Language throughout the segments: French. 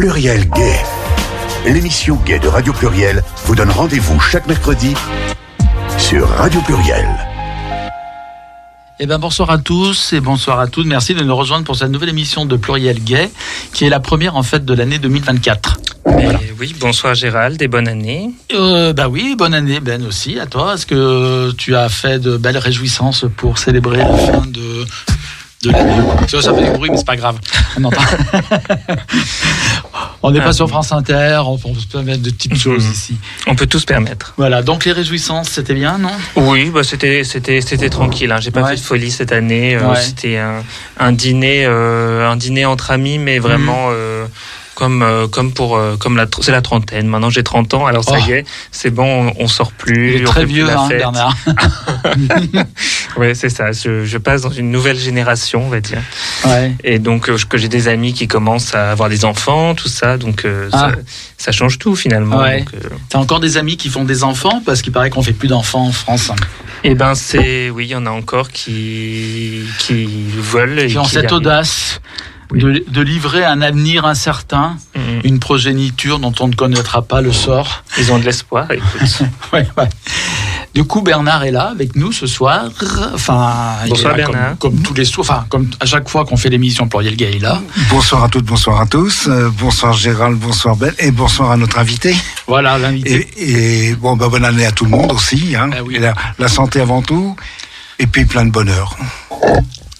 Pluriel Gay. L'émission Gay de Radio Pluriel vous donne rendez-vous chaque mercredi sur Radio Pluriel. Eh ben bonsoir à tous et bonsoir à toutes. Merci de nous rejoindre pour cette nouvelle émission de Pluriel Gay, qui est la première en fait de l'année 2024. Voilà. Oui, bonsoir Gérald et bonne année. Euh, bah oui, bonne année Ben aussi à toi. Est-ce que tu as fait de belles réjouissances pour célébrer la fin de de l'année Ça, ça fait du bruit, mais c'est pas grave. On entend. on n'est pas sur France Inter, on peut se permettre de petites choses ici. On peut tout se permettre. Voilà, donc les réjouissances, c'était bien, non? Oui, bah c'était c'était c'était tranquille. Hein. J'ai pas Ouais. fait de folie cette année. Euh, Ouais. C'était un, un dîner euh, un dîner entre amis, mais vraiment. euh, comme, euh, comme pour euh, comme la c'est la trentaine maintenant j'ai 30 ans alors ça Oh. y est c'est bon on, on sort plus Il est on très fait plus vieux, la hein, fête. Bernard. ouais c'est ça je, je passe dans une nouvelle génération on va dire Ouais. et donc euh, que j'ai des amis qui commencent à avoir des enfants tout ça donc Ah. ça, ça change tout finalement Ouais. T'as encore des amis qui font des enfants? Parce qu'il paraît qu'on fait plus d'enfants en France. Eh ben c'est oui, il y en a encore qui qui veulent et Qui ont qui cette arrivent. audace Oui. de, de livrer un avenir incertain, Mhm. une progéniture dont on ne connaîtra pas le sort. Ils ont de l'espoir. Écoute. Ouais, ouais. Du coup, Bernard est là avec nous ce soir. Enfin, il Bonsoir, est là comme- Bernard. Comme, tous les soirs, enfin, comme à chaque fois qu'on fait l'émission Pluriel Gay, il est là. Bonsoir à toutes, bonsoir à tous. Euh, bonsoir Gérald, bonsoir Ben et bonsoir à notre invité. Voilà l'invité. Et, et bon, bah, bonne année à tout le monde aussi. Hein. Oui. Et la, la santé avant tout. Et puis plein de bonheur.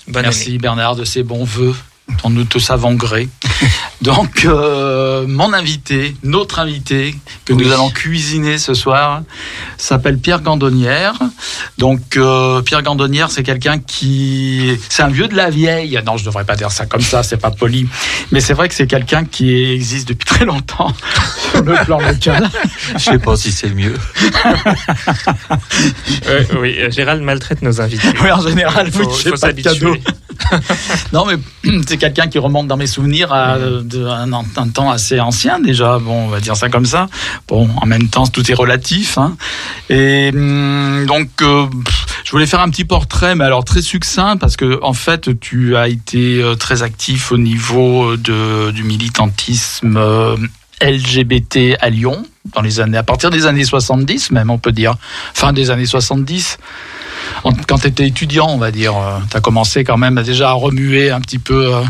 Bonne Merci Bernard de ces bons voeux dont nous te savons gré. Donc, euh, mon invité, notre invité, que nous allons cuisiner ce soir, s'appelle Pierre Gandonnière. Donc, euh, Pierre Gandonnière, c'est quelqu'un qui... C'est un vieux de la vieille. Non, je devrais pas dire ça comme ça, c'est pas poli. Mais c'est vrai que c'est quelqu'un qui existe depuis très longtemps sur le plan local. Je sais pas si c'est le mieux. Euh, oui, Gérald maltraite nos invités. Oui, en général, Il faut- faut pas de cadeau. s'habituer. Non, mais c'est quelqu'un qui remonte dans mes souvenirs à de- un, un temps assez ancien déjà. Bon, on va dire ça comme ça. Bon, en même temps, tout est relatif. hein. Et hum, donc, euh, je voulais faire un petit portrait, mais alors très succinct, parce que en fait, tu as été euh, très actif au niveau de, du militantisme. euh, LGBT à Lyon dans les années à partir des années 70 même on peut dire fin des années 70 En- quand tu étais étudiant on va dire tu as commencé quand même déjà à remuer un petit peu euh,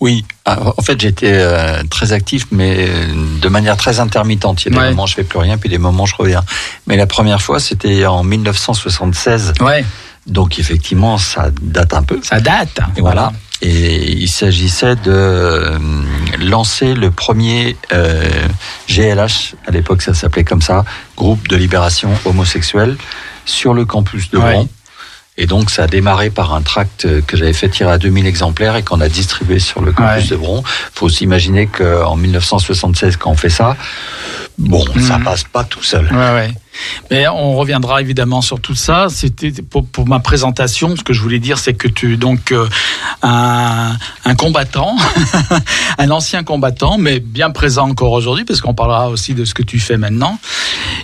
Oui, Ah, en fait j'étais euh, très actif, mais euh, de manière très intermittente. Il y a des Ouais. moments où je fais plus rien, puis des moments où je reviens. Mais la première fois, c'était en 1976, ouais donc effectivement ça date un peu. ça date Et voilà. Et il s'agissait de euh, lancer le premier euh, GLH, à l'époque ça s'appelait comme ça, groupe de libération homosexuelle, sur le campus de Ouais. Bron. Et donc ça a démarré par un tract que j'avais fait tirer à 2000 exemplaires et qu'on a distribué sur le campus Ouais. de Bron. faut s'imaginer qu'en 1976, quand on fait ça, bon, ça Mhm. passe pas tout seul. Ouais, ouais. Mais on reviendra évidemment sur tout ça. C'était pour, ma présentation. Ce que je voulais dire, c'est que tu es donc euh, un, combattant, un ancien combattant, mais bien présent encore aujourd'hui, parce qu'on parlera aussi de ce que tu fais maintenant.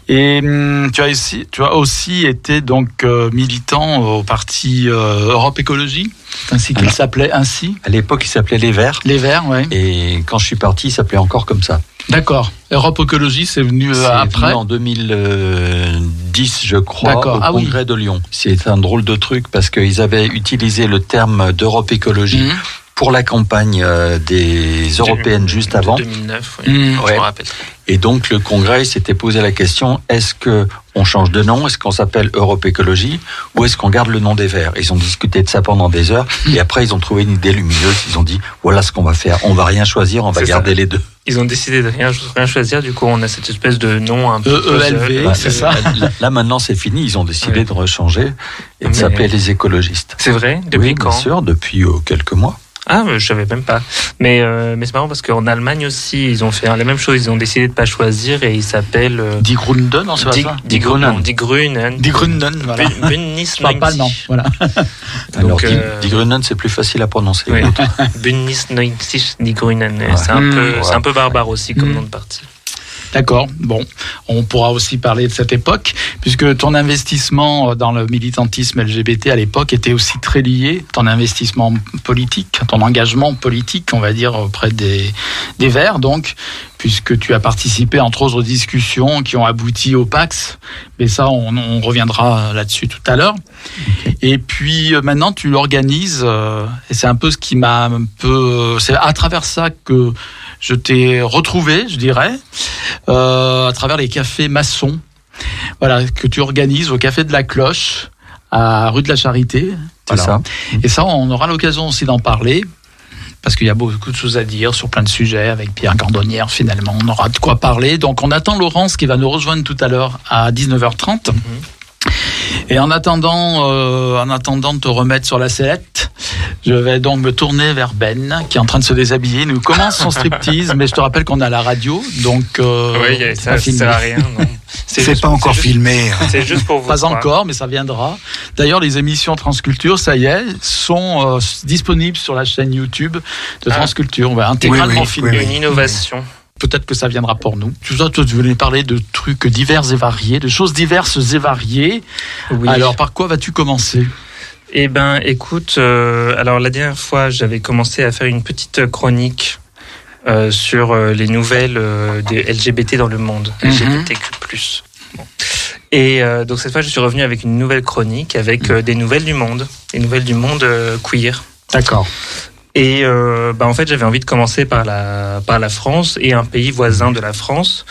Et hum, tu as aussi, tu as aussi été donc euh, militant au parti euh, Europe Écologie, ainsi qu'il s'appelait ainsi. À l'époque, il s'appelait Les Verts. Les Verts, ouais. Et quand je suis parti, il s'appelait encore comme ça. D'accord. Europe Écologie, c'est venu euh, après. venu en 2010, je crois, au Ah oui. congrès de Lyon. C'est un drôle de truc parce qu'ils avaient utilisé le terme d'Europe écologie Mhm. Pour la campagne euh, des européennes juste De avant. 2009, oui. Mhm. je Ouais. me rappelle. Et donc le congrès s'était posé la question est-ce que on change de nom Est-ce qu'on s'appelle Europe écologie ou est-ce qu'on garde le nom des Verts? Ils ont discuté de ça pendant des heures et après ils ont trouvé une idée lumineuse. Ils ont dit voilà ce qu'on va faire. On va rien choisir, on va ça. garder les deux. Ils ont décidé de rien, rien choisir, du coup on a cette espèce de nom un peu E- ELV, puzzle. c'est ça. Là, là, maintenant c'est fini. Ils ont décidé Ouais. de rechanger et de s'appeler les écologistes. C'est vrai? Depuis oui, quand? bien sûr, depuis euh, quelques mois. Ah, je savais même pas. Mais, euh, mais c'est marrant parce qu'en Allemagne aussi, ils ont fait la même chose. Ils ont décidé de pas choisir et ils s'appellent euh, Die Grunden, non, c'est pas Die, ça Die Grünen. Die Grünen. Die Grünen, voilà. Bündnis Je parle pas allemand, 90. voilà. Alors, Donc, Die, euh, Die Grünen, c'est plus facile à prononcer. Oui. Bündnis 90 Die Grünen. Ouais. C'est un, Mm. peu, Ouais. un peu barbare aussi comme Mm. nom de parti. D'accord. Bon, on pourra aussi parler de cette époque, puisque ton investissement dans le militantisme LGBT à l'époque était aussi très lié, ton investissement politique, ton engagement politique, on va dire, auprès des, des Verts, donc, puisque tu as participé, entre autres, aux discussions qui ont abouti au Pax. Mais ça, on, on reviendra là-dessus tout à l'heure. Et puis, euh, maintenant, tu l'organises, euh, et c'est un peu ce qui m'a un peu... C'est à travers ça que je t'ai retrouvé, je dirais, euh, à travers les cafés maçons, voilà, que tu organises au Café de la Cloche, à rue de la Charité. C'est ça. Et ça, on aura l'occasion aussi d'en parler. Parce qu'il y a beaucoup de choses à dire sur plein de sujets avec Pierre Cordonnière, finalement. On aura de quoi parler. Donc, on attend Laurence qui va nous rejoindre tout à l'heure à 19h30. Et en attendant, euh, en attendant de te remettre sur la sellette, je vais donc me tourner vers Ben, qui est en train de se déshabiller. Nous commence son striptease, mais je te rappelle qu'on est à la radio, donc euh, Oui, c'est ça pas sert à rien. non. C'est juste- pas encore juste- filmé. hein. C'est juste pour vous. Pas encore, mais ça viendra. D'ailleurs, les émissions Transculture, ça y est, sont euh, disponibles sur la chaîne YouTube de Ah. Transculture. On va intégralement Oui, oui, filmer. oui, Une innovation. Peut-être que ça viendra pour nous. Tu vois, toi, tu voulais parler de trucs divers et variés, de choses diverses et variées. Oui. Alors, par quoi vas-tu commencer? Eh ben, écoute, euh, alors la dernière fois, j'avais commencé à faire une petite chronique euh, sur euh, les nouvelles des LGBT dans le monde, Mhm. LGBTQ+. Bon. Et donc cette fois, je suis revenu avec une nouvelle chronique avec euh, des nouvelles du monde, des nouvelles du monde queer. D'accord. Et euh, bah en fait, j'avais envie de commencer par la par la France et un pays voisin de la France,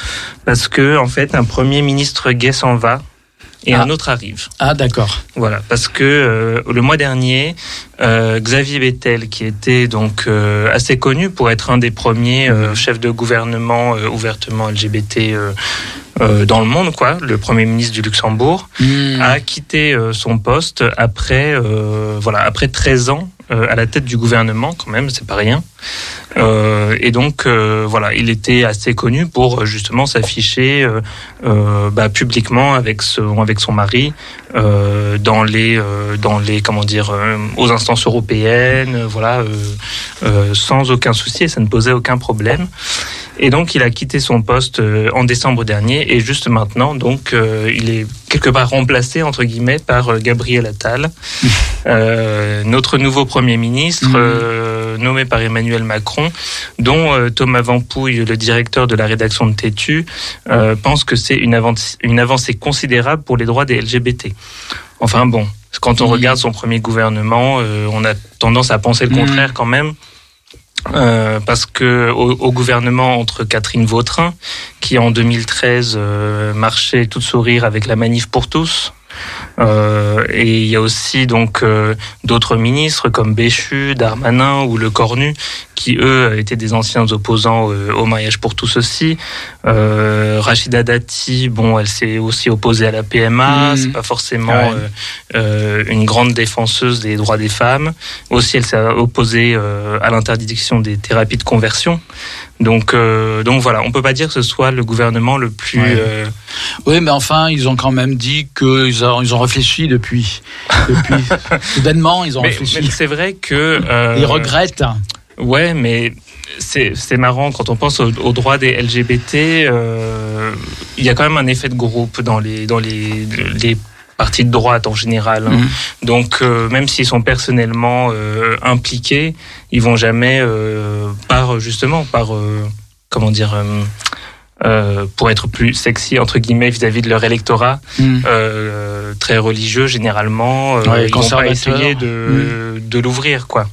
parce que en fait, un premier ministre gay s'en va et Ah. un autre arrive. Ah, d'accord. Voilà, parce que euh, le mois dernier, euh, Xavier Bettel, qui était donc euh, assez connu pour être un des premiers euh, chefs de gouvernement euh, ouvertement LGBT euh, euh, dans le monde, quoi, le premier ministre du Luxembourg, Hmm. a quitté euh, son poste après euh, voilà après 13 ans à la tête du gouvernement quand même c'est pas rien Euh, et donc euh, voilà il était assez connu pour euh, justement s'afficher euh, bah, publiquement avec son avec son mari dans les dans les comment dire aux instances européennes voilà sans aucun souci et ça ne posait aucun problème et donc il a quitté son poste en décembre dernier et juste maintenant donc il est quelque part remplacé entre guillemets par Gabriel Attal, euh, notre nouveau premier ministre Mhm. Nommé par Emmanuel Macron, dont euh, Thomas Vampouille, le directeur de la rédaction de Tétu, euh, pense que c'est une, avancée- une avancée considérable pour les droits des LGBT. Enfin bon, quand on regarde son premier gouvernement, euh, on a tendance à penser le Mhm. contraire quand même. Euh, parce que au, au gouvernement entre Catherine Vautrin, qui en 2013 euh, marchait toute sourire avec la manif pour tous, euh, et il y a aussi donc euh, d'autres ministres comme Béchu, Darmanin ou Le Cornu, qui eux étaient des anciens opposants euh, au mariage pour tous aussi. Euh, Rachida Dati, bon, elle s'est aussi opposée à la PMA, Mhm. c'est pas forcément Ouais. euh, une grande défenseuse des droits des femmes. Aussi, elle s'est opposée à l'interdiction des thérapies de conversion. Donc, euh, donc voilà, on peut pas dire que ce soit le gouvernement le plus. Ouais. euh, Oui, mais enfin, ils ont quand même dit qu'ils ont, ils ont réfléchi depuis. depuis. Soudainement, ils ont mais réfléchi. mais c'est vrai que. euh, Ils regrettent. Ouais, mais c'est c'est marrant quand on pense aux, droits des LGBT. euh, Il y a quand même un effet de groupe dans les dans les les partis de droite en général. hein. Mhm. Donc euh, même s'ils sont personnellement euh, impliqués, ils vont jamais par justement par comment dire euh, pour être plus sexy entre guillemets vis-à-vis de leur électorat Hmm. euh, très religieux généralement euh, Ouais, ils vont pas conservateur. essayer de, de l'ouvrir quoi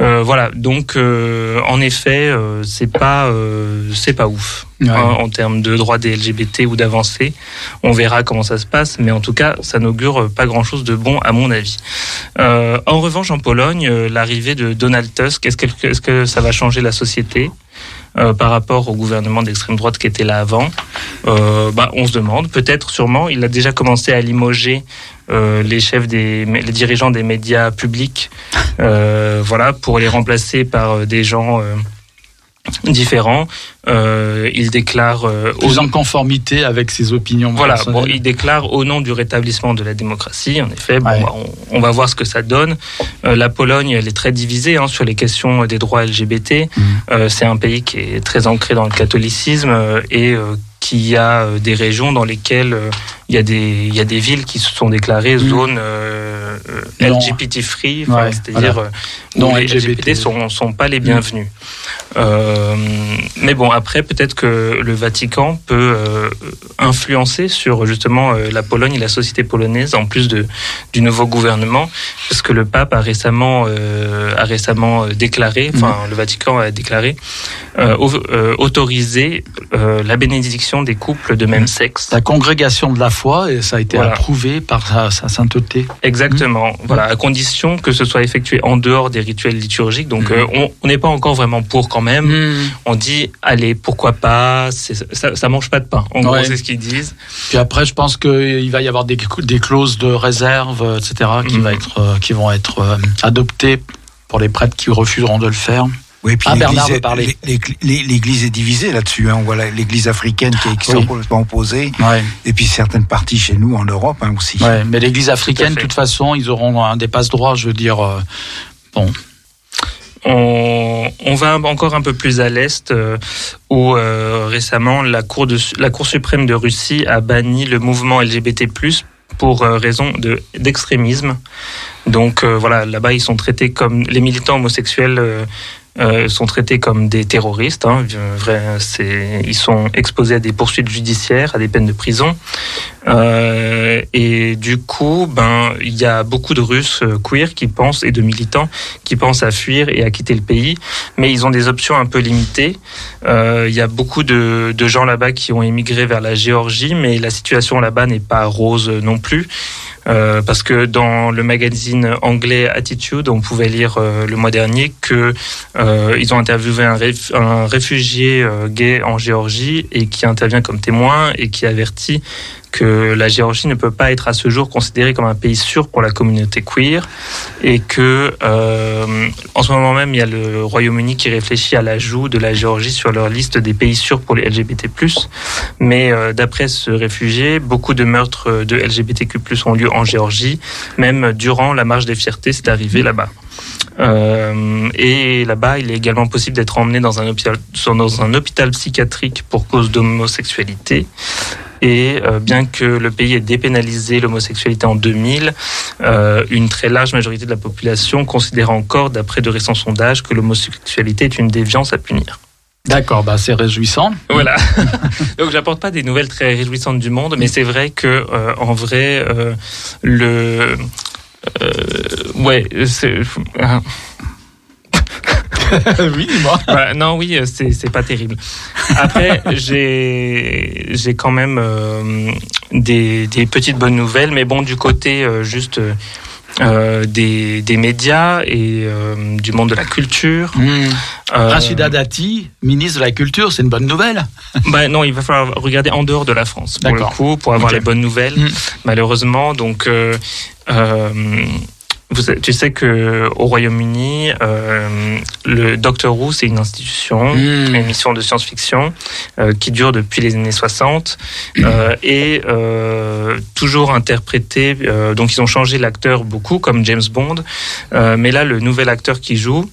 Euh, voilà donc euh, en effet euh, c'est pas euh, c'est pas ouf Ouais. hein, en termes de droits des LGBT ou d'avancée on verra comment ça se passe mais en tout cas ça n'augure pas grand chose de bon à mon avis Euh, en revanche en Pologne l'arrivée de Donald Tusk est-ce que, est-ce que ça va changer la société? Par rapport au gouvernement d'extrême droite qui était là avant euh, bah, on se demande, peut-être, sûrement. Il a déjà commencé à limoger euh, les chefs des, les dirigeants des médias publics, euh, voilà, pour les remplacer par euh, des gens euh, différents. Euh, il déclare euh, Plus en conformité avec ses opinions voilà, bon, il déclare au nom du rétablissement de la démocratie. En effet, bon, Ouais. bah, on, on va voir ce que ça donne. Euh, la Pologne, elle est très divisée hein, sur les questions des droits LGBT. Mhm. Euh, c'est un pays qui est très ancré dans le catholicisme et qui a des régions dans lesquelles il y a des il y a des villes qui se sont déclarées Mhm. zones. LGBT free, Ouais, c'est-à-dire où les LGBT. LGBT sont sont pas les bienvenus. Euh, mais bon, après, peut-être que le Vatican peut euh, influencer sur justement euh, la Pologne et la société polonaise, en plus de, du nouveau gouvernement, parce que le pape a récemment, a récemment déclaré, enfin le Vatican a déclaré, au- autoriser la bénédiction des couples de même sexe. La congrégation de la foi, et ça a été Voilà. approuvé par sa, sa sainteté. Exactement. Voilà, à condition que ce soit effectué en dehors des rituels liturgiques. Donc, Mhm. on on n'est pas encore vraiment pour quand même. On dit, allez, pourquoi pas ça, ça mange pas de pain. En gros, c'est ce qu'ils disent. Puis après, je pense qu'il va y avoir des, des clauses de réserve, etc., qui, va être, euh, qui vont être euh, adoptées pour les prêtres qui refuseront de le faire. Oui, puis Ah, l'Église Bernard veut est- parler. l'É- l'É- L'Église est divisée là-dessus. Hein. Voilà, l'Église africaine qui, qui Oui. complètement opposée, Ouais. et puis certaines parties chez nous en Europe hein, aussi. Ouais, mais l'Église africaine, de toute façon, ils auront un des passe-droits, je veux dire. euh, bon, On, on va encore un peu plus à l'est, euh, où euh, récemment la Cour, de, la Cour suprême de Russie a banni le mouvement LGBT+ pour euh, raison de d'extrémisme. Donc euh, voilà, là-bas ils sont traités comme les militants homosexuels. Euh, euh, sont traités comme des terroristes. Hein, vrai, ils sont exposés à des poursuites judiciaires, à des peines de prison. Euh, et du coup, ben, il y a beaucoup de Russes euh, queer qui pensent et de militants qui pensent à fuir et à quitter le pays, mais ils ont des options un peu limitées. Euh, il y a beaucoup de, de gens là-bas qui ont émigré vers la Géorgie, mais la situation là-bas n'est pas rose non plus. Euh, parce que dans le magazine anglais Attitude, on pouvait lire euh, le mois dernier que euh, ont interviewé un, un réfugié euh, gay en Géorgie et qui intervient comme témoin et qui avertit que la Géorgie ne peut pas être à ce jour considérée comme un pays sûr pour la communauté queer et que euh, en ce moment même il y a le Royaume-Uni qui réfléchit à l'ajout de la Géorgie sur leur liste des pays sûrs pour les LGBT+. Mais euh, d'après ce réfugié, beaucoup de meurtres de LGBTQ+ ont lieu en Géorgie, même durant la marche des fiertés, c'est arrivé là-bas. Euh, et là-bas, il est également possible d'être emmené dans un hôpital, dans un hôpital psychiatrique pour cause d'homosexualité. Et euh, bien que le pays ait dépénalisé l'homosexualité en 2000, euh, une très large majorité de la population considère encore, d'après de récents sondages, que l'homosexualité est une déviance à punir. d'accord, bah, c'est réjouissant. Voilà. Donc j'apporte pas des nouvelles très réjouissantes du monde, mais c'est vrai que euh, en vrai euh, le euh, ouais c'est oui, moi. voilà, non oui euh, c'est pas terrible. Après j'ai quand même euh, des des petites bonnes nouvelles, mais bon du côté euh, juste euh, des, des médias et euh, du monde de la culture. Mmh. Euh, Rachida Dati, ministre de la Culture, c'est une bonne nouvelle. Bah non, il va falloir regarder en dehors de la France pour le D'accord. coup pour avoir les bonnes nouvelles. Mm. Malheureusement, donc vous, tu sais que au Royaume-Uni, euh, le Doctor Who c'est une institution, Mm. une émission de science-fiction euh, qui dure depuis les années 60 euh, et euh, toujours interprété. euh, donc ils ont changé l'acteur beaucoup, comme James Bond, mais là le nouvel acteur qui joue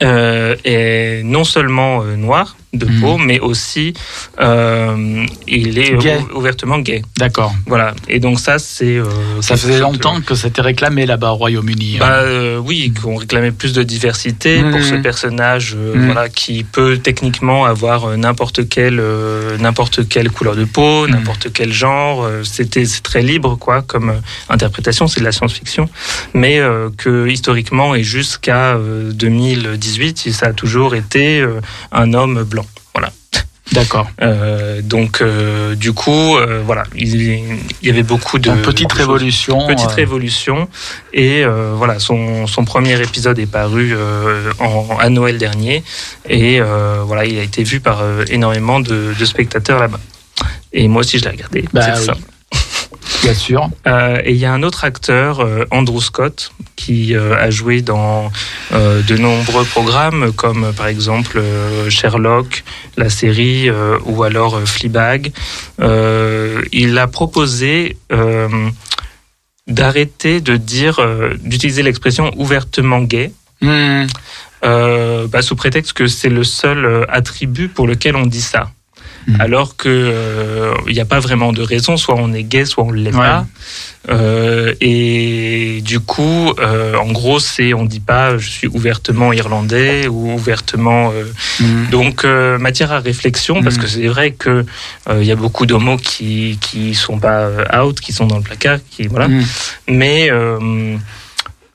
est non seulement euh, noir de Mhm. peau, mais aussi euh, il est Gay. ouvertement gay. D'accord. Voilà. Et donc ça, c'est euh, Ça faisait longtemps que c'était réclamé là-bas au Royaume-Uni. bah hein. euh, oui, qu'on réclamait plus de diversité Mhm. pour ce personnage, euh, Mhm. voilà, qui peut techniquement avoir euh, n'importe quelle euh, n'importe quelle couleur de peau, Mhm. n'importe quel genre. euh, C'était c'est très libre quoi comme euh, interprétation, c'est de la science-fiction, mais euh, que historiquement et jusqu'à euh, 2018, ça a toujours été euh, un homme blanc. Voilà. D'accord. Euh, donc euh, du coup, euh, voilà, il, il y avait beaucoup de Donc, petite choses. révolution. Petite révolution. Et voilà, son, son premier épisode est paru en, à Noël dernier. Et voilà, il a été vu par énormément de, de spectateurs là-bas. Et moi aussi, je l'ai regardé. Bah c'est oui. ça. Bien sûr. Euh, et il y a un autre acteur, euh, Andrew Scott, qui euh, a joué dans euh, de nombreux programmes, comme par exemple Sherlock, la série, ou alors Fleabag. Il a proposé d'arrêter de dire, d'utiliser l'expression ouvertement gay. Hmm. Bah, sous prétexte que c'est le seul attribut pour lequel on dit ça. Mhm. Alors que euh, il n'y a pas vraiment de raison, soit on est gay, soit on ne l'est Ouais. pas. Euh, et du coup, euh, en gros, c'est on dit pas je suis ouvertement irlandais ou ouvertement. euh, Hmm. donc euh, matière à réflexion parce Mhm. que c'est vrai que euh, il y a beaucoup d'homos qui qui sont pas euh, out, qui sont dans le placard, qui voilà mais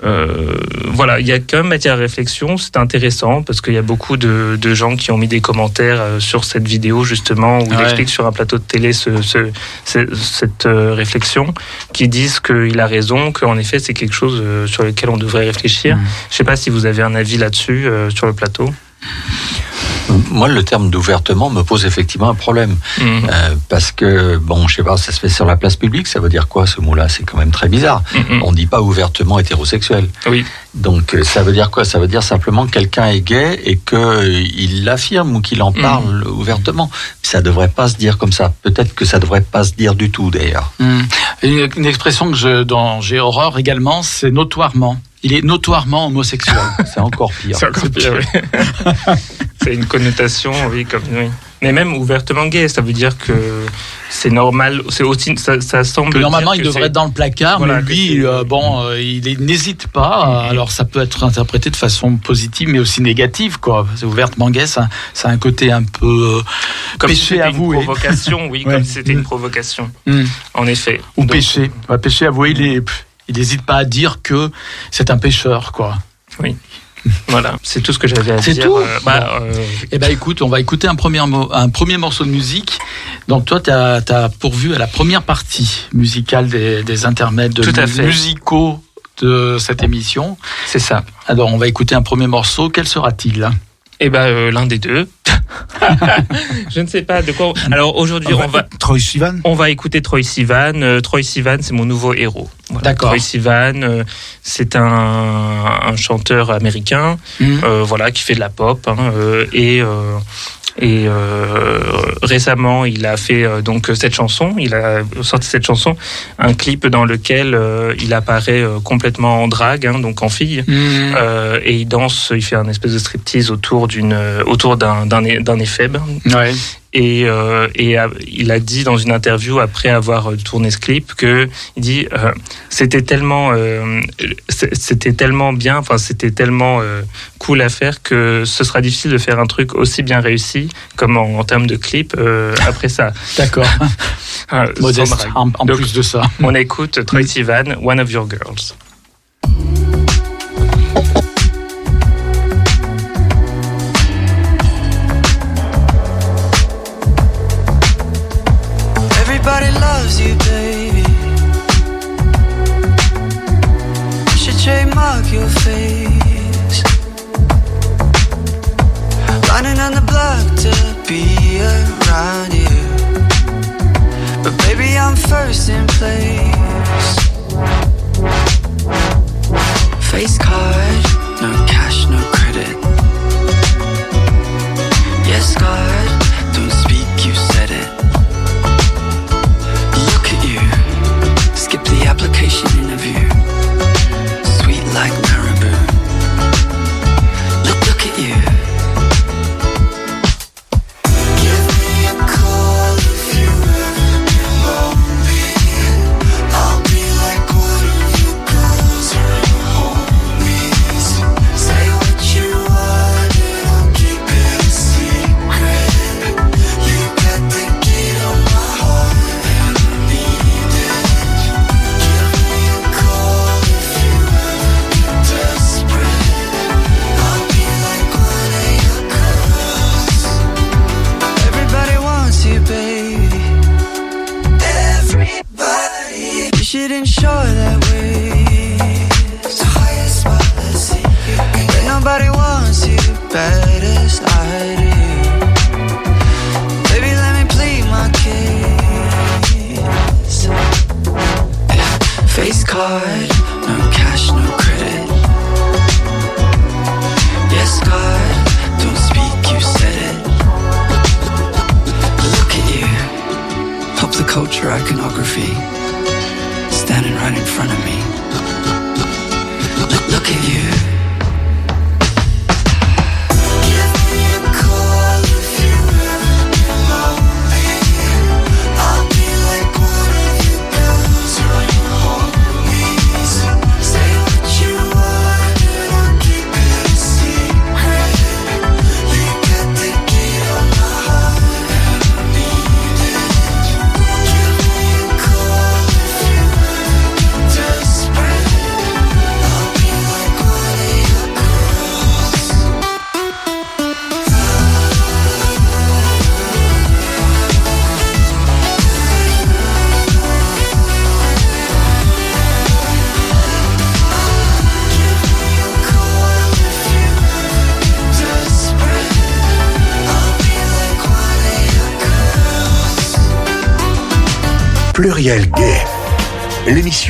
euh, voilà, il y a quand même matière à réflexion. C'est intéressant parce qu'il y a beaucoup de, de gens qui ont mis des commentaires euh, sur cette vidéo justement où il Ouais. explique sur un plateau de télé ce, ce- ce- cette euh, réflexion, qui disent qu'il a raison, qu'en effet c'est quelque chose sur lequel on devrait réfléchir. Mhm. Je sais pas si vous avez un avis là-dessus euh, sur le plateau. Moi, le terme d'ouvertement me pose effectivement un problème. Mhm. Euh, parce que, bon, je sais pas, ça se fait sur la place publique, ça veut dire quoi ce mot-là? C'est quand même très bizarre. Mhm. On ne dit pas ouvertement hétérosexuel. Oui. Donc euh, ça veut dire quoi? Ça veut dire simplement que quelqu'un est gay et qu'il l'affirme ou qu'il en Mhm. parle ouvertement. Ça devrait pas se dire comme ça. Peut-être que ça devrait pas se dire du tout d'ailleurs. Une, une expression que je, dont j'ai horreur également, c'est notoirement. Il est notoirement homosexuel. C'est encore pire. C'est encore pire, oui. c'est une connotation, oui, comme oui. Mais même ouvertement gay, ça veut dire que c'est normal. C'est aussi, ça, ça semble. Que normalement, dire il devrait être dans le placard, Voilà, mais lui, euh, bon, euh, il est- n'hésite pas. Mhm. Alors, ça peut être interprété de façon positive, mais aussi négative, quoi. C'est ouvertement gay, ça, ça a un côté un peu euh, comme si péché c'était avoué. Une provocation, oui, Ouais. comme si c'était une provocation. Hmm. En effet. ou Donc, péché. Ouais, péché avoué, il est, pff, il n'hésite pas à dire que c'est un pécheur, quoi. Voilà, c'est tout ce que j'avais à C'est dire. tout Euh, bah, euh, Eh ben, écoute, on va écouter un premier, mo- un premier morceau de musique. Donc, toi, tu as, pourvu à la première partie musicale des, des intermèdes Tout à fait. musicaux de cette émission. c'est ça. Alors, on va écouter un premier morceau. Quel sera-t-il? Eh ben, euh, l'un des deux. Je ne sais pas de quoi. Alors aujourd'hui, on va. Troy Sivan On va écouter Troy Sivan. Euh, Troy Sivan, c'est mon nouveau héros. Voilà. D'accord. Troy Sivan, euh, c'est un, un chanteur américain, Hmm. voilà, qui fait de la pop hein, et et euh, récemment, il a fait euh, donc cette chanson. Il a sorti cette chanson, un clip dans lequel euh, il apparaît euh, complètement en drague, hein, donc en fille. Euh, et il danse, il fait un espèce de striptease autour d'une, autour d'un d'un éphèbe. Ouais. Et, euh, et il a dit dans une interview après avoir euh, tourné ce clip que il dit euh, c'était tellement euh, c'était tellement bien, enfin c'était tellement cool à faire que ce sera difficile de faire un truc aussi bien réussi comme en, en termes de clip après ça. D'accord. Sans Modeste, en, en Donc, plus de ça. On écoute Troy Sivan, One of Your Girls. Around you. But baby, I'm first in place. Face card,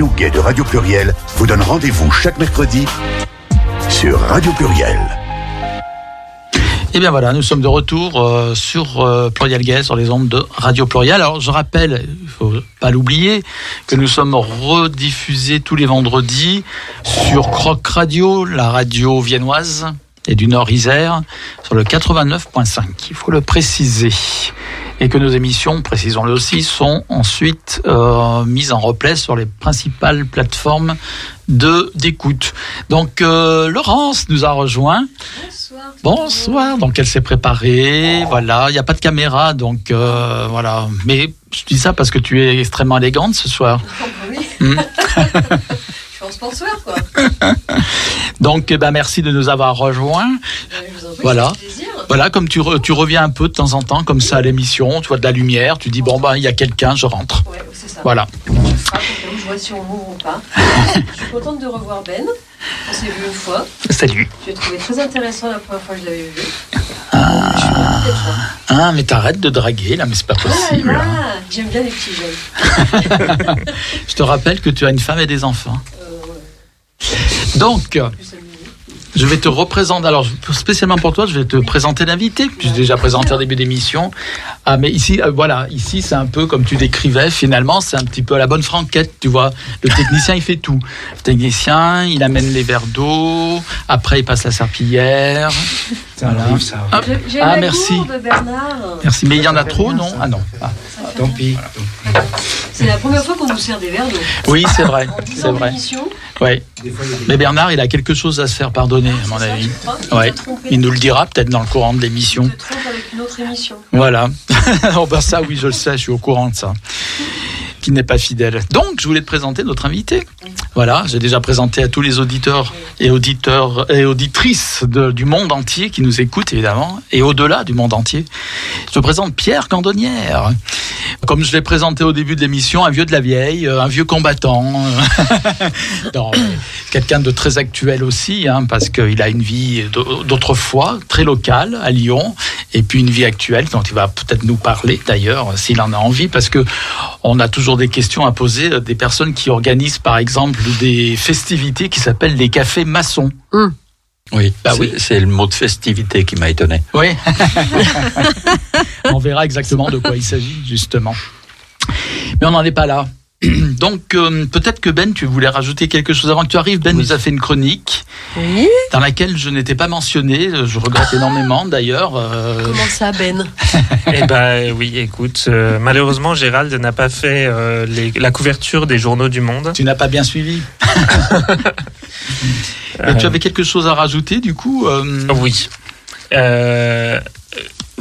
Gay de Radio Pluriel vous donne rendez-vous chaque mercredi sur Radio Pluriel. Et bien voilà, nous sommes de retour euh, sur euh, Pluriel Gay, sur les ondes de Radio Pluriel. Alors je rappelle, il faut pas l'oublier, que nous sommes rediffusés tous les vendredis sur Croc Radio, la radio viennoise et du Nord Isère, sur le 89.5. Il faut le préciser. Et que nos émissions, précisons-le aussi, sont ensuite euh, mises en replay sur les principales plateformes de d'écoute. Donc euh, Laurence nous a rejoint. Bonsoir. Donc elle s'est préparée. Voilà, il n'y a pas de caméra, donc euh, voilà. Mais je dis ça parce que tu es extrêmement élégante ce soir. Oui. Hmm. Je suis en sportswear, quoi. Donc eh ben merci de nous avoir rejoints. Euh, Voilà. Voilà, comme tu, re- tu reviens un peu de temps en temps, comme ça à l'émission, tu vois de la lumière, tu dis bon ben il y a quelqu'un, je rentre. Ouais, c'est ça. Voilà. Je frappe vois si on m'ouvre ou pas. je suis contente de revoir Ben. On s'est vu une fois. Salut. Je l'ai trouvé très intéressant la première fois que je l'avais vu. Là. Ah mais t'arrêtes de draguer là, mais c'est pas possible. Ah, J'aime bien les petits jeunes. Je te rappelle que tu as une femme et des enfants. Euh, ouais. Donc. Je vais te représenter. Alors, spécialement pour toi, je vais te présenter l'invité. que J'ai déjà présenté en début d'émission. Ah, mais ici, euh, voilà, ici, c'est un peu comme tu décrivais. Finalement, c'est un petit peu à la bonne franquette, tu vois. Le technicien, il fait tout. Le technicien, il amène les verres d'eau. Après, il passe la serpillière. Voilà. arrive, ça Ah, merci. Bernard. Merci. Mais il y en a trop, non Ah non. Ah. Tant pis. C'est la première fois qu'on nous sert des verres d'eau. Oui, c'est vrai. En 10 C'est vrai. d'émission, Mais Bernard, il a quelque chose à se faire pardonner, à mon c'est ça, avis. Il Ouais. nous le dira peut-être dans le courant de l'émission. Il te trompe avec une autre émission. Voilà. oh ben ça, oui, je le sais, je suis au courant de ça. Qui n'est pas fidèle. Donc, je voulais te présenter notre invité. Voilà, j'ai déjà présenté à tous les auditeurs et auditeurs et auditrices du monde entier qui nous écoutent, évidemment, et au-delà du monde entier. Je te présente Pierre Candonnière. Comme je l'ai présenté au début de l'émission, un vieux de la vieille, euh, un vieux combattant. quelqu'un de très actuel aussi, hein, parce qu'il a une vie d'au- d'autrefois, très locale, à Lyon, et puis une vie actuelle dont il va peut-être nous parler d'ailleurs, s'il en a envie, parce que on a toujours des questions à poser euh, des personnes qui organisent par exemple des festivités qui s'appellent les cafés maçons. Oui, Bah c'est- oui. c'est le mot de festivité qui m'a étonné. Oui. on verra exactement de quoi il s'agit, justement. Mais on n'en est pas là. Donc, euh, peut-être que Ben, tu voulais rajouter quelque chose avant que tu arrives. Ben nous a fait une chronique Oui. dans laquelle je n'étais pas mentionné. Je regrette énormément d'ailleurs. euh, Comment ça, Ben? Eh ben oui, écoute, euh, malheureusement Gérald n'a pas fait euh, les- la couverture des journaux du Monde. tu n'as pas bien suivi. Mais tu avais quelque chose à rajouter du coup euh, Oui. Euh,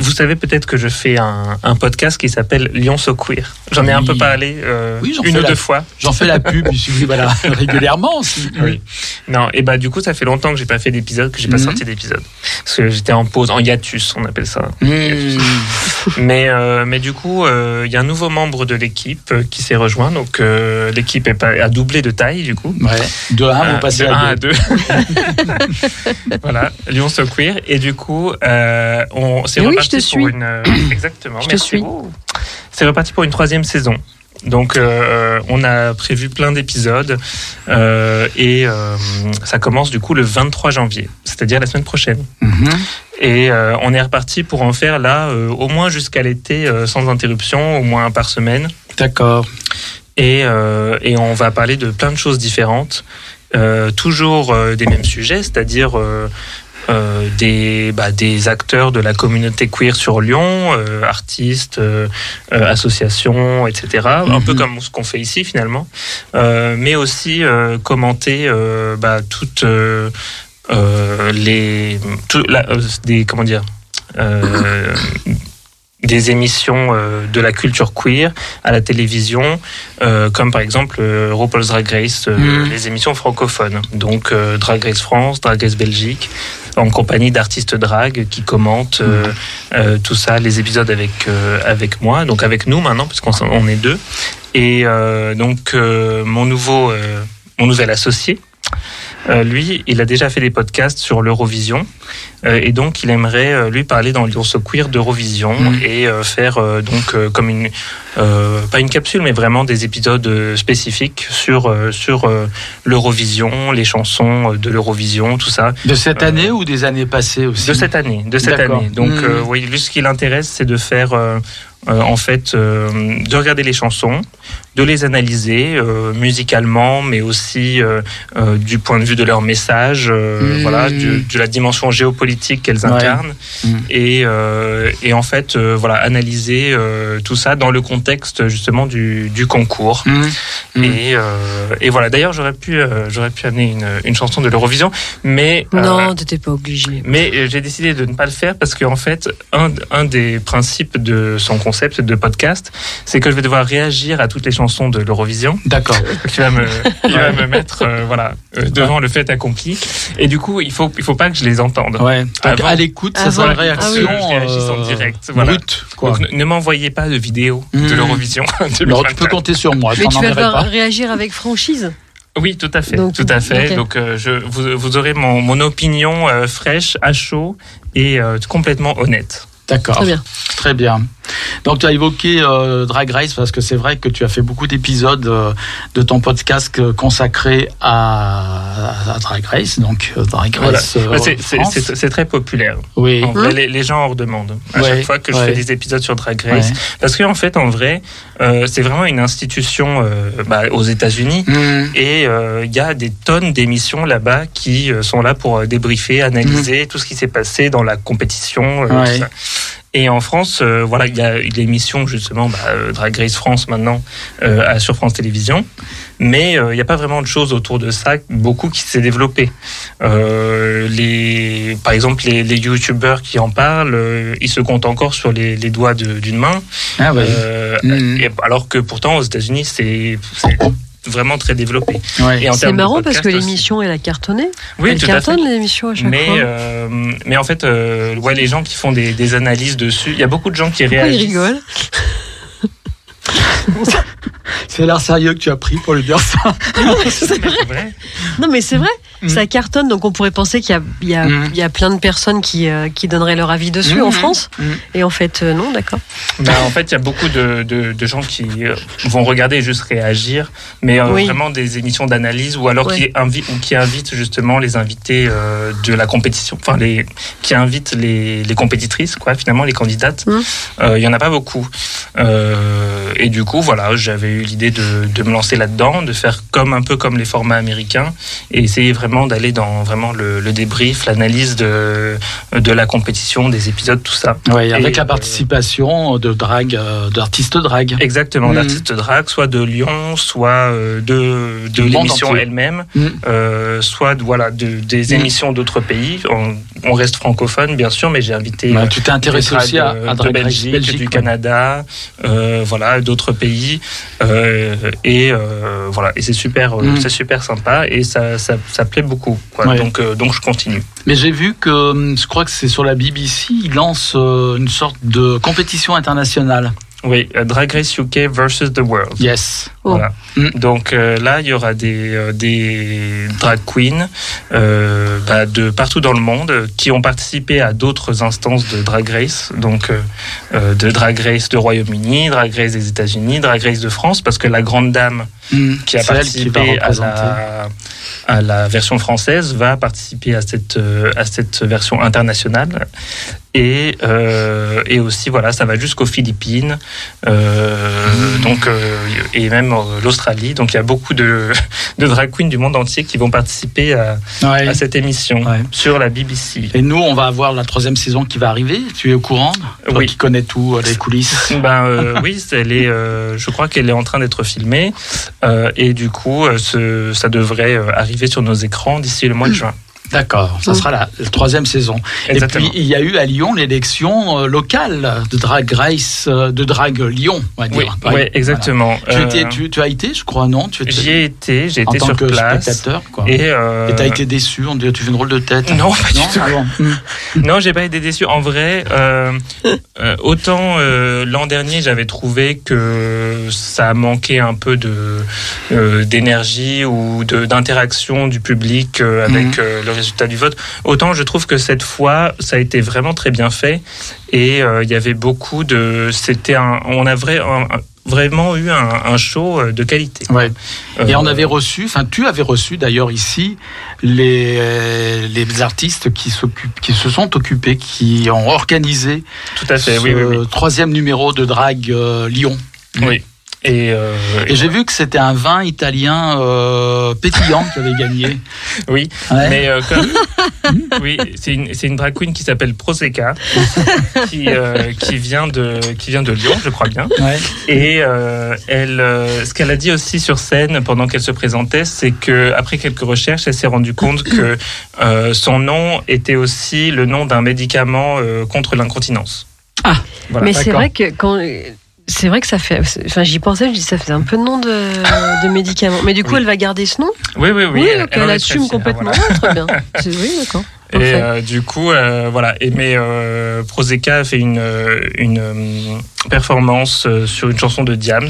vous savez peut-être que je fais un, un podcast qui s'appelle Lyon So Queer. J'en ai un peu parlé euh, Oui, une ou la- deux fois. J'en fais la pub, voilà, régulièrement aussi. Oui. Non, et bah du coup ça fait longtemps que j'ai pas fait d'épisode, que j'ai pas Mhm. sorti d'épisode, parce que j'étais en pause, en hiatus, on appelle ça. Mmh. Mais euh, mais du coup euh, il y a un nouveau membre de l'équipe euh, qui s'est rejoint, donc euh, l'équipe est pas, a doublé de taille du coup. Ouais. De 1, Euh, vous passez de à 1 deux. à 2. voilà, Lyon So Queer. Et du coup, on s'est Mais oui, reparti je te pour suis. une. exactement, Je merci. C'est reparti pour une troisième saison. Donc, euh, on a prévu plein d'épisodes euh, et euh, ça commence du coup le 23 janvier, c'est-à-dire la semaine prochaine. Mhm. Et euh, on est reparti pour en faire là euh, au moins jusqu'à l'été euh, sans interruption, au moins un par semaine. D'accord. et, euh, et on va parler de plein de choses différentes, euh, toujours euh, des mêmes sujets, c'est-à-dire euh, euh, des, bah, des acteurs de la communauté queer sur Lyon, euh, artistes, euh, associations, etc. Un peu Mhm. comme ce qu'on fait ici finalement, mais aussi commenter bah, toutes les tout- la- des comment dire des émissions euh, de la culture queer à la télévision, euh, comme par exemple euh, RuPaul's Drag Race, euh, Mhm. les émissions francophones. Donc euh, Drag Race France, Drag Race Belgique, en compagnie d'artistes drag qui commentent euh, euh, tout ça, les épisodes avec euh, avec moi, donc avec nous maintenant, parce qu'on s'en- on est deux. Et euh, donc euh, mon nouveau euh, mon nouvel associé. Euh, lui, il a déjà fait des podcasts sur l'Eurovision euh, et donc il aimerait euh, lui parler dans l'ours queer d'Eurovision Mhm. et faire donc comme une pas une capsule mais vraiment des épisodes spécifiques sur sur l'Eurovision, les chansons de l'Eurovision, tout ça De cette année ou des années passées aussi de cette année, de cette année. Donc euh, oui, lui ce qui l'intéresse c'est de faire euh, en fait euh, de regarder les chansons, de les analyser euh, musicalement, mais aussi euh, euh, du point de vue de leur message, euh, Mhm. voilà, du- de la dimension géopolitique qu'elles Ouais. incarnent, Mhm. et, euh, et en fait euh, voilà analyser euh, tout ça dans le contexte justement du, du concours. Mhm. Et, euh, et voilà. D'ailleurs, j'aurais pu euh, j'aurais pu amener une, une chanson de l'Eurovision, mais euh, Non, t'étais pas obligé. mais j'ai décidé de ne pas le faire parce qu'en fait, un, un des principes de son concept de podcast, c'est que je vais devoir réagir à toutes les chansons de l'Eurovision. D'accord. qui va me, qui va me mettre euh, voilà, euh, devant le fait accompli. Et du coup, il faut, il faut pas que je les entende. Ouais. Avant- à l'écoute, ça Avant- sera une Ah réaction oui. Je réagisse en euh, direct, voilà. Quoi. Donc, ne, ne m'envoyez pas de vidéo de l'Eurovision. Alors, tu peux 2024. compter sur moi, je Mais tu vas pas. réagir avec franchise. Oui, tout à fait, Donc, tout à fait. Donc, euh, je, vous, vous aurez mon, mon opinion euh, fraîche, à chaud et euh, complètement honnête. D'accord. Très bien. Très bien. Donc tu as évoqué euh, Drag Race parce que c'est vrai que tu as fait beaucoup d'épisodes euh, de ton podcast euh, consacré à, à Drag Race, donc euh, Drag Voilà. Race euh, c'est- c'est- France. C'est c'est très populaire. Oui. En vrai, les, les gens en redemandent à Ouais, chaque fois que je ouais. fais des épisodes sur Drag Race. Ouais. Parce qu'en fait, en vrai, euh, c'est vraiment une institution euh, bah, aux États-Unis. Mhm. Et euh, il y a des tonnes d'émissions là-bas qui euh, sont là pour débriefer, analyser tout ce qui s'est passé dans la compétition. euh, Mm. Ouais. tout ça. Et en France, euh, voilà, il y a l'émission justement bah, euh, Drag Race France maintenant euh, à- sur France Télévisions, mais euh, il n'y a pas vraiment de choses autour de ça, beaucoup qui s'est développé. Euh, les, par exemple, les, les YouTubeurs qui en parlent, euh, ils se comptent encore sur les, les doigts d'une main. Ah ouais. Et- alors que pourtant aux États-Unis, c'est vraiment très développé. Ouais. Et en C'est marrant parce que l'émission, elle a cartonné. Oui, elle tout cartonne l'émission à chaque Mais, fois. euh, mais en fait, euh, ouais, les gens qui font des, des analyses dessus, il y a beaucoup de gens qui Pourquoi il réagissent. rigole C'est l'air sérieux que tu as pris pour lui dire ça. C'est Mais vrai. c'est vrai. Non, mais c'est vrai, Mm. ça cartonne, donc on pourrait penser qu'il y a, il y, a, Mm. il y a plein de personnes qui, euh, qui donneraient leur avis dessus Mm. en France. Mm. Et en fait, euh, non, d'accord. Bah, en fait, il y a beaucoup de, de, de gens qui euh, vont regarder et juste réagir, mais Oui. vraiment des émissions d'analyse ou alors Ouais. qui, invi ou qui invitent justement les invités de la compétition, enfin les qui invitent les, les compétitrices, quoi, finalement les candidates. Il y en a pas beaucoup. Et du coup, voilà, j'avais eu l'idée de, de me lancer là-dedans, de faire comme un peu comme les formats américains et essayer vraiment d'aller dans vraiment le, le débrief, l'analyse de, de la compétition, des épisodes, tout ça. Ouais, avec Et, la euh, participation de drag, euh, d'artistes drag. Exactement, Mhm. d'artistes drag, soit de Lyon, soit euh, de, de l'émission elle-même, euh, soit de, voilà, de, des Mhm. émissions d'autres pays. On, on reste francophone, bien sûr, mais j'ai invité Bah, euh, tu t'es intéressé aussi à, euh, à de Drag Race Belgique, Belgique, du ouais. Canada, euh, voilà, d'autres pays, euh, et euh, voilà, et c'est super, euh, Mhm. c'est super sympa, et ça, ça, ça plaît beaucoup, quoi. Ouais. Donc, euh, donc je continue. Mais j'ai vu que, hum, je crois que c'est sur la BBC, ils lancent euh, une sorte de compétition internationale. Oui, euh, Drag Race UK versus the World. Yes. Oh. Voilà. Mm. Donc euh, là, il y aura des, euh, des drag queens euh, bah, de partout dans le monde qui ont participé à d'autres instances de Drag Race, donc de Drag Race de Royaume-Uni, Drag Race des États-Unis, Drag Race de France, parce que la grande dame Mmh. qui a qui participé à la, à la version française va participer à cette, à cette version internationale. Et, et aussi, voilà, ça va jusqu'aux Philippines, euh, donc, et même euh, l'Australie. Donc il y a beaucoup de, de drag queens du monde entier qui vont participer à, Ouais. à cette émission Ouais. sur la BBC. Et nous, on va avoir la troisième saison qui va arriver. Tu es au courant? Toi Oui. qui connais tout, euh, les coulisses. Ben euh, oui, elle est, euh, je crois qu'elle est en train d'être filmée euh, et du coup, ce- ça devrait arriver sur nos écrans d'ici le mois de juin. D'accord, ça Mm. sera la, la troisième saison. Exactement. Et puis, il y a eu à Lyon l'élection euh, locale de Drag Race, euh, de Drag Lyon, on va Oui, dire. ouais, exactement. Voilà. Tu, Euh, étais- tu, tu as été, je crois, non tu étais, J'y ai été, j'ai en été tant sur que place. spectateur, quoi. Et euh, Et t'as été déçu, on dirait tu fais une drôle de tête. Non, pas du tout. Ah. Non, j'ai pas été déçu. En vrai, euh, euh, autant euh, l'an dernier, j'avais trouvé que ça manquait un peu de euh, d'énergie ou d'interaction du public euh, avec Mhm. euh, le résultat du vote. Autant je trouve que cette fois, ça a été vraiment très bien fait et euh, il y avait beaucoup de. C'était un. On a vrai, un- un- vraiment eu un, un show euh, de qualité. Ouais. Et Euh, on avait reçu, enfin tu avais reçu d'ailleurs ici les, les artistes qui, s'occupent, qui se sont occupés, qui ont organisé tout à fait. ce Oui, oui, oui. troisième numéro de Drag euh, Lyon. Oui. Et, euh, Et j'ai vu que c'était un vin italien euh, pétillant qui avait gagné. oui. Ouais. Mais euh, comme oui, c'est une, c'est une drag queen qui s'appelle Proseca, qui, euh, qui vient de qui vient de Lyon, je crois bien. Ouais. Et euh, elle, euh, ce qu'elle a dit aussi sur scène pendant qu'elle se présentait, c'est que après quelques recherches, elle s'est rendue compte que euh, son nom était aussi le nom d'un médicament euh, contre l'incontinence. Ah, voilà. Mais c'est vrai que quand. C'est vrai que ça fait. Enfin, j'y pensais, je dis ça fait un peu de nom de, de médicaments. Mais du coup, Oui. elle va garder ce nom? Oui, oui, oui. Oui, elle- assume complètement. voilà. Ouais, très bien. C'est- Oui, d'accord. Et euh, du coup, euh, voilà. Et mais euh, a fait une euh, une euh, performance euh, sur une chanson de Diams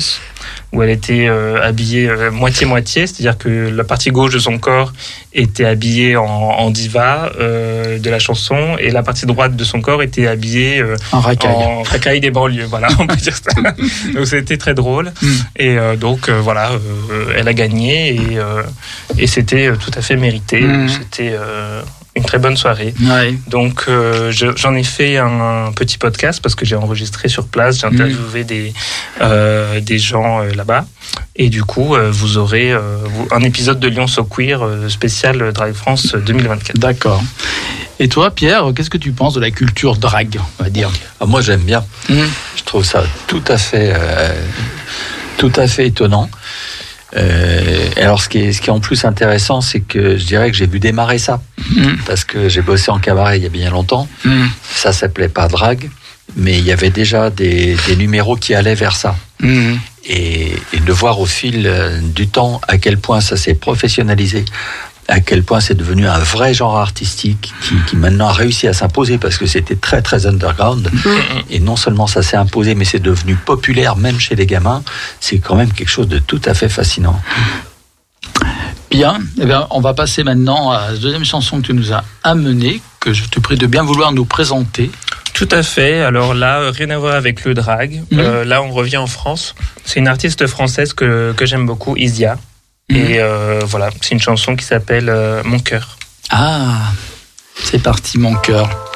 où elle était euh, habillée moitié moitié, c'est-à-dire que la partie gauche de son corps était habillée en, en diva euh, de la chanson et la partie droite de son corps était habillée euh, Un racaille. en racaille des banlieues. Voilà, on peut dire ça. donc c'était très drôle. Mm. Et euh, donc euh, voilà, euh, elle a gagné et euh, et c'était tout à fait mérité. Mm. C'était euh, une très bonne soirée. Ouais. Donc euh, je- j'en ai fait un, un petit podcast parce que j'ai enregistré sur place, j'ai interviewé des, euh, des gens euh, là-bas. Et du coup, euh, vous aurez euh, un épisode de Lyon So Queer euh, spécial Drive France 2024. D'accord. Et toi, Pierre, qu'est-ce que tu penses de la culture drague, on va dire? Ah, moi, j'aime bien. Je trouve ça tout à fait, euh, tout à fait étonnant. Euh, alors, ce qui, est, ce qui est en plus intéressant, c'est que je dirais que j'ai vu démarrer ça. Mhm. Parce que j'ai bossé en cabaret il y a bien longtemps. Mhm. Ça s'appelait pas drague, mais il y avait déjà des, des numéros qui allaient vers ça. Mhm. Et, et de voir au fil euh, du temps à quel point ça s'est professionnalisé, à quel point c'est devenu un vrai genre artistique qui, qui maintenant a réussi à s'imposer parce que c'était très très underground. Et non seulement ça s'est imposé, mais c'est devenu populaire même chez les gamins. C'est quand même quelque chose de tout à fait fascinant. Bien, eh bien, on va passer maintenant à la deuxième chanson que tu nous as amenée, que je te prie de bien vouloir nous présenter. Tout à fait. Alors là, euh, rien à voir avec le drag. Mhm. Euh, là, on revient en France. C'est une artiste française que, que j'aime beaucoup, Isia. Et euh, voilà, c'est une chanson qui s'appelle euh, Mon cœur. Ah, c'est parti, mon cœur.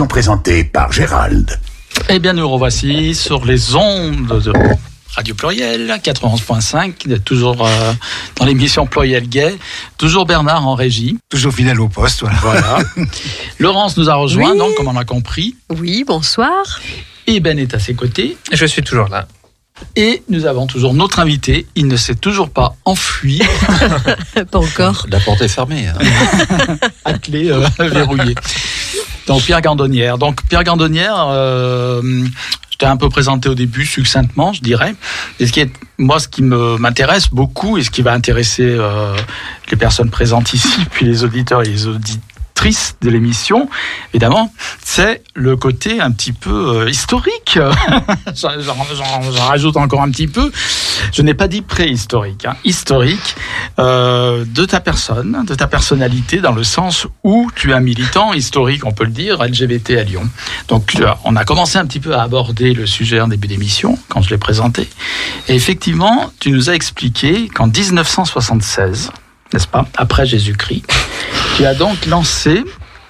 Émission présentée par Gérald. Eh bien, nous revoici sur les ondes de Radio Pluriel 91.5, toujours euh, dans l'émission Pluriel Gay. Toujours Bernard en régie. Toujours fidèle au poste, voilà. Voilà. Laurence nous a rejoint, Oui. donc, comme on l'a compris. Oui, bonsoir. Et Ben est à ses côtés. Je suis toujours là. Et nous avons toujours notre invité. Il ne s'est toujours pas enfui, Pas encore. La porte est fermée. hein. à clé euh, verrouillée. Donc Pierre Gandonnière. Donc Pierre Gandonnière, euh, je t'ai un peu présenté au début succinctement, je dirais. Et ce qui est, moi, ce qui m'intéresse beaucoup et ce qui va intéresser euh, les personnes présentes ici, puis les auditeurs et les de l'émission, évidemment, c'est le côté un petit peu euh, historique. J'en- rajoute encore un petit peu. Je n'ai pas dit préhistorique, hein, historique euh, de ta personne, de ta personnalité, dans le sens où tu es un militant historique, on peut le dire, LGBT à Lyon. Donc, on a commencé un petit peu à aborder le sujet en début d'émission, quand je l'ai présenté. Et effectivement, tu nous as expliqué qu'en 1976, n'est-ce pas, après Jésus-Christ, tu as donc lancé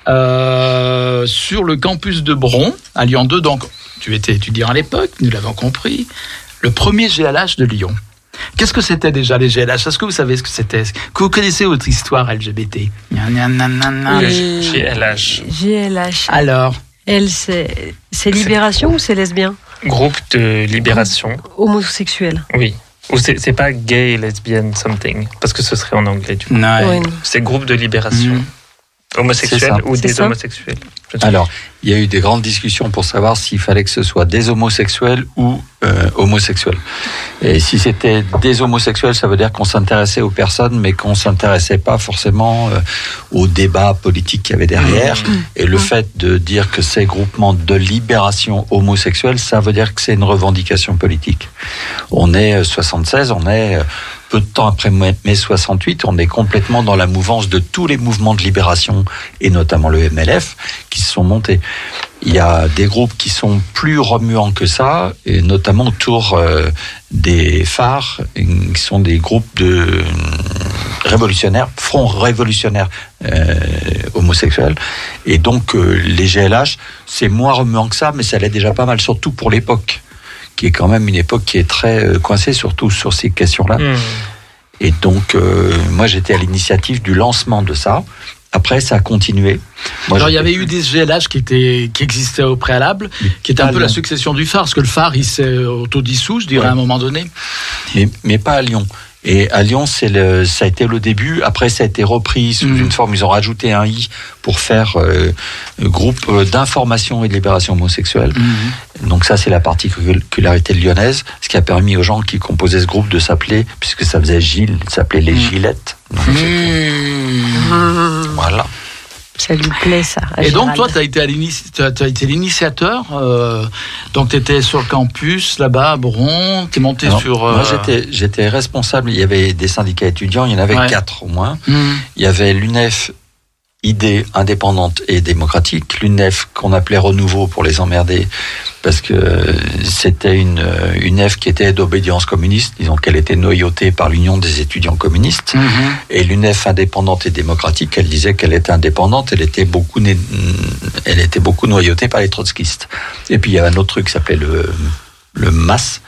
euh, sur le campus de Bron, à Lyon 2, donc tu étais étudiant à l'époque, nous l'avons compris, le premier GLH de Lyon. Qu'est-ce que c'était déjà les GLH Est-ce que vous savez ce que c'était? Que vous connaissez votre histoire LGBT Oui. GLH, GLH. Alors, Elle, c'est c'est libération ou c'est lesbien? Groupe de libération. Homosexuel. Oui. Ou c'est pas gay, lesbienne, something, parce que ce serait en anglais du coup. ouais. C'est groupe de libération. Mhm. Homosexuel C'est ça. ou des homosexuels. Alors, il y a eu des grandes discussions pour savoir s'il fallait que ce soit des homosexuels ou euh, homosexuels. Et si c'était des homosexuels, ça veut dire qu'on s'intéressait aux personnes, mais qu'on s'intéressait pas forcément euh, au débat politique qu'il y avait derrière. Et le fait de dire que c'est groupement de libération homosexuelle, ça veut dire que c'est une revendication politique. On est euh, 76, on est euh, peu de temps après mai mai 68, on est complètement dans la mouvance de tous les mouvements de libération, et notamment le MLF, qui se sont montés. Il y a des groupes qui sont plus remuants que ça, et notamment autour euh, des phares, qui sont des groupes de euh, révolutionnaires, front révolutionnaire euh, homosexuel. Et donc euh, les GLH, c'est moins remuant que ça, mais ça l'est déjà pas mal, surtout pour l'époque, qui est quand même une époque qui est très euh, coincée, surtout sur ces questions-là. Hmm. Et donc, euh, moi, j'étais à l'initiative du lancement de ça. Après, ça a continué. Moi, Alors, il y avait eu des GLH qui, étaient, qui existaient au préalable, qui étaient un peu la succession du phare, parce que le phare, il s'est autodissous, je dirais, Ouais. à un moment donné. mais, mais pas à Lyon. Et à Lyon, c'est le, ça a été le début. Après, ça a été repris sous Mhm. une forme. Ils ont rajouté un i pour faire euh, groupe euh, d'information et de libération homosexuelle. Donc ça, c'est la particularité lyonnaise, ce qui a permis aux gens qui composaient ce groupe de s'appeler, puisque ça faisait Gilles, de s'appeler les Mhm. Gilettes. Donc, Mmh. Voilà. Ça lui plaît, ça. Et donc, toi, tu as été, l'initiateur. euh, donc, tu étais sur le campus, là-bas, à Bron. Tu es monté Alors, sur. euh, Moi, j'étais, j'étais responsable. Il y avait des syndicats étudiants. Il y en avait Ouais. quatre au moins. hmm, Il y avait l'UNEF, idée indépendante et démocratique. L'UNEF qu'on appelait Renouveau pour les emmerder, parce que c'était une UNEF qui était d'obédience communiste. Disons qu'elle était noyautée par l'Union des étudiants communistes. mhm. Et l'UNEF indépendante et démocratique, elle disait qu'elle était indépendante, elle était beaucoup, elle était beaucoup noyautée par les trotskistes. Et puis il y avait un autre truc qui s'appelait le, le MAS.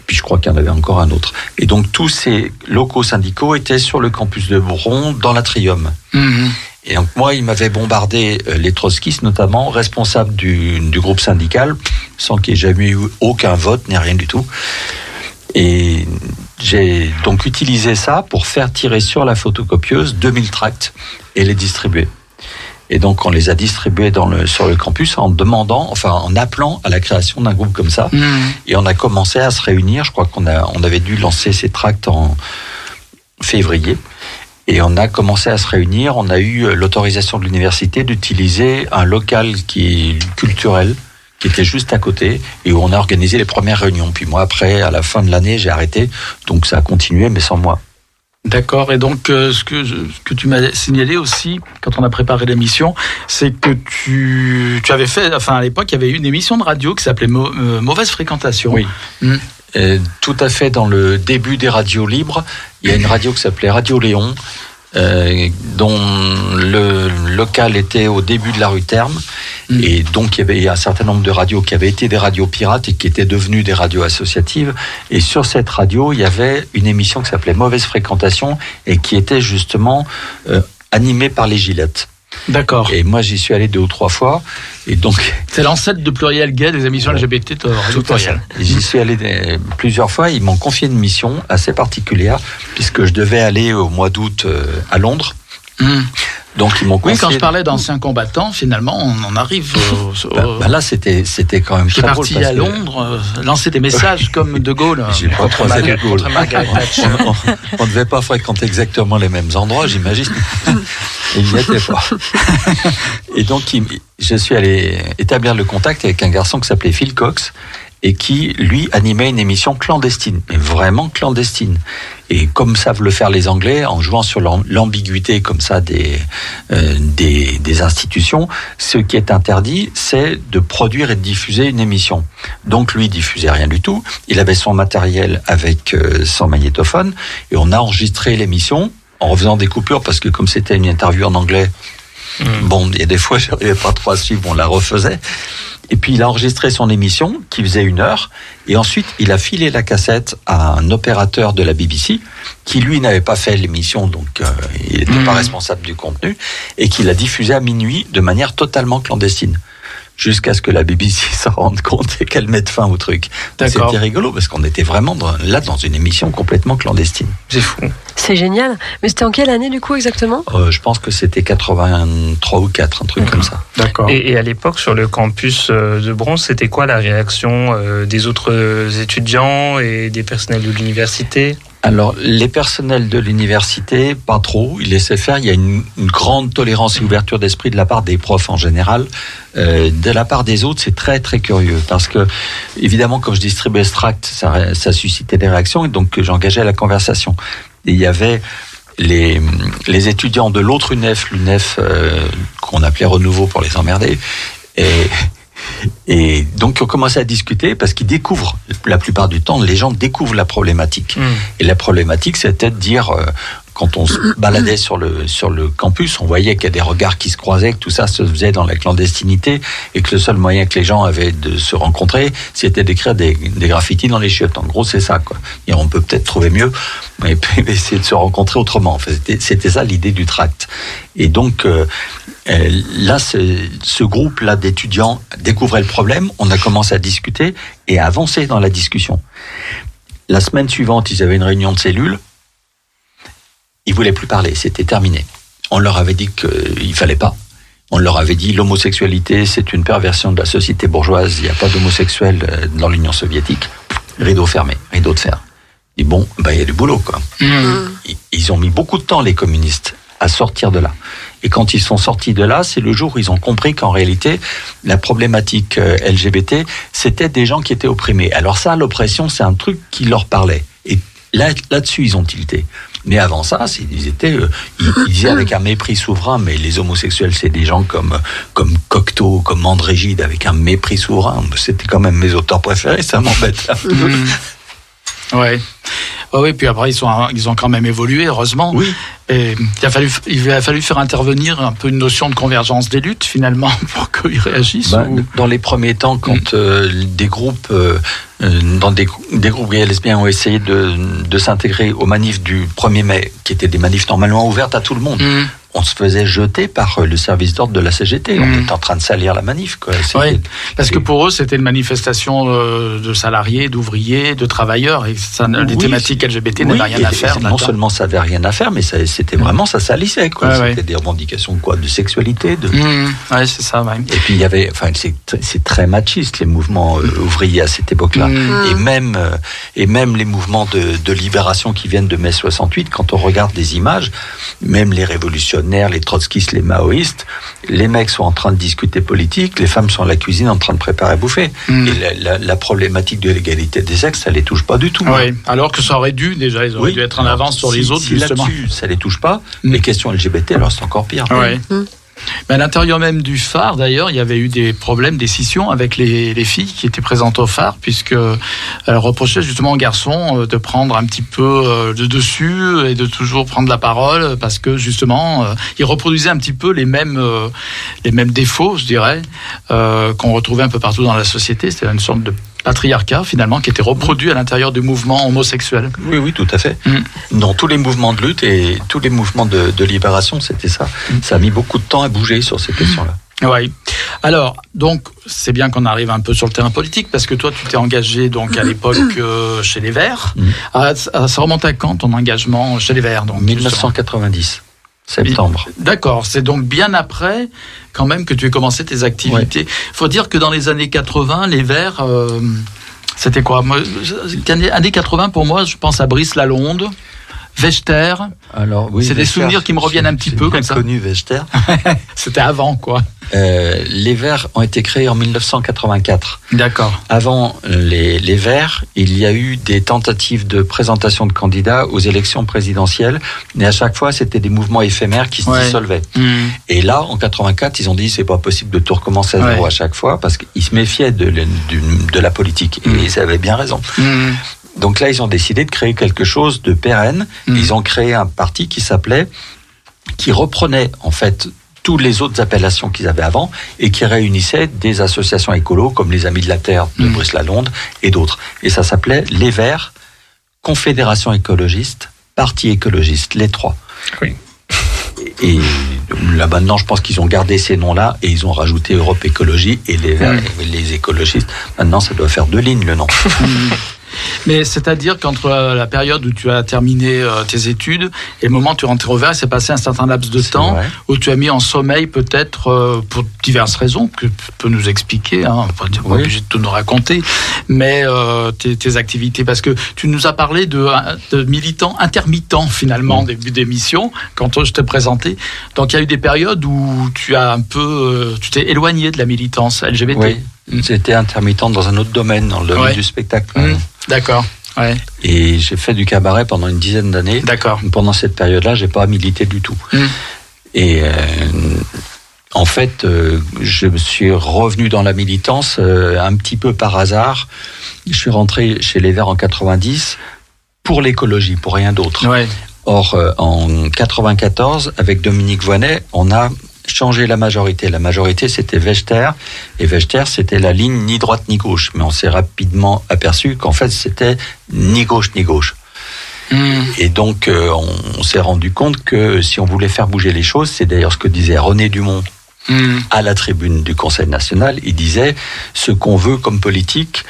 Et puis je crois qu'il y en avait encore un autre. Et donc tous ces locaux syndicaux étaient sur le campus de Bron, dans l'atrium. Mhm. Et donc moi, il m'avait bombardé euh, les trotskistes, notamment responsables du, du groupe syndical, sans qu'il n'y ait jamais eu aucun vote ni rien du tout. Et j'ai donc utilisé ça pour faire tirer sur la photocopieuse 2000 tracts et les distribuer. Et donc on les a distribués dans le, sur le campus en demandant, enfin en appelant à la création d'un groupe comme ça. Mhm. Et on a commencé à se réunir. Je crois qu'on a, on avait dû lancer ces tracts en février. Et on a commencé à se réunir. On a eu euh, l'autorisation de l'université d'utiliser un local qui est culturel, qui était juste à côté, et où on a organisé les premières réunions. Puis moi, après, à la fin de l'année, j'ai arrêté. Donc ça a continué, mais sans moi. D'accord. Et donc, euh, ce que, je- ce que tu m'as signalé aussi, quand on a préparé l'émission, c'est que tu, tu avais fait, enfin, à l'époque, il y avait une émission de radio qui s'appelait euh, Mauvaise Fréquentation. Oui. Mm. Euh, tout à fait dans le début des radios libres, il y a une radio qui s'appelait Radio Léon, euh, dont le local était au début de la rue Terme. Mm. Et donc, il y avait un certain nombre de radios qui avaient été des radios pirates et qui étaient devenues des radios associatives. Et sur cette radio, il y avait une émission qui s'appelait Mauvaise Fréquentation et qui était justement euh, animée par les Gilettes. D'accord. Et moi, j'y suis allé deux ou trois fois. Et donc, C'est l'ancêtre de Pluriel Gay des émissions Ouais. LGBT Tout. Pluriel. J'y suis allé plusieurs fois. Ils m'ont confié une mission assez particulière puisque je devais aller au mois d'août euh, à Londres. Mm. Donc ils m'ont. Oui, quand je parlais d'anciens combattants, finalement, on en arrive au, au- Bah, bah là, c'était c'était quand même qui est parti à Londres, euh, lancer des messages comme De Gaulle. J'ai pas croisé De Gaulle. on, ne devait pas fréquenter exactement les mêmes endroits, j'imagine. Et il n'y était pas. Et donc, il- je suis allé établir le contact avec un garçon qui s'appelait Phil Cox et qui, lui, animait une émission clandestine, mais vraiment clandestine. Et comme savent le faire les Anglais, en jouant sur l'am- l'ambiguïté comme ça des, euh, des, des institutions, ce qui est interdit, c'est de produire et de diffuser une émission. Donc lui, il diffusait rien du tout. Il avait son matériel avec euh, son magnétophone et on a enregistré l'émission en refaisant des coupures parce que comme c'était une interview en anglais, bon, il y a des fois, j'arrivais pas trop à suivre, on la refaisait. Et puis il a enregistré son émission qui faisait une heure et ensuite il a filé la cassette à un opérateur de la BBC qui lui n'avait pas fait l'émission donc euh, il n'était pas responsable du contenu et qui l'a diffusé à minuit de manière totalement clandestine jusqu'à ce que la BBC s'en rende compte et qu'elle mette fin au truc. C'était rigolo parce qu'on était vraiment dans- là dans une émission complètement clandestine. C'est fou. C'est génial. Mais c'était en quelle année du coup exactement? Euh, je pense que c'était 83 ou 4, un truc comme ça. D'accord. Et, et à l'époque, sur le campus euh, de Bronze, c'était quoi la réaction euh, des autres étudiants et des personnels de l'université? Alors, les personnels de l'université, pas trop. Ils laissaient faire. Il y a une, une grande tolérance et ouverture d'esprit de la part des profs en général. Euh, de la part des autres, c'est très très curieux parce que, évidemment, quand je distribuais ce tract, ça, ça suscitait des réactions et donc j'engageais la conversation. Il y avait les, les étudiants de l'autre UNEF, l'UNEF euh, qu'on appelait Renouveau pour les emmerder, et, et donc on commençait à discuter parce qu'ils découvrent, la plupart du temps, les gens découvrent la problématique. Et la problématique, c'était de dire, euh, quand on se baladait sur le, sur le campus, on voyait qu'il y a des regards qui se croisaient, que tout ça se faisait dans la clandestinité, et que le seul moyen que les gens avaient de se rencontrer, c'était d'écrire des, des graffitis dans les chiottes. En gros, c'est ça, quoi. Et on peut peut-être trouver mieux, mais essayer de se rencontrer autrement. En fait, c'était- c'était ça l'idée du tract. Et donc, euh, euh, là, ce, ce groupe-là d'étudiants découvrait le problème, on a commencé à discuter et à avancer dans la discussion. La semaine suivante, ils avaient une réunion de cellules. Ils voulaient plus parler, c'était terminé. On leur avait dit qu'il fallait pas. On leur avait dit l'homosexualité, c'est une perversion de la société bourgeoise. Il n'y a pas d'homosexuels euh, dans l'Union soviétique. Rideau fermé, rideau de fer. Et bon, bah, il y a du boulot, quoi. Mmh. Ils- ont mis beaucoup de temps, les communistes, à sortir de là. Et quand ils sont sortis de là, c'est le jour où ils ont compris qu'en réalité, la problématique euh, LGBT, c'était des gens qui étaient opprimés. Alors ça, l'oppression, c'est un truc qui leur parlait. Et là, là-dessus, ils ont tilté. Mais avant ça, ils étaient, euh, ils, disaient avec un mépris souverain, mais les homosexuels, c'est des gens comme comme Cocteau, comme André Gide, avec un mépris souverain. C'était quand même mes auteurs préférés, ça m'embête. un peu. Ouais. Ouais, oui, puis après, ils, sont, ils ont quand même évolué, heureusement. Oui. Et il a, fallu, il a fallu faire intervenir un peu une notion de convergence des luttes, finalement, pour qu'ils réagissent. Bah, ou- Dans les premiers temps, quand euh, des groupes, euh, euh, dans des, des groupes gays et lesbiens ont essayé de, de s'intégrer aux manifs du 1er mai, qui étaient des manifs normalement ouvertes à tout le monde, Mmh. On se faisait jeter par euh, le service d'ordre de la CGT. On était en train de salir la manif. Quoi. C'était- Oui, parce que pour eux, c'était une manifestation euh, de salariés, d'ouvriers, de travailleurs, et ça, les thématiques LGBT Oui, n'avaient rien et- à faire. Non seulement ça n'avait rien à faire, mais ça- c'était vraiment, ça salissait. quoi. Ouais, c'était ouais. des revendications de quoi De sexualité de... Mmh, ouais, c'est ça, ouais. Et puis il y avait, enfin c'est c'est très machiste les mouvements euh, ouvriers à cette époque-là, Mmh. et même et même les mouvements de, de libération qui viennent de mai 68. Quand on regarde des images, même les révolutionnaires, les trotskistes, les maoïstes, les mecs sont en train de discuter politique, les femmes sont à la cuisine en train de préparer à bouffer. Mmh. Et la, la- la problématique de l'égalité des sexes, ça les touche pas du tout. Oui, alors que ça aurait dû déjà, ils auraient dû être en Alors, avance sur si- les autres, si justement. là-dessus, ça les touche pas. Mm. Les questions LGBT, alors c'est encore pire. Ouais. Mais à l'intérieur même du phare, d'ailleurs, il y avait eu des problèmes, des scissions avec les, les filles qui étaient présentes au phare, puisque elles reprochaient justement aux garçons euh, de prendre un petit peu euh, de dessus et de toujours prendre la parole, parce que justement, euh, ils reproduisaient un petit peu les mêmes, les mêmes défauts, je dirais, qu'on retrouvait un peu partout dans la société. C'était une sorte de patriarcat finalement qui était reproduit à l'intérieur du mouvement homosexuel. Oui, oui, tout à fait. Mm. Dans tous les mouvements de lutte et tous les mouvements de, de libération, c'était ça. Mm. Ça a mis beaucoup de temps à bouger sur ces questions-là. Oui. Alors, donc, c'est bien qu'on arrive un peu sur le terrain politique, parce que toi, tu t'es engagé donc à l'époque euh, chez les Verts. Mhm. Ah, ça ça remonte à quand ton engagement chez les Verts donc, 1990, septembre. D'accord, c'est donc bien après quand même que tu as commencé tes activités. Il faut dire que dans les années 80, les Verts, euh, c'était quoi? Moi, années 80 pour moi, je pense à Brice Lalonde, Vechter. Alors, oui, C'est des souvenirs qui me reviennent un petit peu comme ça. connu Vechter. C'était avant, quoi. Euh, les Verts ont été créés en 1984. D'accord. Avant les, les Verts, il y a eu des tentatives de présentation de candidats aux élections présidentielles, mais à chaque fois, c'était des mouvements éphémères qui se Ouais. dissolvaient. Mhm. Et là, en 84, ils ont dit c'est pas possible de tout recommencer à zéro Ouais. à chaque fois parce qu'ils se méfiaient de, de la politique. Et Mm. ils avaient bien raison. Mhm. Donc là, ils ont décidé de créer quelque chose de pérenne. Mm. Ils ont créé un parti qui s'appelait, qui reprenait en fait toutes les autres appellations qu'ils avaient avant et qui réunissait des associations écolos comme les Amis de la Terre de Mm. Brice Lalonde et d'autres. Et ça s'appelait Les Verts, Confédération écologiste, Parti écologiste, les trois. Oui. Et là maintenant, je pense qu'ils ont gardé ces noms-là et ils ont rajouté Europe Écologie et les Verts, et les écologistes. Maintenant, ça doit faire deux lignes le nom. Mais c'est-à-dire qu'entre euh, la période où tu as terminé euh, tes études et le moment où tu rentres au vert, il s'est passé un certain laps de C'est temps vrai. où tu as mis en sommeil peut-être euh, pour diverses raisons que tu peux nous expliquer, hein, pas, pas Oui. obligé de tout nous raconter, mais euh, tes, tes activités parce que tu nous as parlé de, de militants intermittents finalement Mm. début d'émission quand je t'ai présenté. Donc il y a eu des périodes où tu as un peu, tu t'es éloigné de la militance LGBT. Oui, c'était intermittent dans un autre domaine, dans le domaine Ouais. du spectacle. Mmh, D'accord. Ouais. Et j'ai fait du cabaret pendant une dizaine d'années. D'accord. Pendant cette période-là, j'ai pas milité du tout. Mm. Et euh, en fait, euh, je me suis revenu dans la militance euh, un petit peu par hasard. Je suis rentré chez les Verts en 90 pour l'écologie, pour rien d'autre. Ouais. Or, euh, en 94, avec Dominique Voynet, on a changé la majorité. La majorité, c'était Vechter, et Vechter, c'était la ligne ni droite ni gauche. Mais on s'est rapidement aperçu qu'en fait, c'était ni gauche ni gauche. Mmh. Et donc, euh, on, on s'est rendu compte que si on voulait faire bouger les choses, c'est d'ailleurs ce que disait René Dumont Mmh. à la tribune du Conseil national. Il disait ce qu'on veut comme politique,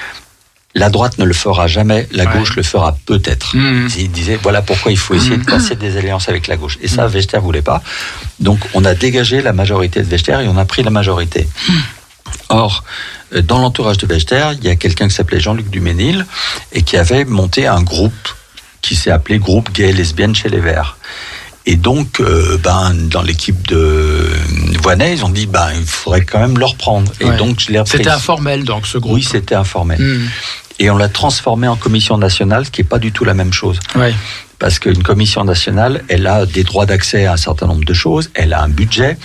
la droite ne le fera jamais, la Ouais. gauche le fera peut-être. Mmh. Il disait voilà pourquoi il faut essayer de passer des alliances avec la gauche. Et ça, Vechter voulait pas. Donc, on a dégagé la majorité de Vechter et on a pris la majorité. Or, euh, dans l'entourage de Vechter, il y a quelqu'un qui s'appelait Jean-Luc Duménil et qui avait monté un groupe qui s'est appelé Groupe Gay et Lesbienne chez les Verts. Et donc, euh, ben, dans l'équipe de Voinet, ils ont dit, ben, il faudrait quand même le reprendre. Et Ouais. donc, je l'ai repris. C'était informel donc ce groupe. Oui, c'était informel. Mmh. Et on l'a transformé en commission nationale, ce qui n'est pas du tout la même chose. Ouais. Parce qu'une commission nationale, elle a des droits d'accès à un certain nombre de choses, elle a un budget,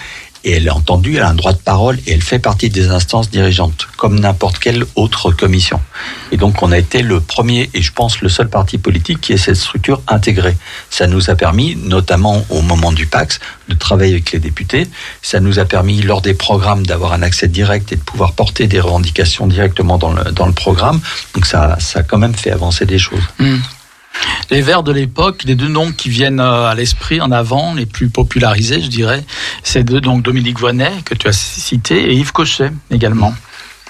et elle est entendue, elle a un droit de parole, et elle fait partie des instances dirigeantes, comme n'importe quelle autre commission. Et donc on a été le premier, et je pense le seul parti politique qui ait cette structure intégrée. Ça nous a permis, notamment au moment du PAX, de travailler avec les députés. Ça nous a permis, lors des programmes, d'avoir un accès direct et de pouvoir porter des revendications directement dans le, dans le programme. Donc ça, ça a quand même fait avancer des choses. Mmh. Les Verts de l'époque, les deux noms qui viennent euh, à l'esprit en avant, les plus popularisés, je dirais, c'est donc Dominique Voynet, que tu as cité, et Yves Cochet également.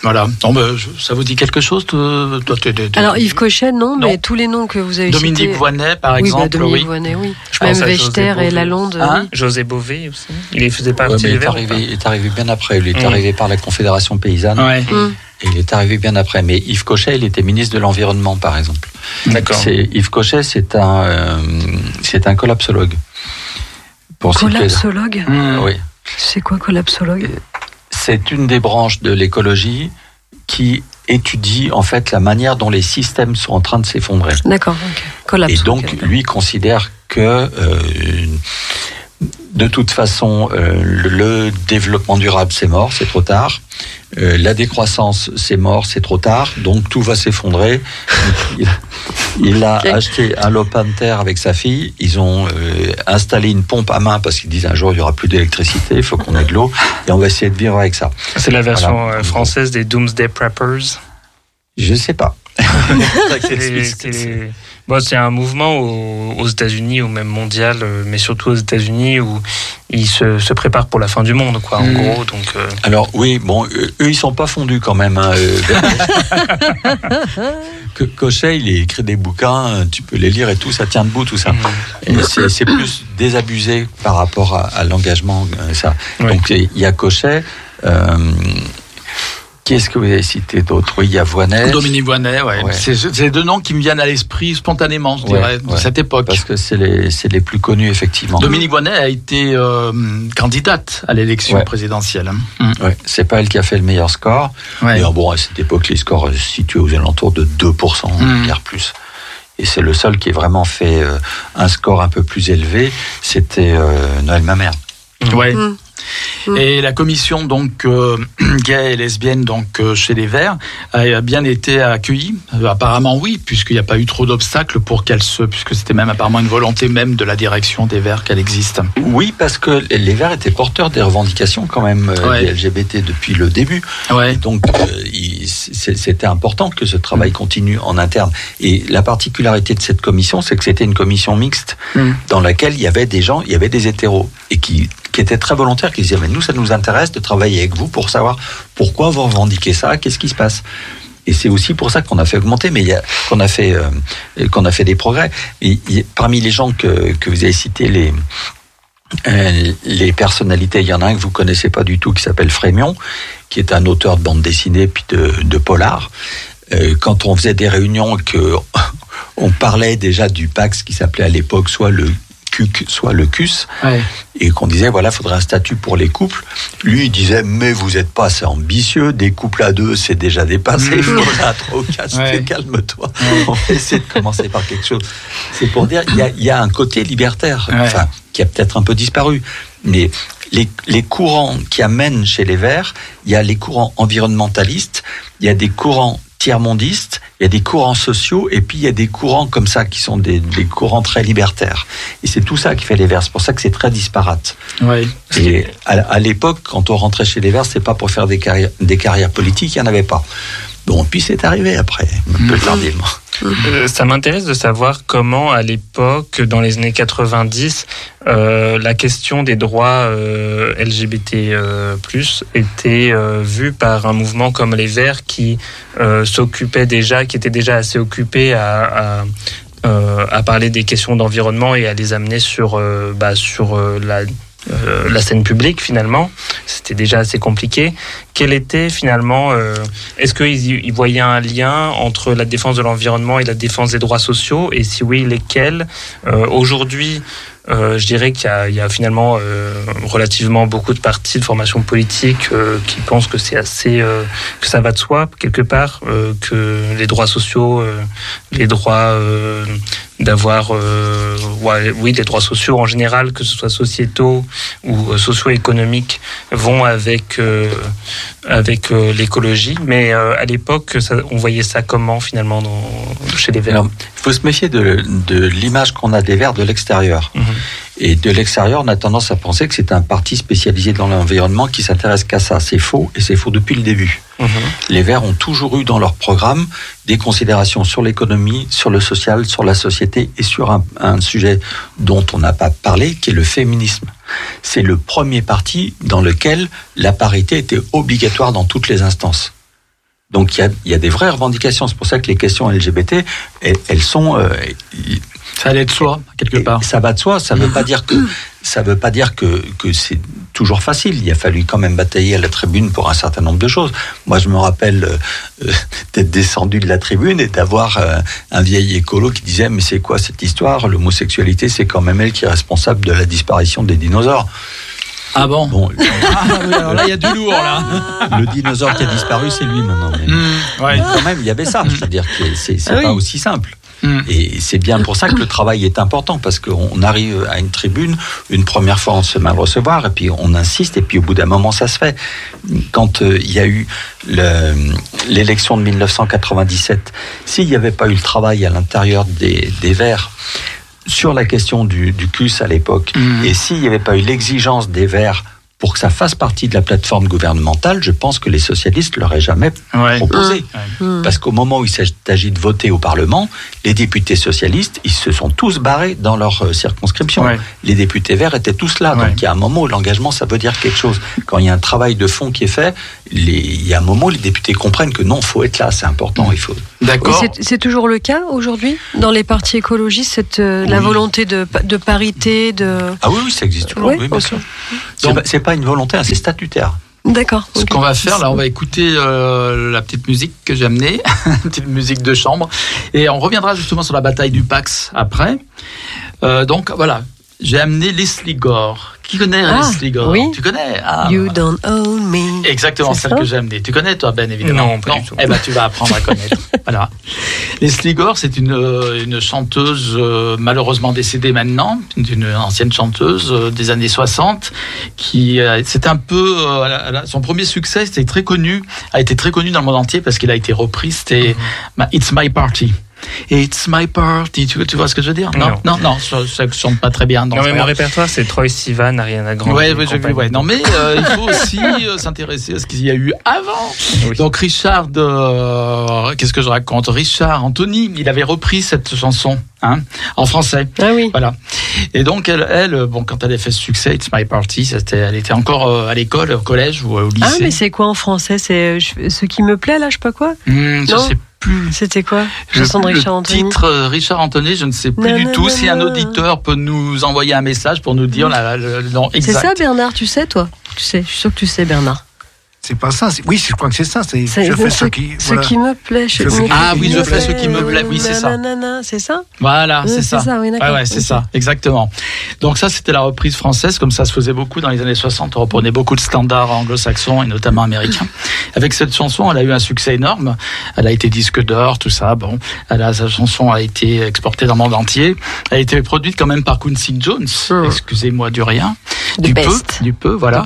Voilà. Non, ça vous dit quelque chose t'es- t'es- Alors Yves Cochet, non, Non. mais tous les noms que vous avez Dominique cités. Voynet, par oui, exemple, bah, Dominique oui. Voynet, oui. Je Même Vechter et. Lalonde. Hein oui. José Bové aussi. Il faisait Ouais, partie mais des il, est arrivé, il est arrivé bien après. Il est Mm. arrivé par la Confédération paysanne. Ouais. Et il est arrivé bien après. Mais Yves Cochet, il était ministre de l'Environnement, par exemple. D'accord. C'est- Yves Cochet, c'est un, euh, c'est un collapsologue. Pour Collapsologue Mmh. Oui. C'est quoi collapsologue? C'est une des branches de l'écologie qui étudie en fait la manière dont les systèmes sont en train de s'effondrer. D'accord. Et donc, lui considère que euh, de toute façon, euh, le, le développement durable, c'est mort, c'est trop tard. Euh, la décroissance, c'est mort, c'est trop tard. Donc, tout va s'effondrer. Il, il a acheté un lopin de terre avec sa fille. Ils ont euh, installé une pompe à main parce qu'ils disent un jour, il y aura plus d'électricité, il faut qu'on ait de l'eau. Et on va essayer de vivre avec ça. C'est la version Voilà. euh, française des Doomsday Preppers. Je sais pas. C'est c'est- bon, c'est un mouvement aux, aux États-Unis ou même mondial, euh, mais surtout aux États-Unis où ils se, se préparent pour la fin du monde, quoi. En Mm. gros, donc euh, Alors oui, bon, eux, eux, ils sont pas fondus quand même. Hein, euh, que Cochet, il a écrit des bouquins, euh, tu peux les lire et tout, ça tient debout tout ça. Et c'est- plus désabusé par rapport à, à l'engagement, euh, ça. Donc il y a Cochet. Euh, qui est-ce que vous avez cité d'autres Oui, il y a Voinet. Dominique Voynet, ouais. Ouais. C'est deux noms qui me viennent à l'esprit spontanément, je Ouais, dirais, de ouais. cette époque. Parce que c'est les, plus connus, effectivement. Dominique Voynet a été euh, candidate à l'élection Ouais. présidentielle. Mm. Ouais, c'est pas elle qui a fait le meilleur score. Ouais. Mais bon, à cette époque, les scores euh, se situent aux alentours de 2%, Mm. guère plus. Et c'est le seul qui ait vraiment fait euh, un score un peu plus élevé, c'était euh, Noël Mamère. Ouais. Mm. Mm. Et la commission donc euh, gay et lesbienne donc euh, chez les Verts a bien été accueillie. Euh, apparemment oui, puisqu'il n'y a pas eu trop d'obstacles pour qu'elle se, puisque c'était même apparemment une volonté même de la direction des Verts qu'elle existe. Oui, parce que les Verts étaient porteurs des revendications quand même euh, Ouais. des LGBT depuis le début. Ouais. Donc, euh, c'était important que ce travail continue en interne. Et la particularité de cette commission, c'est que c'était une commission mixte Mm. dans laquelle il y avait des gens, il y avait des hétéros, et qui, qui étaient très volontaires, qui disaient, mais nous, ça nous intéresse de travailler avec vous pour savoir pourquoi vous revendiquez ça, qu'est-ce qui se passe. Et c'est aussi pour ça qu'on a fait augmenter, mais qu'on a fait euh, qu'on a fait des progrès. Parmi les gens que, que vous avez cités, les euh, les personnalités, il y en a un que vous connaissez pas du tout qui s'appelle Frémion, qui est un auteur de bande dessinée puis de, de polar. Euh, quand on faisait des réunions que on parlait déjà du Pax qui s'appelait à l'époque soit le CUC, soit le CUS, Ouais. et qu'on disait voilà, faudrait un statut pour les couples. Lui, il disait mais vous êtes pas assez ambitieux, des couples à deux, c'est déjà dépassé, il faudrait ou quatre, Ouais. calme-toi. On va essayer de commencer par quelque chose. C'est pour dire il y a, il y a un côté libertaire, enfin qui a peut-être un peu disparu, mais les, les courants qui amènent chez les Verts, il y a les courants environnementalistes, il y a des courants tiers-mondistes, il y a des courants sociaux, et puis il y a des courants comme ça qui sont des, des courants très libertaires. Et c'est tout ça qui fait les Verts. C'est pour ça que c'est très disparate. Ouais. Et à, à l'époque, quand on rentrait chez les Verts, c'est pas pour faire des carrières, des carrières politiques, il n'y en avait pas. Bon, puis c'est arrivé après, un peu tardivement. Euh, ça m'intéresse de savoir comment, à l'époque, dans les années 90, euh, la question des droits euh, LGBT était vue par un mouvement comme les Verts qui s'occupait déjà, qui était déjà assez occupé à, à, euh, à parler des questions d'environnement et à les amener sur, euh, bah, sur euh, la euh, la scène publique finalement, c'était déjà assez compliqué. Quel était finalement, euh, est-ce qu'ils voyaient un lien entre la défense de l'environnement et la défense des droits sociaux? Et si oui, lesquels? Euh, Aujourd'hui, je dirais qu'il y, y a finalement relativement beaucoup de partis de formation politique qui pensent que c'est assez, que ça va de soi quelque part, que les droits sociaux, les droits d'avoir, euh, ouais, oui, les droits sociaux en général, que ce soit sociétaux ou euh, socio-économiques, vont avec euh, avec l'écologie. Mais à l'époque, on voyait ça comment finalement dans, chez les Verts? Il faut se méfier de, de l'image qu'on a des Verts de l'extérieur. Mhm. Et de l'extérieur, on a tendance à penser que c'est un parti spécialisé dans l'environnement qui s'intéresse qu'à ça. C'est faux, et c'est faux depuis le début. Les Verts ont toujours eu dans leur programme des considérations sur l'économie, sur le social, sur la société et sur un, sujet dont on n'a pas parlé, qui est le féminisme. C'est le premier parti dans lequel la parité était obligatoire dans toutes les instances. Donc il y a, il y a des vraies revendications. C'est pour ça que les questions LGBT, elles, elles sont euh, Ça allait de soi, quelque et part. Ça va de soi. Ça veut pas dire que ça veut pas dire que, que c'est toujours facile. Il a fallu quand même batailler à la tribune pour un certain nombre de choses. Moi, je me rappelle euh, euh, d'être descendu de la tribune et d'avoir euh, un vieil écolo qui disait mais c'est quoi cette histoire? L'homosexualité, c'est quand même elle qui est responsable de la disparition des dinosaures. Ah bon? Bon, Ah alors là, il y a du lourd, là. le dinosaure qui a disparu, c'est lui maintenant. Mais, Hmm, ouais. mais quand même, il y avait ça. C'est-à-dire que c'est c'est Ah pas oui. aussi simple. Hmm. Et c'est bien pour ça que le travail est important, parce qu'on arrive à une tribune, une première fois on se fait mal recevoir, et puis on insiste, et puis au bout d'un moment ça se fait. Quand euh, il y a eu le- l'élection de 1997, s'il n'y avait pas eu le travail à l'intérieur des, des Verts sur la question du, du CUS à l'époque, Mhm. et s'il n'y avait pas eu l'exigence des Verts pour que ça fasse partie de la plateforme gouvernementale, je pense que les socialistes l'auraient jamais Ouais. proposé. Hmm. Parce qu'au moment où il s'agit de voter au Parlement, les députés socialistes, ils se sont tous barrés dans leur euh, circonscription. Ouais. Les députés verts étaient tous là. Ouais. Donc il y a un moment où l'engagement, ça veut dire quelque chose. Quand il y a un travail de fond qui est fait, les- il y a un moment où les députés comprennent que non, faut être là, c'est important. Il faut. D'accord. c'est- c'est toujours le cas aujourd'hui dans les partis écologistes, cette, euh, la volonté de, pa- de parité, de. Ah oui, oui, ça existe toujours. Oui, bien sûr. C'est Donc- pas- C'est pas une volonté, hein, c'est statutaire. D'accord. Ce qu'on va faire, là, on va écouter euh, la petite musique que j'ai amenée, une petite musique de chambre, et on reviendra justement sur la bataille du Pax après. Euh, donc voilà, j'ai amené Leslie Gore. Qui connaît Ah, Leslie Gore oui. Tu connais ah, You don't own me. Exactement, celle que j'ai amenée. Tu connais toi, Ben, évidemment Non, pas du tout. Eh ben, tu vas apprendre à connaître. voilà. Leslie Gore, c'est une, euh, une chanteuse euh, malheureusement décédée maintenant, d'une ancienne chanteuse euh, des années 60, qui euh, c'est un peu son premier succès, c'était très connu, a été très connu dans le monde entier parce qu'il a été repris. C'était ma- It's My Party. It's my party. Tu, tu vois ce que je veux dire? Non, non, non, ça, ça chante pas très bien. pas mon répertoire, c'est Troy Sivan, Ariana Grande. Ouais, et ouais, j'ai vu, ouais. Non, mais euh, il faut aussi euh, s'intéresser à ce qu'il y a eu avant. Oui. Donc Richard, de... qu'est-ce que je raconte? Richard Anthony, il avait repris cette chanson hein, en français. Ah oui. Voilà. Et donc elle, elle, bon, quand elle a fait ce succès, It's My Party, c'était, elle était encore euh, à l'école, au collège ou euh, au lycée. Ah, mais c'est quoi en français? C'est euh, ce qui me plaît là, je sais pas quoi? Hmm, je Non. sais plus. C'était quoi? Je- Chanson de le Richard Anthony? titre euh, Richard Anthony, je ne sais plus du tout. Si un auditeur peut nous envoyer un message pour nous dire la- le le nom C'est exact. ça, Bernard, tu sais, toi? Tu sais, je suis sûr que tu sais, Bernard. C'est pas ça. Oui, je crois que c'est ça. C'est je fais ce, qui. ce voilà. qui me plaît. Je fais ce Ah oui, je fais ce qui me plaît. Oui, c'est ça. C'est ça? Voilà, c'est ça. oui. Ouais, ouais, c'est ça, exactement. Donc ça, c'était la reprise française, comme ça se faisait beaucoup dans les années 60. On reprenait beaucoup de standards anglo-saxons et notamment américains. Avec cette chanson, elle a eu un succès énorme. Elle a été disque d'or, tout ça. Bon, elle a, sa chanson a été exportée dans le monde entier. Elle a été produite quand même par Quincy Jones. Mm. Excusez-moi du rien. Du peu, du peu, voilà.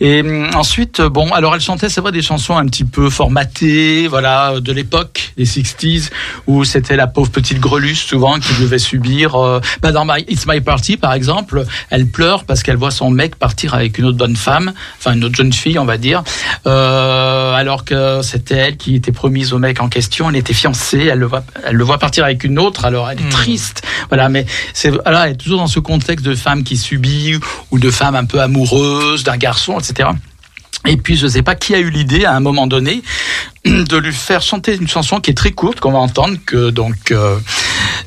Et hum, ensuite, euh, bon, alors elle chantait, c'est vrai, des chansons un petit peu formatées, voilà, euh, de l'époque, des 60s, où c'était la pauvre petite greluche, souvent, qui devait subir. Euh, bah, dans My, It's My Party, par exemple, elle pleure parce qu'elle voit son mec partir avec une autre bonne femme, enfin, une autre jeune fille, on va dire, euh, alors que c'était elle qui était promise au mec en question, elle était fiancée, elle le voit, elle le voit partir avec une autre, alors elle est Hmm. triste. Voilà, mais c'est, voilà, elle est toujours dans ce contexte de femme qui subit, ou de femme un peu amoureuse d'un garçon, etc. Et puis, je ne sais pas qui a eu l'idée, à un moment donné, de lui faire chanter une chanson qui est très courte, qu'on va entendre, que donc euh,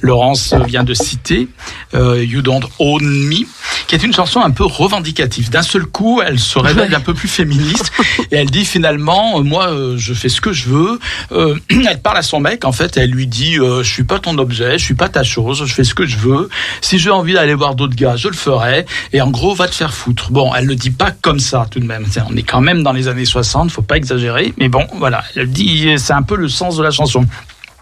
Laurence vient de citer, euh, You Don't Own Me, qui est une chanson un peu revendicative. D'un seul coup, elle se révèle Ouais. un peu plus féministe et elle dit finalement, euh, moi, euh, je fais ce que je veux. Euh, elle parle à son mec, en fait, elle lui dit, euh, je suis pas ton objet, je suis pas ta chose, je fais ce que je veux. Si j'ai envie d'aller voir d'autres gars, je le ferai. Et en gros, va te faire foutre. Bon, elle le dit pas comme ça tout de même. On est quand même dans les années 60, faut pas exagérer. Mais bon, voilà, elle dit, c'est un peu le sens de la chanson.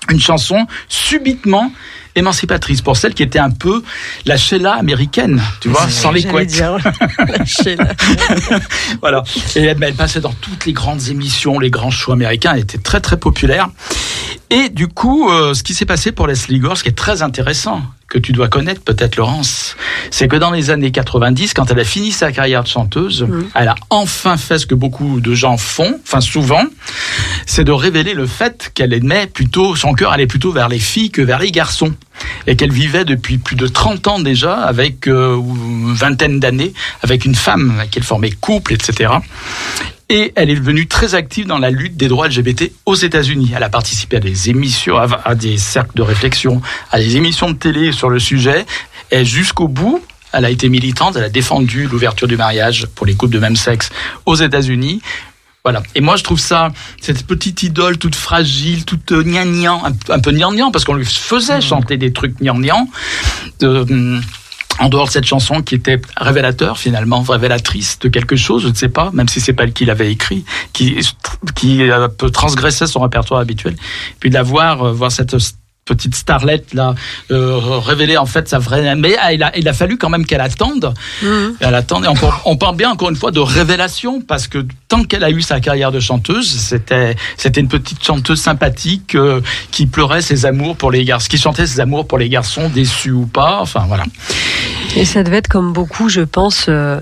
Une chanson subitement émancipatrice pour celle qui était un peu la Sheila américaine, tu vois, sans les couettes. dire, la- Voilà. Et elle, elle passait dans toutes les grandes émissions, les grands shows américains. Elle était très très populaire. Et du coup, euh, ce qui s'est passé pour Leslie Gore, ce qui est très intéressant, que tu dois connaître peut-être Laurence, c'est que dans les années 90, quand elle a fini sa carrière de chanteuse, elle a enfin fait ce que beaucoup de gens font, enfin souvent, c'est de révéler le fait qu'elle aimait plutôt, son cœur allait plutôt vers les filles que vers les garçons. Et qu'elle vivait depuis plus de 30 ans déjà, avec euh, une vingtaine d'années, avec une femme avec qui elle formait couple, etc. Et elle est devenue très active dans la lutte des droits LGBT aux États-Unis. Elle a participé à des émissions, à, des cercles de réflexion, à des émissions de télé sur le sujet. Et jusqu'au bout, elle a été militante. Elle a défendu l'ouverture du mariage pour les couples de même sexe aux États-Unis. Voilà. Et moi, je trouve ça, cette petite idole toute fragile, toute euh, gnangnan, un, un peu gnangnan, parce qu'on lui faisait chanter des trucs gnangnan. Hum, en dehors de cette chanson qui était révélateur finalement, révélatrice de quelque chose, je ne sais pas, même si c'est pas elle qui l'avait écrit, qui qui euh, peut transgresser son répertoire habituel, puis de la voir, euh, voir cette petite starlette là euh, révéler en fait sa vraie mais ah, il a, il a fallu quand même qu'elle attende. Elle attend et on, parle- on parle bien encore une fois de révélation parce que tant qu'elle a eu sa carrière de chanteuse c'était c'était une petite chanteuse sympathique euh, qui pleurait ses amours pour les garçons qui chantait ses amours pour les garçons déçus ou pas enfin voilà Et ça devait être comme beaucoup, je pense, euh,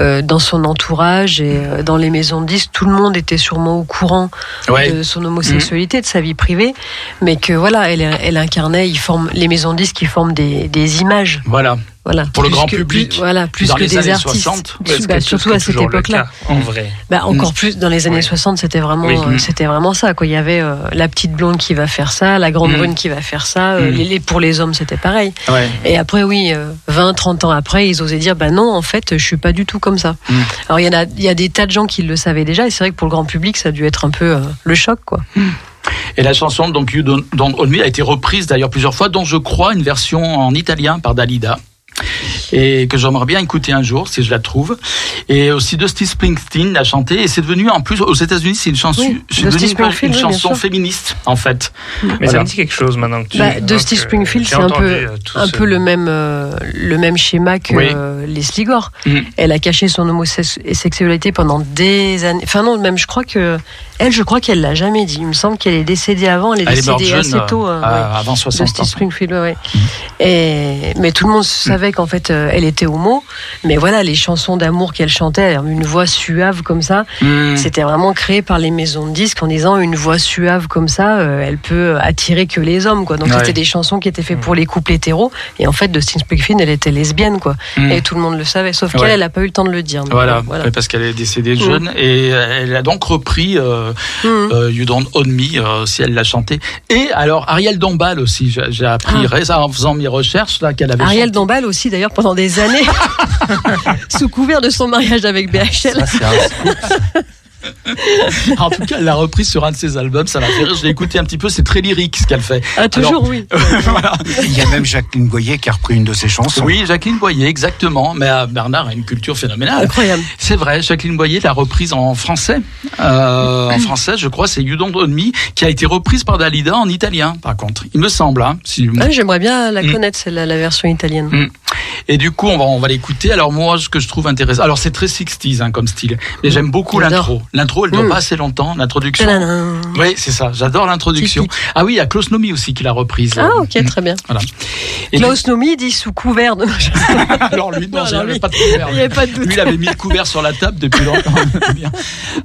euh, dans son entourage et euh, dans les maisons de disques, tout le monde était sûrement au courant Ouais. de son homosexualité, de sa vie privée, mais que voilà, elle, elle incarnait, il forme les maisons de disques, qui forment des, des images, voilà voilà. Pour le grand que- public, plus- voilà, plus dans que les des années artistes. 60, Bah, surtout à cette époque-là. En vrai. Bah, encore Mm. plus dans les années Oui. 60, c'était vraiment, Oui. euh, c'était vraiment ça. Quoi. Il y avait euh, la petite blonde qui va faire ça, la grande Mm. brune qui va faire ça. euh, Mm. les, pour les hommes, c'était pareil. ouais Et après, oui, euh, 20, 30 ans après, ils osaient dire, bah non, en fait, je suis pas du tout comme ça. Alors, il y, en a, il y a des tas de gens qui le savaient déjà, et c'est vrai que pour le grand public, ça a dû être un peu euh, le choc, quoi. Et la chanson donc You Don't, Don't Own Me a été reprise d'ailleurs plusieurs fois, dont je crois une version en italien par Dalida. Et que j'aimerais bien écouter un jour si je la trouve. Et aussi Dusty Springsteen l'a chanté. Et c'est devenu en plus aux États-Unis c'est une chanson, Oui, une, oui, féministe en fait. Mais ça Voilà. me dit quelque chose maintenant que tu. Bah, Dusty Springfield, c'est un peu, euh, tout un ce- peu le même, euh, le même schéma que Oui. euh, Leslie Gore. Mm. Elle a caché son homosexualité pendant des années. Enfin non, même je crois que elle, je crois qu'elle l'a jamais dit. Il me semble qu'elle est décédée avant. Elle est Elle est morte décédée jeune, assez tôt. euh, euh, ouais. avant 60 Dusty ans. Springfield, ouais, ouais. Et, mais tout le monde savait qu'en fait, euh, elle était homo. Mais voilà, les chansons d'amour qu'elle chantait, une voix suave comme ça, Mm. c'était vraiment créé par les maisons de disques en disant une voix suave comme ça, euh, elle peut attirer que les hommes, quoi. Donc Ouais. c'était des chansons qui étaient faites pour les couples hétéros. Et en fait, Dustin Springfield, elle était lesbienne, quoi. Mm. Et tout le monde le savait. Sauf Ouais. qu'elle, elle a pas eu le temps de le dire. Voilà, ouais, parce qu'elle est décédée jeune et elle a donc repris euh, euh, You Don't Own Me, euh, si elle l'a chanté. Et alors Ariel Dombal aussi, j'ai appris Ah. en faisant mes recherches là qu'elle avait Ariel chanté. Dombal aussi, d'ailleurs, pendant des années, sous couvert de son mariage avec BHL. Ça, c'est un scoop. En tout cas, elle l'a reprise sur un de ses albums, ça m'a fait rire. Je l'ai écouté un petit peu, c'est très lyrique ce qu'elle fait. Ah, toujours, Alors, oui. voilà. Il y a même Jacqueline Boyer qui a repris une de ses chansons. Oui, Jacqueline Boyer, exactement. Mais euh, Bernard a une culture phénoménale. Incroyable. C'est vrai, Jacqueline Boyer l'a reprise en français. Euh, en français, je crois, c'est You Don't Own Me, qui a été reprise par Dalida en italien, par contre. Il me semble. Hein, si... Ouais, J'aimerais bien la Mm. connaître, celle-là, la version italienne. Mm. Et du coup, on va, on va l'écouter. Alors moi, ce que je trouve intéressant, alors c'est très 60s hein, comme style, mais j'aime beaucoup l'intro. L'intro, elle dure Mm. pas assez longtemps, l'introduction. Oui, c'est ça. J'adore l'introduction. Ah oui, il y a Klaus Nomi aussi qui l'a reprise. Ah, ok, très bien. Voilà. Et Klaus Nomi dit sous couvert de. alors lui, non, Non, lui, pas de couvert. Il n'y avait pas de doute. Lui, il avait mis le couvert sur la table depuis longtemps. Bien.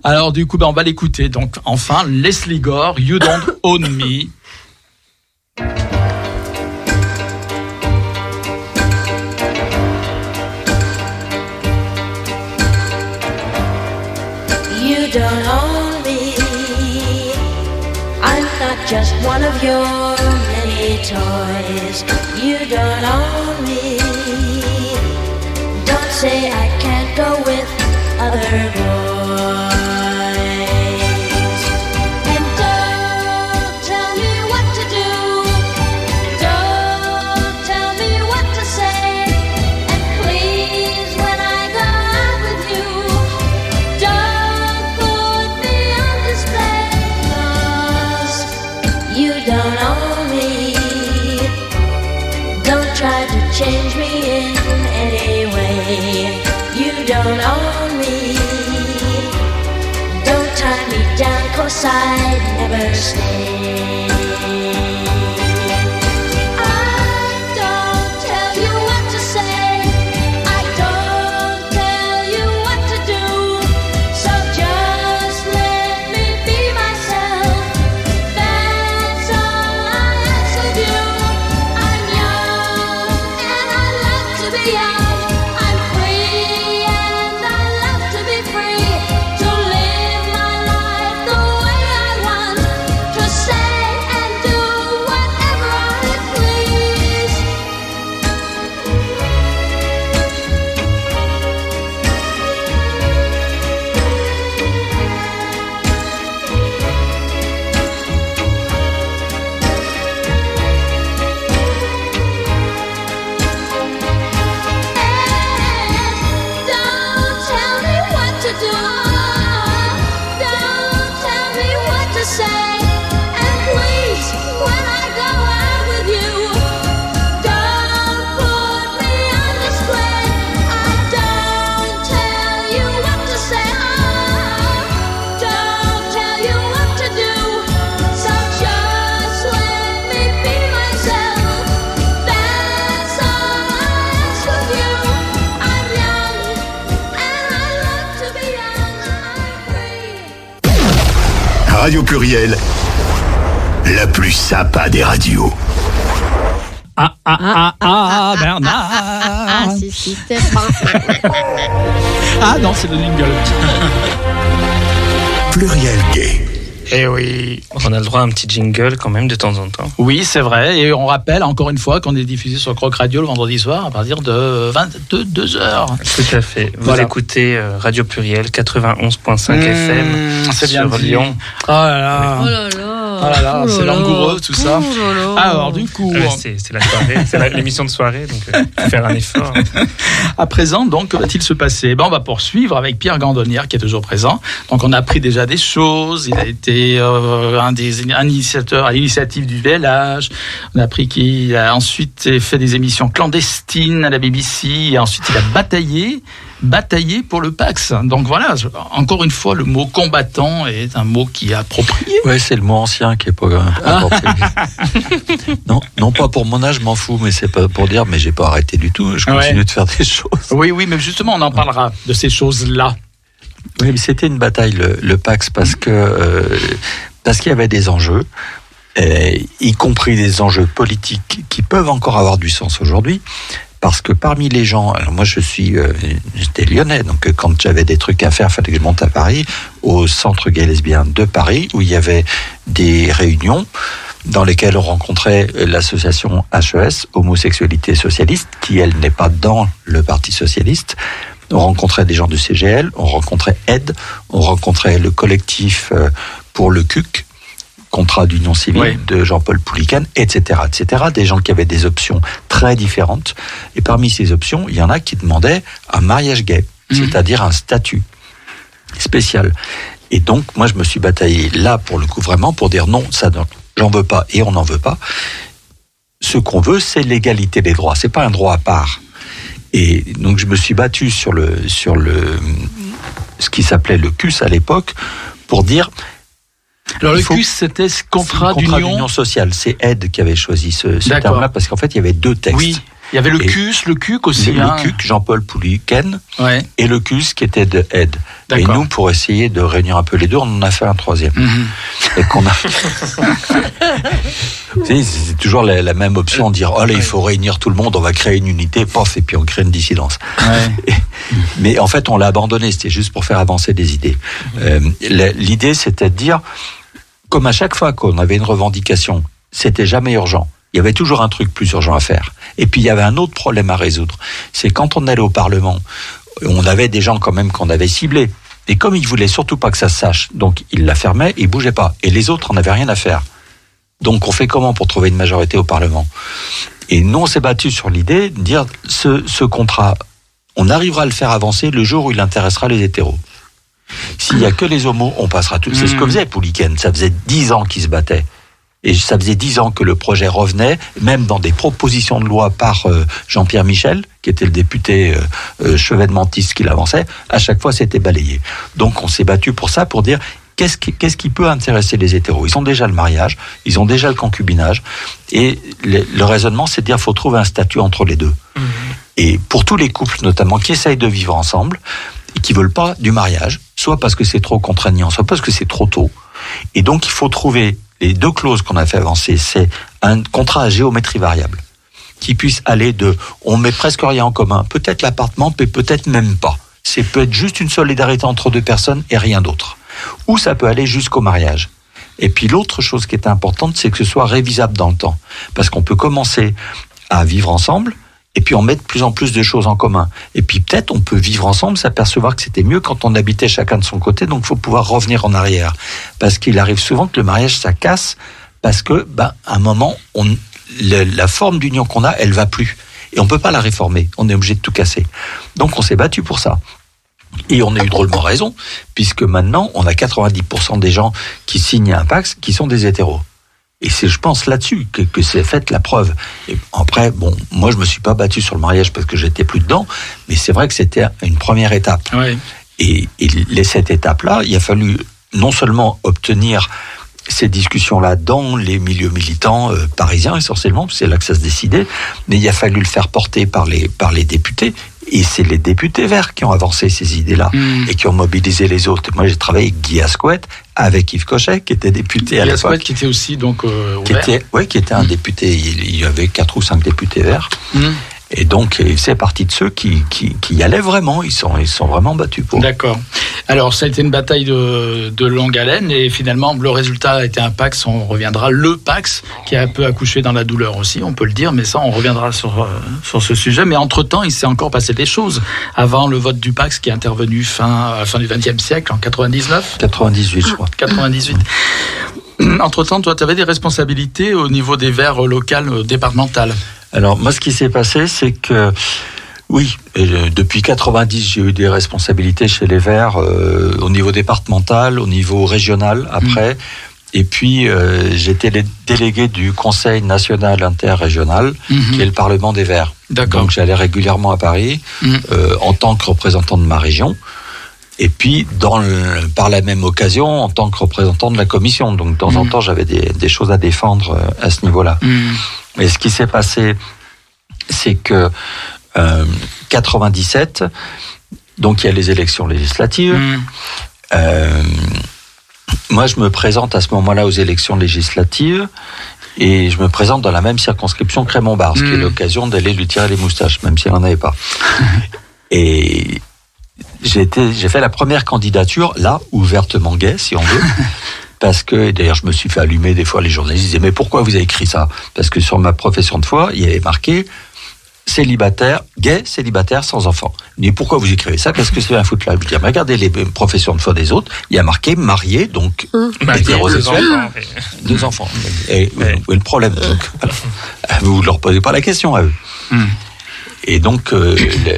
Alors, du coup, ben, on va l'écouter. Donc, enfin, Leslie Gore, You Don't Own Me. Don't own me. I'm not just one of your many toys. You don't own me. Don't say I can't go with other boys. Radio Pluriel, la plus sympa des radios. Ah, ah, ah, ah, Bernard Ah, si, si, c'est pas. Ah non, c'est le jingle. Pluriel Gay. Eh oui. On a le droit à un petit jingle quand même de temps en temps. Oui, c'est vrai. Et on rappelle encore une fois qu'on est diffusé sur Croc Radio le vendredi soir à partir de 22 heures. Tout à fait. Vous Voilà. écoutez euh, Radio Pluriel 91.5 FM Mmh, c'est bien sur. Lyon. Oh là là. Oh là là. Oh là là, c'est langoureux tout ça. Oh. Alors du coup, Euh, c'est c'est la soirée, c'est la- l'émission de soirée, donc euh, faire un effort. à présent, donc, que va-t-il se passer? Ben, On va poursuivre avec Pierre Gandonnière qui est toujours présent. Donc on a appris déjà des choses. Il a été euh, un des un initiateurs à l'initiative du VLH. On a appris qu'il a ensuite fait des émissions clandestines à la BBC. Et ensuite, il a bataillé bataillé pour le Pax. Donc voilà, encore une fois, le mot combattant est un mot qui est approprié. Ouais, c'est le mot ancien qui est pas apporté. non, non pas pour mon âge, je m'en fous, mais c'est pas pour dire, mais j'ai pas arrêté du tout. Je continue Ouais. de faire des choses. Oui, oui, mais justement, on en parlera de ces choses-là. Oui, mais c'était une bataille le, le Pax parce que euh, parce qu'il y avait des enjeux, euh, y compris des enjeux politiques qui peuvent encore avoir du sens aujourd'hui. Parce que parmi les gens, alors moi je suis, euh, j'étais lyonnais, donc euh, quand j'avais des trucs à faire, fallait que je monte à Paris, au centre gay lesbien de Paris, où il y avait des réunions dans lesquelles on rencontrait l'association HES, Homosexualité Socialiste, qui elle n'est pas dans le Parti Socialiste. On rencontrait des gens du CGL, on rencontrait AIDE, on rencontrait le collectif euh, pour le CUC, contrat d'union civile Oui. de Jean-Paul Pouliken, etc., etc. Des gens qui avaient des options très différentes. Et parmi ces options, il y en a qui demandaient un mariage gay, Mhm. c'est-à-dire un statut spécial. Et donc, moi, je me suis bataillé là, pour le coup, vraiment, pour dire non, ça, j'en veux pas et on n'en veut pas. Ce qu'on veut, c'est l'égalité des droits. C'est pas un droit à part. Et donc, je me suis battu sur le, sur le, ce qui s'appelait le CUS à l'époque, pour dire Alors le CUS, c'était ce contrat, contrat d'union. sociale. C'est Aide qui avait choisi ce, terme-là parce qu'en fait, il y avait deux textes. Oui, il y avait le Et- CUS, le CUC aussi. Le, hein. le CUC, Jean-Paul Pouliken, Ouais, et le CUS qui était de Aide. Et nous, pour essayer de réunir un peu les deux, on en a fait un troisième. Mhm. Et qu'on a. C'est toujours la, la même option, dire oh là, il faut réunir tout le monde, on va créer une unité, pof, et puis on crée une dissidence. Ouais. Mais en fait, on l'a abandonné, c'était juste pour faire avancer des idées. Euh, L'idée, c'était de dire, comme à chaque fois qu'on avait une revendication, c'était jamais urgent. Il y avait toujours un truc plus urgent à faire. Et puis, il y avait un autre problème à résoudre. C'est quand on allait au Parlement, on avait des gens quand même qu'on avait ciblés. Et comme ils voulaient surtout pas que ça se sache, donc ils la fermaient, ils bougeaient pas. Et les autres en avaient rien à faire. Donc on fait comment pour trouver une majorité au Parlement? Et nous, on s'est battu sur l'idée de dire ce, ce contrat, on arrivera à le faire avancer le jour où il intéressera les hétéros. S'il y a que les homos, on passera tout. C'est ce que Mhm. faisait Pouliken. Ça faisait dix ans qu'il se battait. Et ça faisait dix ans que le projet revenait, même dans des propositions de loi par euh, Jean-Pierre Michel, qui était le député euh, euh, chevènementiste qui l'avançait. À chaque fois, c'était balayé. Donc, on s'est battu pour ça, pour dire qu'est-ce qui, peut intéresser les hétéros? Ils ont déjà le mariage, ils ont déjà le concubinage, et le, le raisonnement, c'est de dire faut trouver un statut entre les deux. Et pour tous les couples, notamment, qui essayent de vivre ensemble qui veulent pas du mariage, soit parce que c'est trop contraignant, soit parce que c'est trop tôt. Et donc, il faut trouver les deux clauses qu'on a fait avancer. C'est un contrat à géométrie variable qui puisse aller de on met presque rien en commun, peut-être l'appartement, mais peut-être même pas. C'est peut être juste une solidarité entre deux personnes et rien d'autre. Ou ça peut aller jusqu'au mariage. Et puis l'autre chose qui est importante, c'est que ce soit révisable dans le temps. Parce qu'on peut commencer à vivre ensemble, et puis on met de plus en plus de choses en commun. Et puis peut-être on peut vivre ensemble, s'apercevoir que c'était mieux quand on habitait chacun de son côté, donc faut pouvoir revenir en arrière. Parce qu'il arrive souvent que le mariage, ça casse, parce que, ben, à un moment, on, la forme d'union qu'on a, elle va plus. Et on peut pas la réformer, on est obligé de tout casser. Donc on s'est battu pour ça. Et on a eu drôlement raison, puisque maintenant, on a 90% des gens qui signent un Pax qui sont des hétéros. Et c'est, je pense, là-dessus que, que c'est faite la preuve. Et après, bon, moi, je me suis pas battu sur le mariage parce que j'étais plus dedans, mais c'est vrai que c'était une première étape. Ouais. Et, et les- cette étape-là, il a fallu non seulement obtenir ces discussions-là dans les milieux militants euh, parisiens essentiellement, c'est là que ça se décidait, mais il a fallu le faire porter par les, par les députés Et c'est les députés verts qui ont avancé ces idées-là Mm. et qui ont mobilisé les autres. Moi, j'ai travaillé avec Guy Asquette, avec Yves Cochet, qui était député à l'époque. Qui était aussi donc euh, Qui ouvert. était, ouais, qui était un député. Il, il y avait quatre ou cinq députés verts. Mm. Et donc, il fait partie de ceux qui, qui, qui y allaient vraiment. Ils sont, ils sont vraiment battus pour. D'accord. Alors, ça a été une bataille de, de longue haleine et finalement, le résultat a été un Pax. On reviendra. Le Pax qui a un peu accouché dans la douleur aussi, on peut le dire, mais ça, on reviendra sur, euh, sur ce sujet. Mais entre-temps, il s'est encore passé des choses avant le vote du Pax qui est intervenu fin, la fin du XXe siècle, en 99. 98, je crois. 98. Entre-temps, toi, tu avais des responsabilités au niveau des verts locales euh, départementales. Alors, moi, ce qui s'est passé, c'est que, oui, et, euh, depuis 90, j'ai eu des responsabilités chez les Verts euh, au niveau départemental, au niveau régional après. Et puis, euh, j'étais délégué du Conseil national interrégional, Mhm. qui est le Parlement des Verts. D'accord. Donc, j'allais régulièrement à Paris euh, en tant que représentant de ma région. Et puis, dans le- par la même occasion, en tant que représentant de la commission. Donc, de temps en Mhm. temps, j'avais des, des choses à défendre euh, à ce niveau-là. Mhm. Et ce qui s'est passé, c'est que euh, 97, donc il y a les élections législatives. Mhm. Euh, moi, je me présente à ce moment-là aux élections législatives et je me présente dans la même circonscription que Raymond Barre, ce qui est l'occasion d'aller lui tirer les moustaches, même s'il n'en avait pas. et j'ai été- j'ai fait la première candidature, là, ouvertement gay, si on veut. Parce que, et d'ailleurs, je me suis fait allumer des fois, les journalistes disaient, mais pourquoi vous avez écrit ça? Parce que sur ma profession de foi, il y avait marqué célibataire, gay, célibataire, sans enfant. Mais pourquoi vous écrivez ça? Qu'est-ce que c'est un foutre là Je dis, mais regardez les professions de foi des autres, il y a marqué marié, donc deux hétérosexuel, enfants, et- deux enfants. Et Ouais. où est le problème donc voilà. Vous ne leur posez pas la question à eux. Mhm. Et donc euh,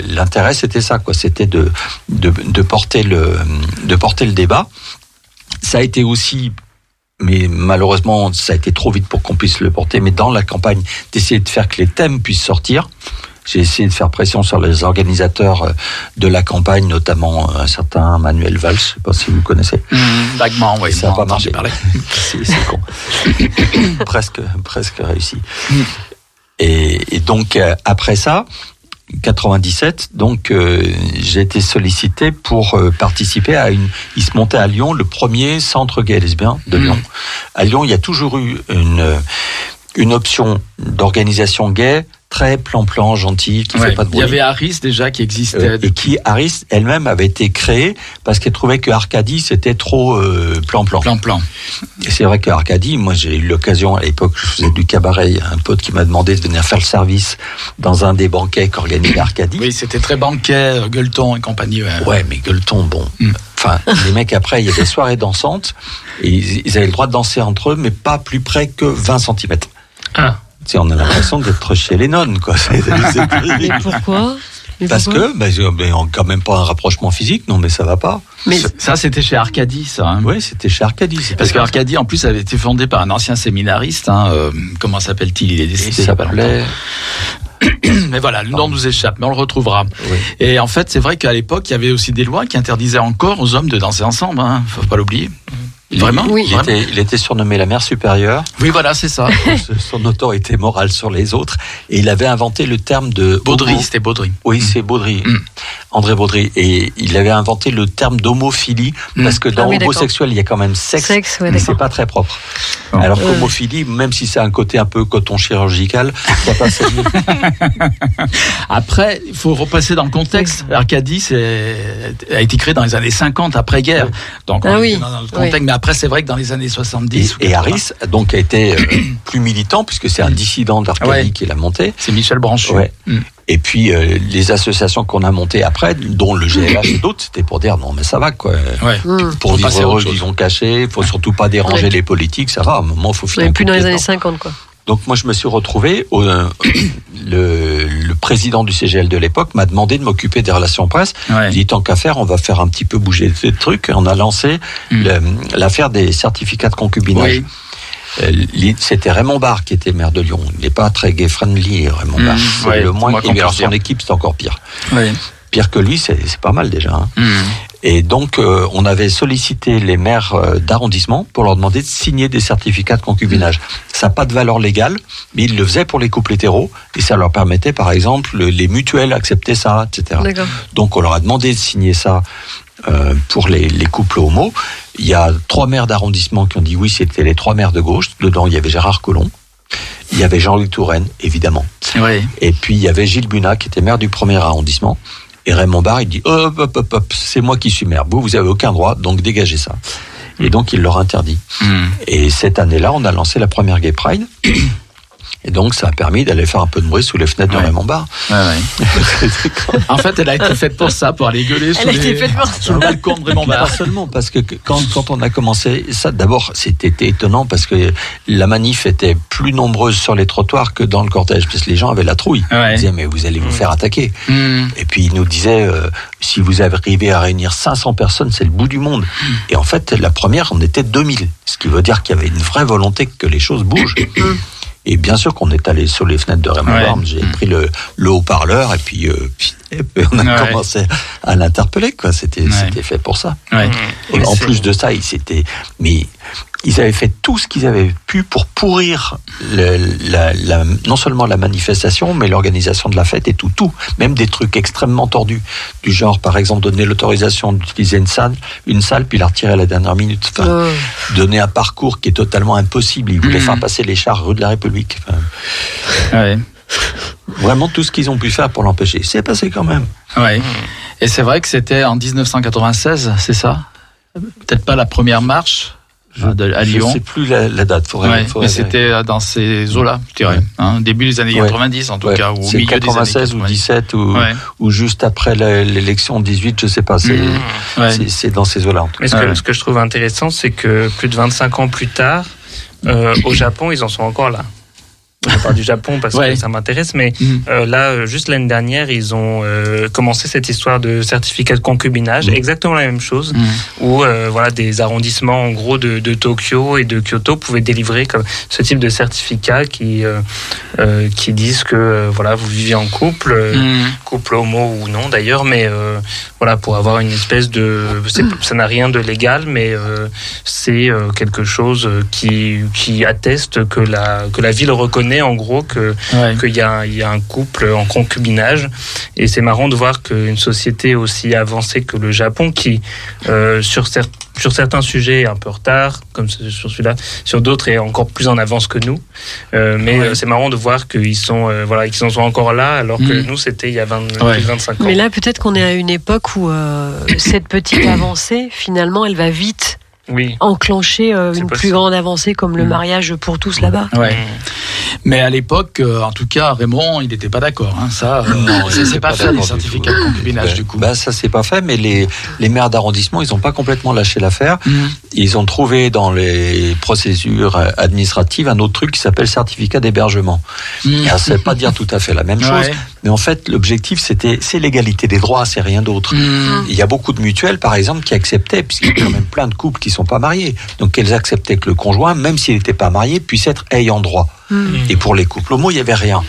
l'intérêt c'était ça quoi, c'était de, de de porter le de porter le débat. Ça a été aussi mais malheureusement, ça a été trop vite pour qu'on puisse le porter. Mais dans la campagne, d'essayer de faire que les thèmes puissent sortir. J'ai essayé de faire pression sur les organisateurs euh, de la campagne, notamment euh, un certain Manuel Valls, je sais pas si vous connaissez. Mhm. Vaguement, oui. Ça a bon, pas marché. C'est con. presque, presque réussi. Et, et donc euh, après ça, 97, donc euh, j'ai été sollicité pour euh, participer à une. Il se montait à Lyon le premier centre gay et lesbien de Mhm. Lyon. À Lyon, il y a toujours eu une euh, une option d'organisation gay très plan-plan, gentil, qui Ouais. fait pas de Il bruit. y avait Harris déjà qui existait. Euh, et qui, Harris, elle-même, avait été créée parce qu'elle trouvait que Arcadie, c'était trop euh, plan-plan. Plan-plan. Et c'est vrai que Arcadie, moi j'ai eu l'occasion à l'époque, je faisais du cabaret, il un pote qui m'a demandé de venir faire le service dans un des banquets qu'organisait Arcadie. Oui, c'était très banquet, euh, gueuleton et compagnie. ouais. Ouais, mais gueuleton, bon. Mm. Enfin, les mecs après, il y a des soirées dansantes et ils, ils avaient le droit de danser entre eux, mais pas plus près que 20 cm. Ah. On a l'impression d'être chez les nonnes, quoi. Mais pourquoi? Mais Parce pourquoi? que, ben, mais on quand même pas un rapprochement physique, non, mais ça va pas. Mais Ça, c'était chez Arcadie, ça. hein. Oui, c'était chez Arcadie. Parce comme ça. qu'Arcadie, en plus, avait été fondé par un ancien séminariste. hein, euh, comment s'appelle-t-il? Il est Il décédé il a pas longtemps. Mais voilà, le nom nous échappe, mais on le retrouvera. Oui. Et en fait, c'est vrai qu'à l'époque, il y avait aussi des lois qui interdisaient encore aux hommes de danser ensemble. Hein, faut pas l'oublier. Vraiment Oui. Il Vraiment était, il était surnommé la mère supérieure, Oui, voilà, c'est ça. son autorité morale sur les autres, et il avait inventé le terme de Baudry, c'était Baudry. Oui, c'est Baudry, Mm. André Baudry, et il avait inventé le terme d'homophilie Mm. parce que dans Ah oui, homosexuel il y a quand même sexe, Sexe, ouais, mais c'est pas très propre. Oh. Alors Ouais. qu'homophilie, même si c'est un côté un peu coton chirurgical, ça passe. Après, il faut repasser dans le contexte. Arcadie c'est, a été créé dans les années 50, après-guerre. Donc, Ah on oui, est dans le contexte. Mais après, c'est vrai que dans les années 70. ou Et, et 80, Harris donc a été euh, plus militant puisque c'est un dissident d'Arcadie Ouais. qui l'a monté. C'est Michel Branchu. Ouais. Mm. Et puis euh, les associations qu'on a montées après, dont le GLH et d'autres, c'était pour dire non mais ça va quoi. Ouais. Hum. Pour vivre heureux, vivons cachés, faut surtout pas déranger Ouais. les politiques, ça va, à un moment faut on est un plus dans de les années dedans. 50, quoi. Donc moi je me suis retrouvé, au, euh, le, le président du CGL de l'époque m'a demandé de m'occuper des relations presse. Ouais. Il dit tant qu'à faire, on va faire un petit peu bouger ces trucs. Et on a lancé Mm. le- l'affaire des certificats de concubinage. Oui. Euh, C'était Raymond Barre qui était maire de Lyon. Il n'est pas très gay-friendly, Raymond Mm, Barre. Ouais, le moins. puisse son équipe, c'est encore pire. Oui. Pire que lui, c'est pas mal déjà. hein. Mm. Et donc, euh, on avait sollicité les maires euh, d'arrondissement pour leur demander de signer des certificats de concubinage. Ça n'a pas de valeur légale, mais ils le faisaient pour les couples hétéros, et ça leur permettait, par exemple, les mutuelles acceptaient ça, etc. Donc, on leur a demandé de signer ça euh, pour les, les couples homo. Il y a trois maires d'arrondissement qui ont dit oui, c'était les trois maires de gauche. Dedans, il y avait Gérard Collomb. Il y avait Jean-Louis Touraine, évidemment. Oui. Et puis, il y avait Gilles Bunat, qui était maire du premier arrondissement. Et Raymond Barre, il dit hop, hop, hop, hop, c'est moi qui suis maire. Vous, vous avez aucun droit, donc dégagez ça. Et donc, il leur interdit. Hmm. Et cette année-là, on a lancé la première Gay Pride. Et donc, ça a permis d'aller faire un peu de bruit sous les fenêtres de. Raymond Barre. Ouais, ouais. En fait, elle a été faite pour ça, pour aller gueuler sur, les- le balcon de Raymond Pas Barre. seulement, parce que quand, quand on a commencé, ça d'abord c'était étonnant parce que la manif était plus nombreuse sur les trottoirs que dans le cortège, parce que les gens avaient la trouille. Ouais. Ils disaient mais vous allez vous faire attaquer. Hmm. Et puis ils nous disaient euh, si vous arrivez à réunir 500 personnes, c'est le bout du monde. Et en fait, la première, on était 2000, ce qui veut dire qu'il y avait une vraie volonté que les choses bougent. Et bien sûr qu'on est allé sur les fenêtres de Raymond Ouais. Barre, j'ai pris le, le haut-parleur et puis, euh, puis- et puis on a Ouais. commencé à l'interpeller. quoi. C'était Ouais. c'était fait pour ça. Ouais. Et en plus de ça, ils s'étaient, mais ils avaient fait tout ce qu'ils avaient pu pour pourrir le- la, la- non seulement la manifestation, mais l'organisation de la fête et tout, tout, même des trucs extrêmement tordus, du genre par exemple donner l'autorisation d'utiliser une salle, une salle, puis la retirer à la dernière minute, enfin, Euh, donner un parcours qui est totalement impossible. Ils voulaient Mhm. faire passer les chars rue de la République. Enfin, Ouais. Vraiment tout ce qu'ils ont pu faire pour l'empêcher. C'est passé quand même. Ouais. Et c'est vrai que c'était en 1996, c'est ça? Peut-être pas la première marche de- à Je Lyon. sais plus la, la date. Faudrait, Ouais, faudrait mais c'était euh, dans ces eaux-là, je dirais. Ouais. Hein, début des années Ouais. 90, en tout Ouais, cas, ou au c'est milieu des années 96 ou 90. 17 ou, Ouais. ou juste après l'élection 18, je sais pas. C'est. Ouais. c'est- c'est dans ces eaux-là. en tout cas. Mais ce que, ce que je trouve intéressant, c'est que plus de 25 ans plus tard, euh, au Japon, ils en sont encore là. Je parle du Japon parce Ouais. que ça m'intéresse, mais Mhm. euh, là, euh, juste l'année dernière, ils ont euh, commencé cette histoire de certificat de concubinage, Mhm. exactement la même chose, Mhm. où euh, voilà des arrondissements en gros de, de Tokyo et de Kyoto pouvaient délivrer comme ce type de certificat qui qui disent que voilà vous vivez en couple, couple homo ou non d'ailleurs, mais voilà pour avoir une espèce de, ça n'a rien de légal, mais c'est quelque chose qui qui atteste que la que la ville reconnaît en gros que Ouais. qu'il y a, il y a un couple en concubinage. Et c'est marrant de voir qu'une société aussi avancée que le Japon, qui euh, sur, cer- sur certains sujets est un peu en retard, comme sur celui-là, sur d'autres est encore plus en avance que nous. Euh, mais Ouais. euh, c'est marrant de voir qu'ils sont, euh, voilà, qu'ils en sont encore là, alors que Mm. nous, c'était il y a 20, Ouais. plus de 25 ans. Mais là, peut-être qu'on est à une époque où euh, cette petite avancée, finalement, elle va vite oui. enclencher euh, C'est une possible. plus grande avancée comme le Mm. mariage pour tous là-bas. Ouais. Mm. Mais à l'époque, euh, en tout cas, Raymond, il n'était pas d'accord. Hein. Ça, euh, Non, ça il s'est était pas pas fait, les certificats de concubinage, Ouais. du coup. Bah, ça s'est pas fait, mais les, les maires d'arrondissement, ils ont pas complètement lâché l'affaire. Mhm. Ils ont trouvé dans les procédures administratives un autre truc qui s'appelle certificat d'hébergement. Alors, ça veut pas dire tout à fait la même chose, Ouais. mais en fait, l'objectif, c'était, c'est l'égalité des droits, c'est rien d'autre. Mhm. Il y a beaucoup de mutuelles, par exemple, qui acceptaient, puisqu'il y a quand même plein de couples qui sont pas mariés, donc elles acceptaient que le conjoint, même s'il n'était pas marié, puisse être ayant droit. Mm. Et pour les couples homo, il y avait rien.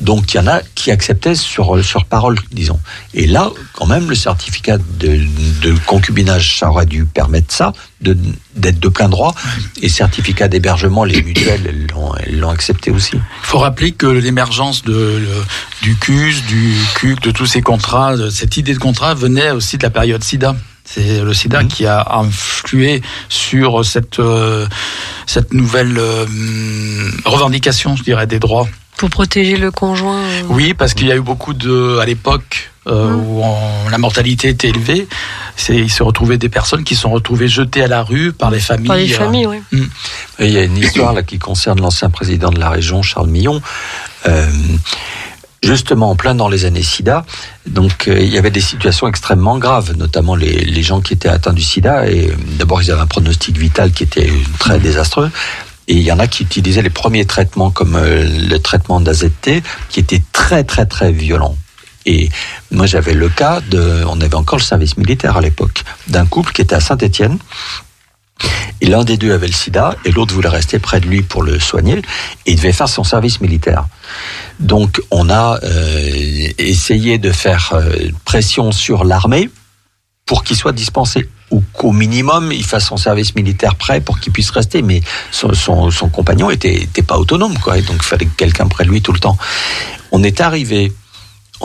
Donc il y en a qui acceptaient sur, sur parole, disons. Et là, quand même, le certificat de, de concubinage, ça aurait dû permettre ça, de- d'être de plein droit. Et certificat d'hébergement, les mutuelles, elles l'ont- accepté aussi. Il faut rappeler que l'émergence de, du CUS, du CUC, de tous ces contrats, de cette idée de contrat venait aussi de la période SIDA. C'est le SIDA Mhm. qui a influé sur cette, euh, cette nouvelle euh, revendication, je dirais, des droits. Pour protéger le conjoint. euh, Oui, parce qu'il y a eu beaucoup de, à l'époque, euh, Mhm. où on- la mortalité était élevée, c'est, il se retrouvait des personnes qui sont retrouvées jetées à la rue par les familles. Par les euh, familles, oui. Et il y a une histoire là qui concerne l'ancien président de la région, Charles Millon. Euh, justement, en plein dans les années SIDA, donc euh, il y avait des situations extrêmement graves, notamment les, les gens qui étaient atteints du SIDA. Et euh, d'abord, ils avaient un pronostic vital qui était très désastreux. Et il y en a qui utilisaient les premiers traitements comme euh, le traitement d'AZT, qui était très très très violent. Et moi, j'avais le cas de, on avait encore le service militaire à l'époque, d'un couple qui était à Saint-Étienne. Et l'un des deux avait le sida et l'autre voulait rester près de lui pour le soigner et il devait faire son service militaire. Donc on a euh, essayé de faire euh, pression sur l'armée pour qu'il soit dispensé ou qu'au minimum il fasse son service militaire prêt pour qu'il puisse rester. Mais son, compagnon était, pas autonome, donc il fallait quelqu'un près de lui tout le temps. On est arrivé,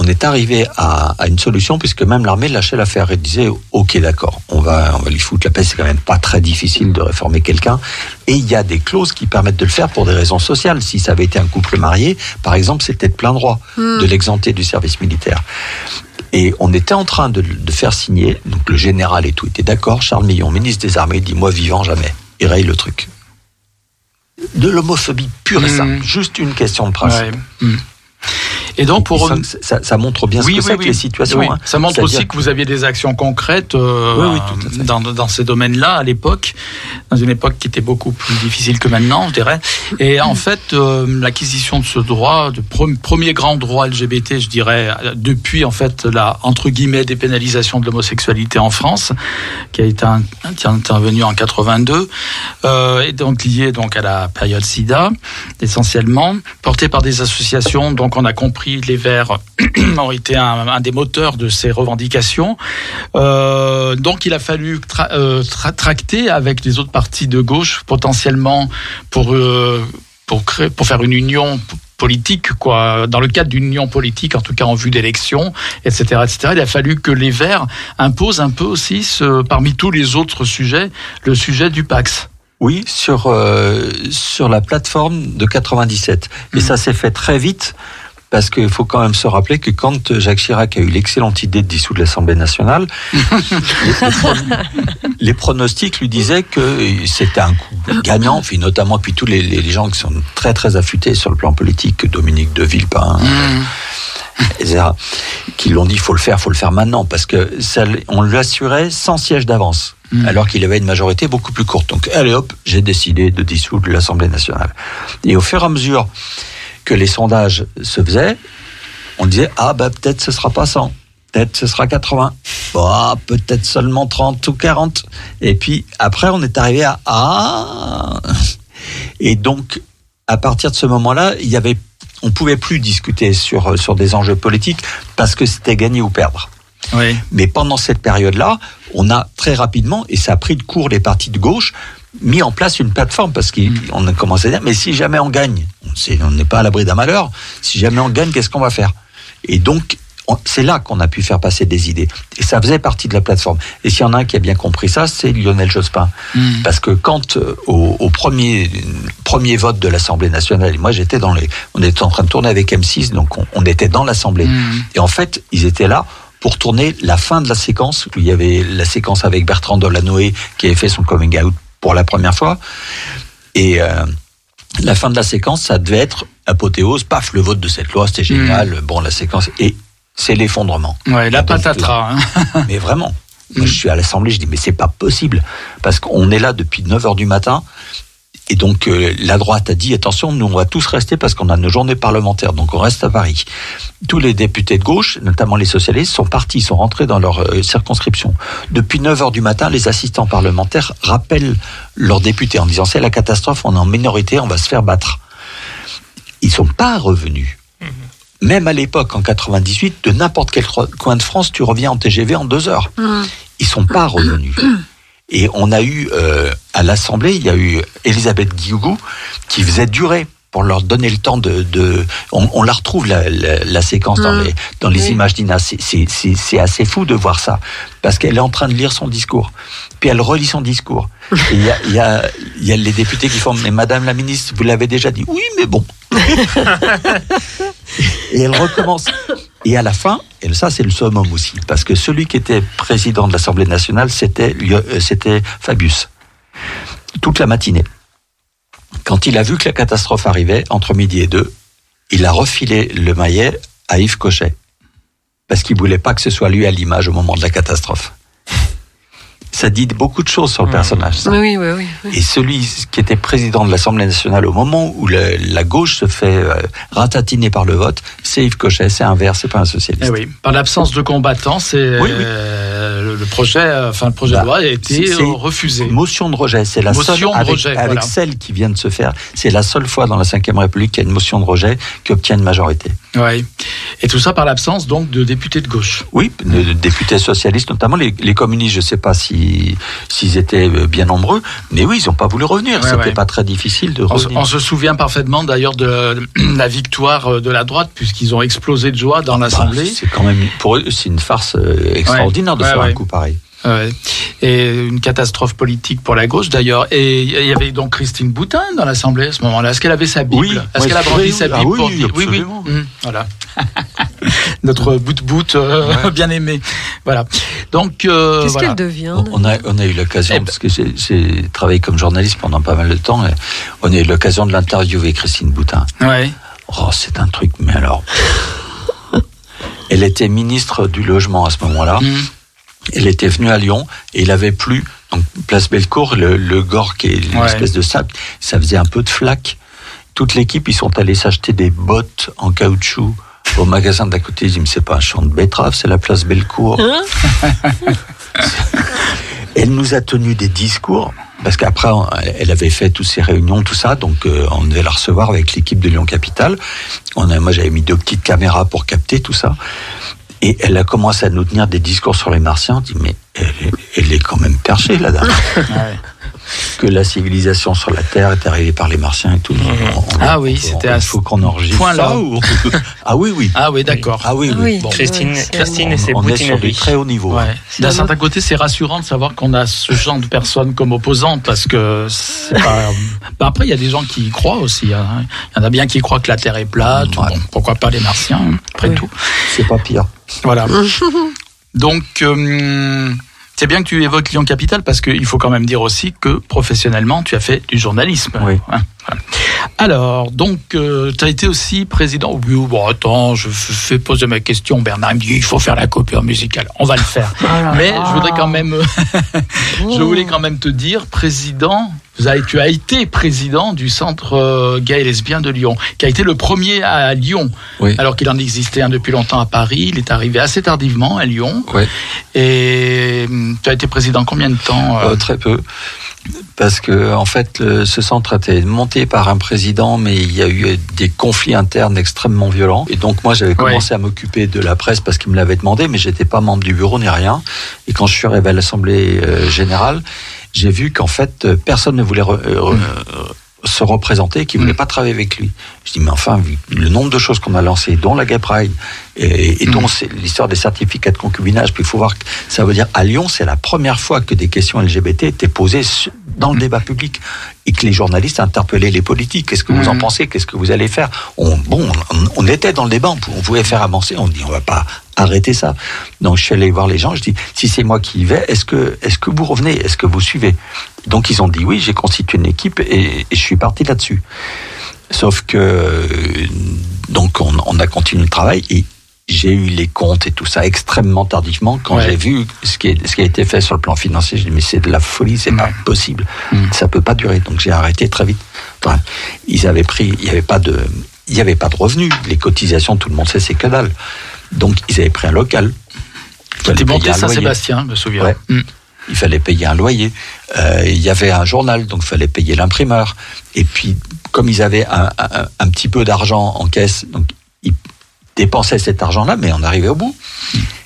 on est arrivé à, à une solution puisque même l'armée lâchait l'affaire et disait ok d'accord, on va, on va lui foutre la paix. C'est quand même pas très difficile de réformer quelqu'un. Et il y a des clauses qui permettent de le faire pour des raisons sociales. Si ça avait été un couple marié, par exemple, c'était de plein droit de l'exempter du service militaire. Et on était en train de, de faire signer, donc le général et tout était d'accord, Charles Millon, ministre des Armées, dit moi vivant jamais. Il raye le truc. De l'homophobie pure et Mm. simple, juste une question de principe. Ouais. Mm. Et donc pour ça, ça- ça montre bien ce que c'est que les situations. Oui, hein. Ça montre aussi que vous aviez des actions concrètes euh, Oui, oui, dans, dans ces domaines-là à l'époque, dans une époque qui était beaucoup plus difficile que maintenant, je dirais. Et en fait, euh, l'acquisition de ce droit, de pre- premier grand droit LGBT, je dirais, euh, depuis en fait la entre guillemets dépénalisation de l'homosexualité en France, qui a été un- qui est intervenue en 82, euh, et donc lié donc à la période SIDA essentiellement, porté par des associations. Donc on a compris les Verts ont été un, des moteurs de ces revendications. Euh, donc il a fallu euh, tra- tracter avec les autres partis de gauche potentiellement pour euh, faire une union politique, quoi, dans le cadre d'une union politique, en tout cas en vue d'élections, etc., etc. Il a fallu que les Verts imposent un peu aussi, parmi tous les autres sujets, le sujet du Pax. Oui, sur, euh, sur la plateforme de 97. Et ça s'est fait très vite. Parce qu'il faut quand même se rappeler que quand Jacques Chirac a eu l'excellente idée de dissoudre l'Assemblée nationale, les, les pro- les pronostics lui disaient que c'était un coup gagnant, puis notamment puis tous les, les- gens qui sont très très affûtés sur le plan politique, Dominique de Villepin, etc., qui l'ont dit faut le faire, faut le faire maintenant, parce que ça, on lui assurait sans siège d'avance, alors qu'il avait une majorité beaucoup plus courte. Donc allez hop, j'ai décidé de dissoudre l'Assemblée nationale. Et au fur et à mesure que les sondages se faisaient, on disait ah bah peut-être ce sera pas 100, peut-être ce sera 80, bah, peut-être seulement 30 ou 40. Et puis après on est arrivé à ah et donc à partir de ce moment-là, il y avait on pouvait plus discuter sur sur des enjeux politiques parce que c'était gagner ou perdre. Oui. Mais pendant cette période-là, on a très rapidement, et ça a pris de court les partis de gauche, mis en place une plateforme parce qu'on a commencé à dire, mais si jamais on gagne, on n'est pas à l'abri d'un malheur, si jamais on gagne, qu'est-ce qu'on va faire? Et donc, on- c'est là qu'on a pu faire passer des idées. Et ça faisait partie de la plateforme. Et s'il y en a un qui a bien compris ça, c'est Lionel Jospin. Mm. Parce que quand euh, au, au premier premier vote de l'Assemblée nationale, et moi j'étais dans les, on était en train de tourner avec M6, donc on, on était dans l'Assemblée. Mm. Et en fait, ils étaient là pour tourner la fin de la séquence. Il y avait la séquence avec Bertrand Delanoë qui avait fait son coming out pour la première fois. Et euh, la fin de la séquence, ça devait être apothéose. Paf, le vote de cette loi, c'était génial. Bon, la séquence. Et c'est l'effondrement. Ouais, la patatras. hein. mais vraiment. Moi, je suis à l'Assemblée, je dis, mais c'est pas possible. Parce qu'on est là depuis 9 heures du matin. Et donc, euh, la droite a dit, attention, nous, on va tous rester parce qu'on a nos journées parlementaires. Donc, on reste à Paris. Tous les députés de gauche, notamment les socialistes, sont partis, sont rentrés dans leur euh, circonscription. Depuis 9 heures du matin, les assistants parlementaires rappellent leurs députés en disant, c'est la catastrophe, on est en minorité, on va se faire battre. Ils sont pas revenus. Même à l'époque, en 98, de n'importe quel coin de France, tu reviens en TGV en deux heures. Ils sont pas revenus. Et on a eu, euh, à l'Assemblée, il y a eu Elisabeth Guigou qui faisait durer pour leur donner le temps de... de on, on la retrouve, la, la, la séquence, dans Mm. les, dans les Oui. images d'Ina. C'est- assez fou de voir ça. Parce qu'elle est en train de lire son discours. Puis elle relit son discours. Il y a, y, a, il y a les députés qui font, mais Madame la Ministre, vous l'avez déjà dit. Oui, mais bon. Et elle recommence. Et à la fin, et ça c'est le summum aussi, parce que celui qui était président de l'Assemblée nationale, c'était euh, c'était Fabius. Toute la matinée. Quand il a vu que la catastrophe arrivait, entre midi et deux, il a refilé le maillet à Yves Cochet. Parce qu'il voulait pas que ce soit lui à l'image au moment de la catastrophe. Ça dit beaucoup de choses sur le personnage. ça. Oui, oui, oui. oui. Et celui qui était président de l'Assemblée nationale au moment où le- la gauche se fait euh, ratatiner par le vote, c'est Yves Cochet, c'est un vert, c'est pas un socialiste. Eh oui, par l'absence de combattants, c'est Oui, oui. euh, le- projet, euh, enfin le projet Bah, de loi a été refusé. Motion de rejet, c'est la Motion seule de avec, rejet, avec voilà. celle qui vient de se faire. C'est la seule fois dans la Ve République qu'il y a une motion de rejet qui obtient une majorité. Oui. Et tout ça par l'absence donc de députés de gauche. Oui, de- de députés socialistes, notamment les, les communistes. Je ne sais pas si s'ils étaient euh, bien nombreux, mais oui, ils n'ont pas voulu revenir. Ouais, C'était ouais. pas très difficile de On, revenir. on se souvient parfaitement d'ailleurs de la victoire euh, de la droite puisqu'ils ont explosé de joie dans Bah, l'Assemblée. c'est quand même pour eux, c'est une farce euh, extraordinaire de faire un coup pareil. Ouais. Et une catastrophe politique pour la gauche d'ailleurs. Et il y avait donc Christine Boutin dans l'Assemblée à ce moment-là. Est-ce qu'elle avait sa Bible? Oui, Est-ce ouais, qu'elle a brandi oui, sa oui. Bible Ah oui, pour dire oui, oui. absolument. Hum, voilà. Notre bout de bout euh, bien aimé. Voilà. Donc euh, Qu'est-ce voilà. qu'elle devient On a, on a eu l'occasion, Eh ben- parce que j'ai- travaillé comme journaliste pendant pas mal de temps, et on a eu l'occasion de l'interviewer, Christine Boutin. Ouais. Oh, c'est un truc, mais alors. Elle était ministre du logement à ce moment-là. Hum. Elle était venue à Lyon et il avait plu. Donc, place Bellecour, le, le Gore, qui est une Ouais. espèce de sable, ça faisait un peu de flaque. Toute l'équipe, ils sont allés s'acheter des bottes en caoutchouc au magasin d'à côté. Ils disent, mais c'est pas un champ de betterave, c'est la place Bellecour. Hein Elle nous a tenu des discours, parce qu'après, elle avait fait toutes ces réunions, tout ça, donc euh, on devait la recevoir avec l'équipe de Lyon Capital. On a, moi, j'avais mis deux petites caméras pour capter tout ça. Et elle a commencé à nous tenir des discours sur les martiens. On dit, mais elle, est- elle est quand même perchée, la dame. Que la civilisation sur la Terre est arrivée par les martiens et tout. On- on- Ah oui, c'était Il à faut qu'on enregistre point là. ça. ou- ah oui, oui. Ah oui, d'accord. Ah oui, Ah oui. oui. Bon. Christine, Christine et ses On est sur du très haut niveau. Ouais. D'un un certain côté, c'est rassurant de savoir qu'on a ce genre de personnes comme opposantes parce que c'est pas. Bah, après, il y a des gens qui y croient aussi. hein. Il y en a bien qui croient que la Terre est plate. Ouais. Bon, pourquoi pas les Martiens, hein, après Oui. tout. C'est pas pire. Voilà. Donc, euh, c'est bien que tu évoques Lyon Capital parce qu'il faut quand même dire aussi que professionnellement, tu as fait du journalisme. Oui. Hein, voilà. Alors, donc, tu as été aussi président. Oui, bon, attends, je fais poser ma question. Bernard me dit il faut faire la coupure musicale. On va le faire. Mais je voudrais quand même, je voulais quand même te dire, président, avez, tu as été président du centre euh, gay et lesbien de Lyon, qui a été le premier à Lyon, Oui. alors qu'il en existait un depuis longtemps à Paris. Il est arrivé assez tardivement à Lyon. Et hum, tu as été président combien de temps euh? Euh, très peu. Parce que en fait, le- ce centre a été monté par un président, mais il y a eu des conflits internes extrêmement violents. Et donc moi, j'avais commencé à m'occuper de la presse parce qu'il me l'avait demandé, mais j'étais pas membre du bureau ni rien. Et quand je suis arrivé à l'Assemblée euh, générale, j'ai vu qu'en fait, euh, personne ne voulait re- euh, re- se représenter, qui voulait pas travailler avec lui. Je dis mais enfin, vu le nombre de choses qu'on a lancées, dont la Gay Pride et, et dont l'histoire des certificats de concubinage, puis il faut voir que ça veut dire à Lyon, c'est la première fois que des questions LGBT étaient posées dans le débat public et que les journalistes interpellaient les politiques. Qu'est-ce que vous en pensez? Qu'est-ce que vous allez faire? On, Bon, on, on était dans le débat, on pou- on pouvait faire avancer. On dit on va pas arrêter ça. Donc je suis allé voir les gens. Je dis si c'est moi qui y vais, est-ce que est-ce que vous revenez? Est-ce que vous suivez? Donc ils ont dit oui. J'ai constitué une équipe et, et je suis parti là-dessus. Sauf que donc on, on a continué le travail et j'ai eu les comptes et tout ça extrêmement tardivement. Quand Ouais. j'ai vu ce qui, est, ce qui a été fait sur le plan financier, je dis mais c'est de la folie, c'est pas possible, Mm. ça peut pas durer. Donc j'ai arrêté très vite. Enfin, ils avaient pris, il y avait pas de, il y avait pas de revenus. Les cotisations, tout le monde sait, c'est que dalle. Donc ils avaient pris un local. Il fallait Tu es payer monté un loyer. Saint-Sébastien, je me souviens. Ouais. Hum. Il fallait payer un loyer. Euh, il y avait un journal, donc il fallait payer l'imprimeur. Et puis, comme ils avaient un, un- un petit peu d'argent en caisse, donc ils dépensaient cet argent-là, mais on arrivait au bout.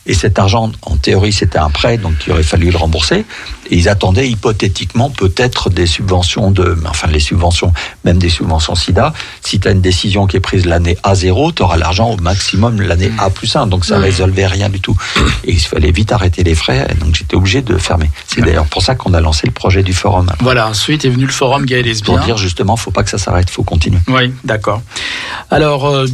Et cet argent, en théorie, c'était un prêt, donc il aurait fallu le rembourser. Et ils attendaient hypothétiquement peut-être des subventions de, enfin les subventions, même des subventions SIDA. Si tu as une décision qui est prise l'année A0, tu auras l'argent au maximum l'année A plus 1. Donc ça Mm. résolvait rien du tout. Et il fallait vite arrêter les frais. Donc j'étais obligé de fermer. C'est d'ailleurs pour ça qu'on a lancé le projet du forum. Voilà, ensuite est venu le forum gay et lesbien. Pour dire justement, faut pas que ça s'arrête, faut continuer. Oui, d'accord. Alors, euh,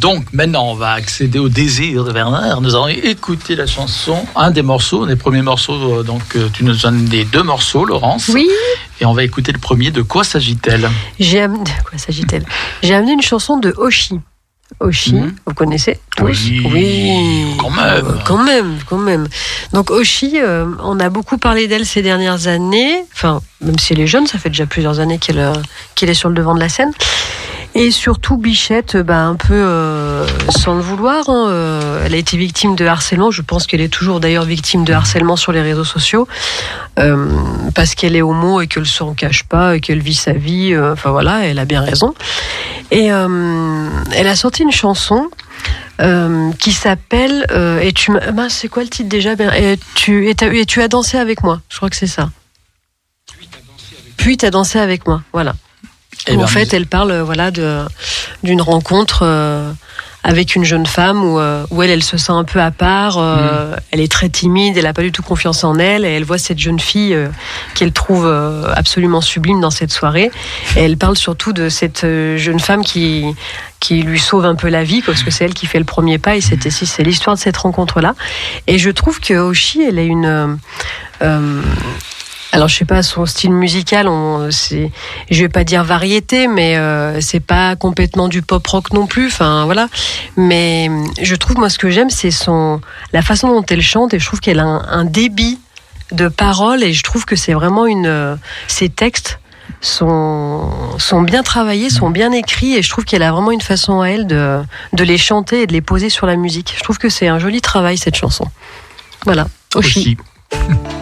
donc, maintenant, on va accéder au désir de Bernard. Nous allons écouter la chanson, un des morceaux, des premiers morceaux. euh, Donc, tu nous des deux morceaux, Laurence. Oui, Et on va écouter le premier. De quoi s'agit-elle? J'ai quoi s'agit-elle? J'ai amené une chanson de Oshi. Oshi, Mhm. vous connaissez tous? Oui, quand même. Euh, quand même, quand même. Donc Oshi, euh, on a beaucoup parlé d'elle ces dernières années. Enfin, même si elle est jeune, ça fait déjà plusieurs années qu'elle euh, qu'elle est sur le devant de la scène. Et surtout Bichette, bah, un peu euh, sans le vouloir. hein, euh, elle a été victime de harcèlement. Je pense qu'elle est toujours d'ailleurs victime de harcèlement sur les réseaux sociaux euh, parce qu'elle est homo et qu'elle s'en cache pas et qu'elle vit sa vie. euh, Enfin voilà, elle a bien raison. Et euh, elle a sorti une chanson euh, qui s'appelle euh, et tu mince, c'est quoi le titre déjà? Ben, et tu et, et tu as dansé avec moi. Je crois que c'est ça. Puis tu as dansé avec moi. Voilà. Où, en fait, elle parle euh, voilà de d'une rencontre euh, avec une jeune femme où, euh, où elle elle se sent un peu à part. euh, Elle est très timide. Elle a pas du tout confiance en elle. Et elle voit cette jeune fille euh, qu'elle trouve absolument sublime dans cette soirée. Et elle parle surtout de cette jeune femme qui qui lui sauve un peu la vie parce que c'est elle qui fait le premier pas et c'était si c'est l'histoire de cette rencontre là et je trouve que Oshi elle a une alors je sais pas son style musical on c'est je vais pas dire variété mais euh, c'est pas complètement du pop rock non plus enfin voilà mais je trouve moi ce que j'aime c'est son la façon dont elle chante et je trouve qu'elle a un, un débit de paroles et je trouve que c'est vraiment une euh, ses textes sont, sont bien travaillés, sont bien écrits et je trouve qu'elle a vraiment une façon à elle de, de les chanter et de les poser sur la musique. Je trouve que c'est un joli travail cette chanson. Voilà. Oshi. Oshi.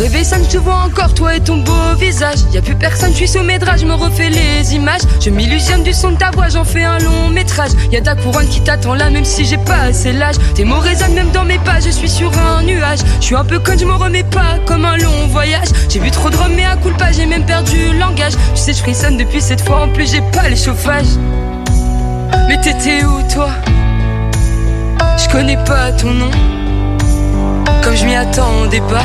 Réveil sonne, je te vois encore, toi et ton beau visage. Y a plus personne, je suis sous mes draps, je me refais les images. Je m'illusionne du son de ta voix, j'en fais un long métrage. Y a ta couronne qui t'attend là, même si j'ai pas assez l'âge. Tes mots résonnent même dans mes pas, je suis sur un nuage. Je suis un peu con, je me remets pas comme un long voyage. J'ai vu trop de mais à coup pas, j'ai même perdu le langage. Tu sais, je frissonne depuis cette fois, en plus j'ai pas les chauffages. Mais t'étais où toi? Je connais pas ton nom Comme je m'y attendais pas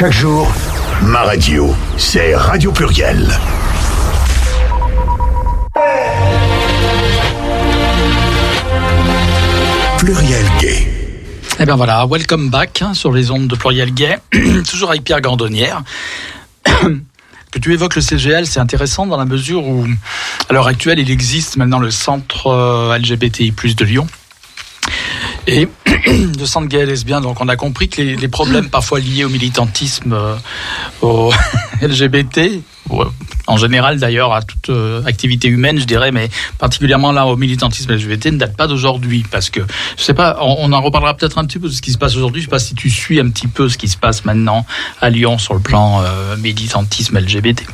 Chaque jour, ma radio, c'est Radio Pluriel. Pluriel Gay. Eh bien voilà, welcome back hein, sur les ondes de Pluriel Gay, toujours avec Pierre Gandonnière. que tu évoques le CGL, c'est intéressant dans la mesure où, à l'heure actuelle, il existe maintenant le centre euh, LGBTI+ de Lyon. Et le centre gay et lesbien, donc on a compris que les, les problèmes parfois liés au militantisme, euh, au LGBT, euh, en général d'ailleurs à toute euh, activité humaine, je dirais, mais particulièrement là au militantisme LGBT, ne datent pas d'aujourd'hui. Parce que, je sais pas, on, on en reparlera peut-être un petit peu de ce qui se passe aujourd'hui. Je sais pas si tu suis un petit peu ce qui se passe maintenant à Lyon sur le plan euh, militantisme LGBT.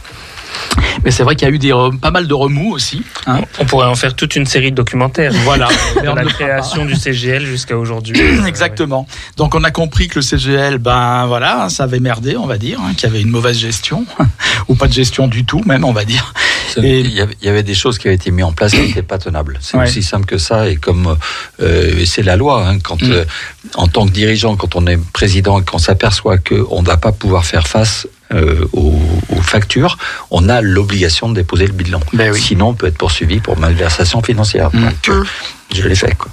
Mais c'est vrai qu'il y a eu des, re- pas mal de remous aussi. hein. On pourrait en faire toute une série de documentaires. Voilà. De la création du CGL jusqu'à aujourd'hui. Exactement. Donc on a compris que le CGL, ben voilà, ça avait merdé, on va dire, hein, qu'il y avait une mauvaise gestion, ou pas de gestion du tout, même, on va dire. Et- Il y, avait, il y avait des choses qui avaient été mises en place qui n'étaient pas tenables. C'est Ouais. aussi simple que ça. Et comme euh, c'est la loi, hein, quand Mm. euh, en tant que dirigeant, quand on est président et qu'on s'aperçoit qu'on ne va pas pouvoir faire face euh, aux, aux factures, on a l'obligation de déposer le bilan. Ben oui. Sinon, on peut être poursuivi pour malversation financière. Mm. Donc, euh, je l'ai fait. Quoi.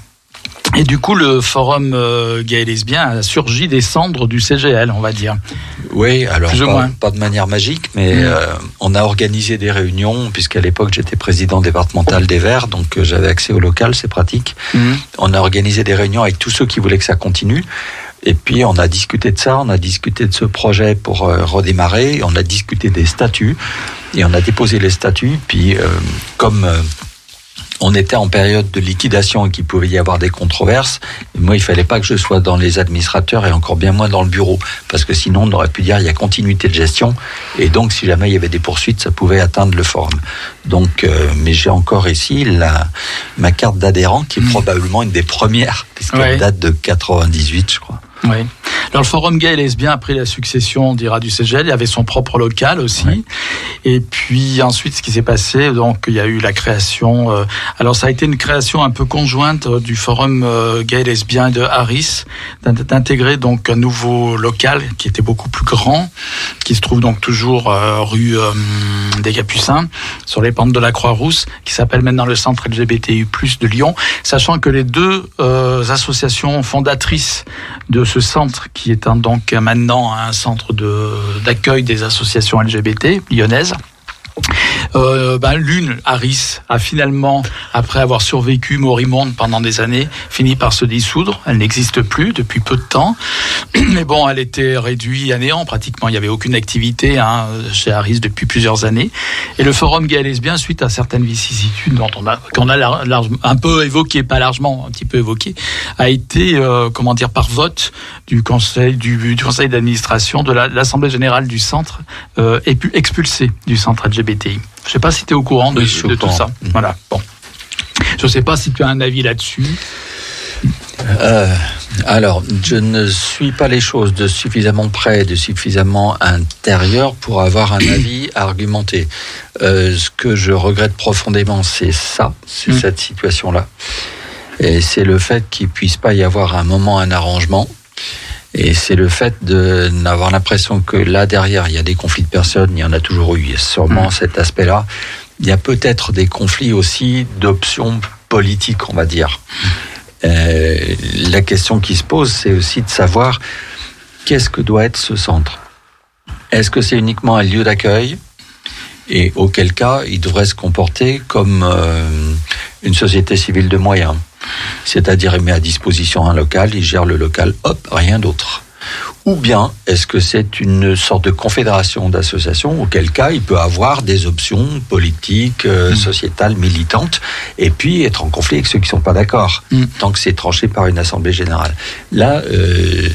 Et du coup, le forum euh, gay et lesbien a surgi des cendres du CGL, on va dire. Oui, alors pas, de manière magique, mais Mm. euh, on a organisé des réunions, puisqu'à l'époque j'étais président départemental des Verts, donc euh, j'avais accès au local, c'est pratique. On a organisé des réunions avec tous ceux qui voulaient que ça continue. Et puis on a discuté de ça, on a discuté de ce projet pour euh, redémarrer, on a discuté des statuts et on a déposé les statuts. Puis euh, comme euh, on était en période de liquidation et qu'il pouvait y avoir des controverses, moi il fallait pas que je sois dans les administrateurs et encore bien moins dans le bureau, parce que sinon on aurait pu dire il y a continuité de gestion et donc si jamais il y avait des poursuites, ça pouvait atteindre le forum. Donc, euh, mais j'ai encore ici la ma carte d'adhérent qui est probablement une des premières puisqu'elle Ouais. date de 98, je crois. Oui. Alors le forum gay et lesbien, après la succession, on dira, du CGL, il y avait son propre local aussi. Et puis ensuite, ce qui s'est passé, donc il y a eu la création. euh, alors ça a été une création un peu conjointe euh, du forum euh, gay et lesbien de Harris, d'in- d'intégrer donc un nouveau local qui était beaucoup plus grand, qui se trouve donc toujours euh, rue euh, des Capucins, sur les pentes de la Croix-Rousse, qui s'appelle maintenant le Centre LGBTI+ de Lyon, sachant que les deux euh, associations fondatrices de ce centre, qui est donc maintenant un centre d'accueil des associations LGBT lyonnaises. Euh, ben, L'une, Harris, a finalement, après avoir survécu morimonde pendant des années, fini par se dissoudre. Elle n'existe plus depuis peu de temps. Mais bon, elle était réduite à néant pratiquement. Il n'y avait aucune activité hein, chez Harris depuis plusieurs années. Et le forum gay lesbien, suite à certaines vicissitudes dont on a, qu'on a un peu évoqué, pas largement, un petit peu évoqué, a été, euh, comment dire, par vote du conseil, du, du conseil d'administration de la- l'Assemblée générale du centre, euh, expulsé du centre LGBTI. Je sais pas si tu es au courant de, Oui, tout ça. Mhm. Voilà. Bon. Je sais pas si tu as un avis là-dessus. Euh, alors, je ne suis pas les choses de suffisamment près, de suffisamment intérieur pour avoir un avis argumenté. Euh, ce que je regrette profondément, c'est ça, c'est Mm. cette situation-là. Et c'est le fait qu'il puisse pas y avoir un moment, un arrangement. Et c'est le fait de n'avoir l'impression que là derrière, il y a des conflits de personnes, il y en a toujours eu, il y a sûrement cet aspect-là. Il y a peut-être des conflits aussi d'options politiques, on va dire. Euh, la question qui se pose, c'est aussi de savoir qu'est-ce que doit être ce centre. Est-ce que c'est uniquement un lieu d'accueil? Et auquel cas, il devrait se comporter comme euh, une société civile de moyens. C'est-à-dire, il met à disposition un local, il gère le local, hop, rien d'autre. Ou bien, est-ce que c'est une sorte de confédération d'associations, auquel cas il peut avoir des options politiques, euh, sociétales, militantes, et puis être en conflit avec ceux qui ne sont pas d'accord, Mm. tant que c'est tranché par une assemblée générale. Là, euh,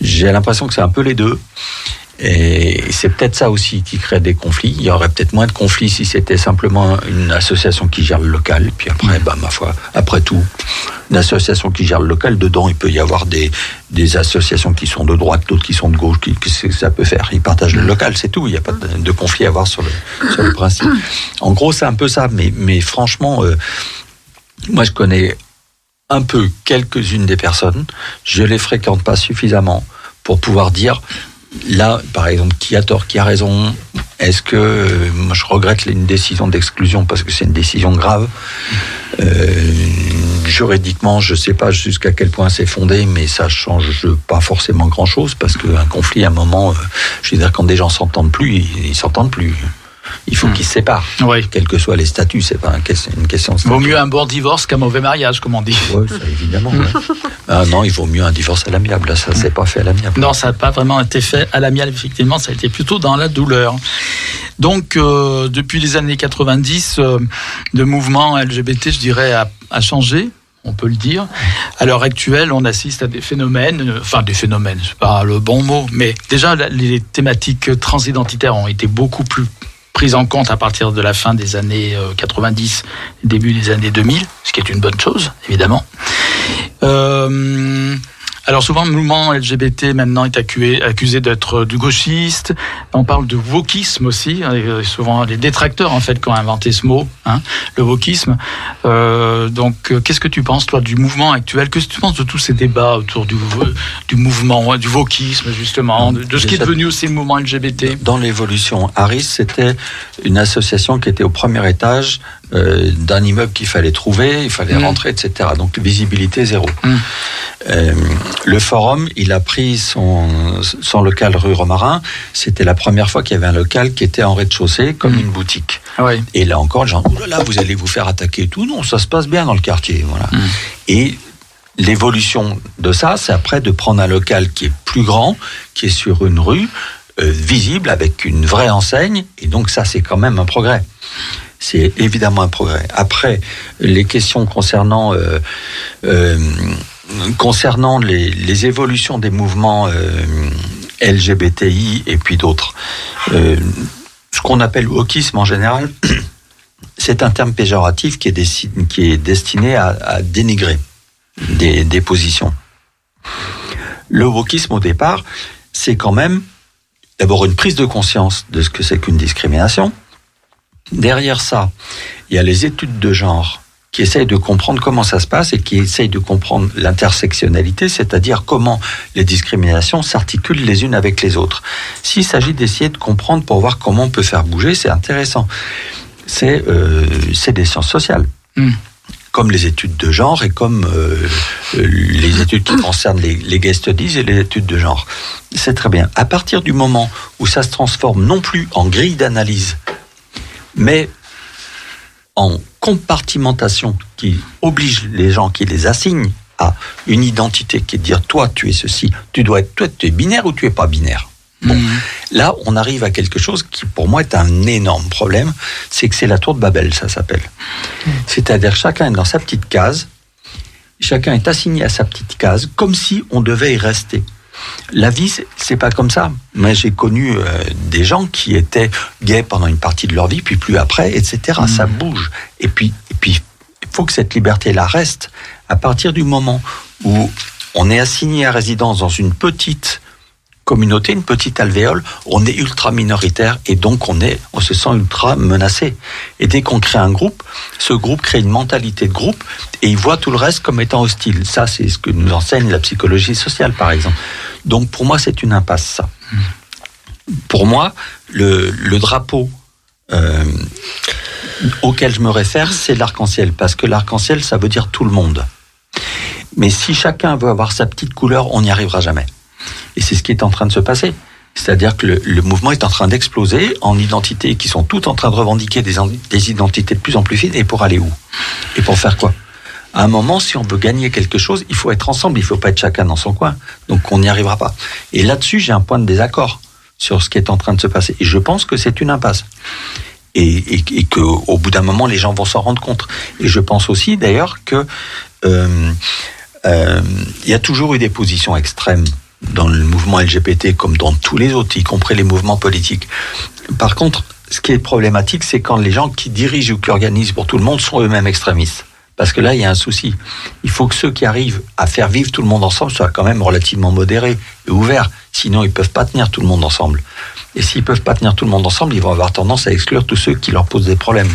j'ai l'impression que c'est un peu les deux. Et c'est peut-être ça aussi qui crée des conflits. Il y aurait peut-être moins de conflits si c'était simplement une association qui gère le local. Puis après, bah, ma foi, après tout, une association qui gère le local, dedans, il peut y avoir des, associations qui sont de droite, d'autres qui sont de gauche. Qui, que ça peut faire Ils partagent le local, c'est tout. Il n'y a pas de, conflit à avoir sur le, principe. En gros, c'est un peu ça. Mais, franchement, euh, moi, je connais un peu quelques-unes des personnes. Je les fréquente pas suffisamment pour pouvoir dire là, par exemple, qui a tort, qui a raison Est-ce que euh, moi je regrette une décision d'exclusion parce que c'est une décision grave Euh, Juridiquement, je ne sais pas jusqu'à quel point c'est fondé, mais ça change pas forcément grand-chose parce qu'un conflit, à un moment, euh, je veux dire, quand des gens s'entendent plus, ils, s'entendent plus. Il faut qu'ils se séparent, Oui. quels que soient les statuts. C'est pas une question Vaut mieux un bon divorce qu'un mauvais mariage, comme on dit. Ça, évidemment. ouais. Ah non, il vaut mieux un divorce à l'amiable. Là, ça, c'est pas fait à l'amiable. Non, ça n'a pas vraiment été fait à l'amiable, effectivement, ça a été plutôt dans la douleur. Donc, euh, depuis les années 90, euh, le mouvement LGBT, je dirais, a, a changé. On peut le dire. À l'heure actuelle, on assiste à des phénomènes, euh, enfin des phénomènes, c'est pas le bon mot, mais déjà les thématiques transidentitaires ont été beaucoup plus prises en compte à partir de la fin des années euh, 90, début des années 2000, ce qui est une bonne chose, évidemment. Euh, alors souvent, le mouvement LGBT maintenant est accusé, accusé d'être du gauchiste. On parle de wokisme aussi. hein, et, euh, souvent, les détracteurs en fait qui ont inventé ce mot, hein, le wokisme. Euh, donc, euh, qu'est-ce que tu penses toi du mouvement actuel? Qu'est-ce que tu penses de tous ces débats autour du, du mouvement, du wokisme justement, de, de ce qui est devenu aussi le mouvement LGBT Dans l'évolution, Harris, c'était une association qui était au premier étage euh, d'un immeuble qu'il fallait trouver, il fallait Mm. rentrer, etc. Donc visibilité zéro. Mm. Euh, le forum, il a pris son, son local rue Romarin. C'était la première fois qu'il y avait un local qui était en rez-de-chaussée, comme Mm. une boutique. Oui. Et là encore, gens, oh là là, vous allez vous faire attaquer et tout. Non, ça se passe bien dans le quartier. Voilà. Et l'évolution de ça, c'est après de prendre un local qui est plus grand, qui est sur une rue, euh, visible, avec une vraie enseigne. Et donc ça, c'est quand même un progrès. C'est évidemment un progrès. Après, les questions concernant euh, euh, concernant les, les évolutions des mouvements euh, LGBTI et puis d'autres, ce qu'on appelle wokisme en général, c'est un terme péjoratif qui est, qui est destiné à, à dénigrer des, des positions. Le wokisme au départ, c'est quand même d'abord une prise de conscience de ce que c'est qu'une discrimination. Derrière ça, il y a les études de genre qui essayent de comprendre comment ça se passe et qui essayent de comprendre l'intersectionnalité, c'est-à-dire comment les discriminations s'articulent les unes avec les autres. S'il s'agit d'essayer de comprendre pour voir comment on peut faire bouger, c'est intéressant. C'est euh, des sciences sociales. Mm. Comme les études de genre et comme euh, euh, les études qui concernent les, les gay studies et les études de genre. C'est très bien. À partir du moment où ça se transforme non plus en grille d'analyse, mais en compartimentation qui oblige les gens, qui les assigne à une identité qui est de dire toi tu es ceci, tu dois être toi tu es binaire ou tu es pas binaire. Bon, Mm. là on arrive à quelque chose qui pour moi est un énorme problème, c'est que c'est la tour de Babel, ça s'appelle. C'est-à-dire chacun est dans sa petite case, chacun est assigné à sa petite case, comme si on devait y rester. La vie, c'est- pas comme ça. Moi, j'ai connu euh, des gens qui étaient gays pendant une partie de leur vie, puis plus après, etc. Ça bouge. Et puis, et puis, il faut que cette liberté-là reste. À partir du moment où on est assigné à résidence dans une petite communauté, une petite alvéole, on est ultra minoritaire et donc on est, on se sent ultra menacé. Et dès qu'on crée un groupe, ce groupe crée une mentalité de groupe et il voit tout le reste comme étant hostile. Ça, c'est ce que nous enseigne la psychologie sociale, par exemple. Donc pour moi, c'est une impasse, ça. Pour moi, le, le drapeau euh, auquel je me réfère, c'est l'arc-en-ciel, parce que l'arc-en-ciel, ça veut dire tout le monde. Mais si chacun veut avoir sa petite couleur, on n'y arrivera jamais. Et c'est ce qui est en train de se passer. C'est-à-dire que le, mouvement est en train d'exploser en identités qui sont toutes en train de revendiquer des, en- des identités de plus en plus fines. Et pour aller où? Et pour faire quoi? À un moment, si on veut gagner quelque chose, il faut être ensemble, il ne faut pas être chacun dans son coin. Donc on n'y arrivera pas. Et là-dessus, j'ai un point de désaccord sur ce qui est en train de se passer. Et je pense que c'est une impasse. Et, et, et qu'au bout d'un moment, les gens vont s'en rendre compte. Et je pense aussi, d'ailleurs, que euh, euh, il y a toujours eu des positions extrêmes dans le mouvement LGBT comme dans tous les autres, y compris les mouvements politiques. Par contre, ce qui est problématique, c'est quand les gens qui dirigent ou qui organisent pour tout le monde sont eux-mêmes extrémistes. Parce que là, il y a un souci. Il faut que ceux qui arrivent à faire vivre tout le monde ensemble soient quand même relativement modérés et ouverts. Sinon, ils peuvent pas tenir tout le monde ensemble. Et s'ils peuvent pas tenir tout le monde ensemble, ils vont avoir tendance à exclure tous ceux qui leur posent des problèmes.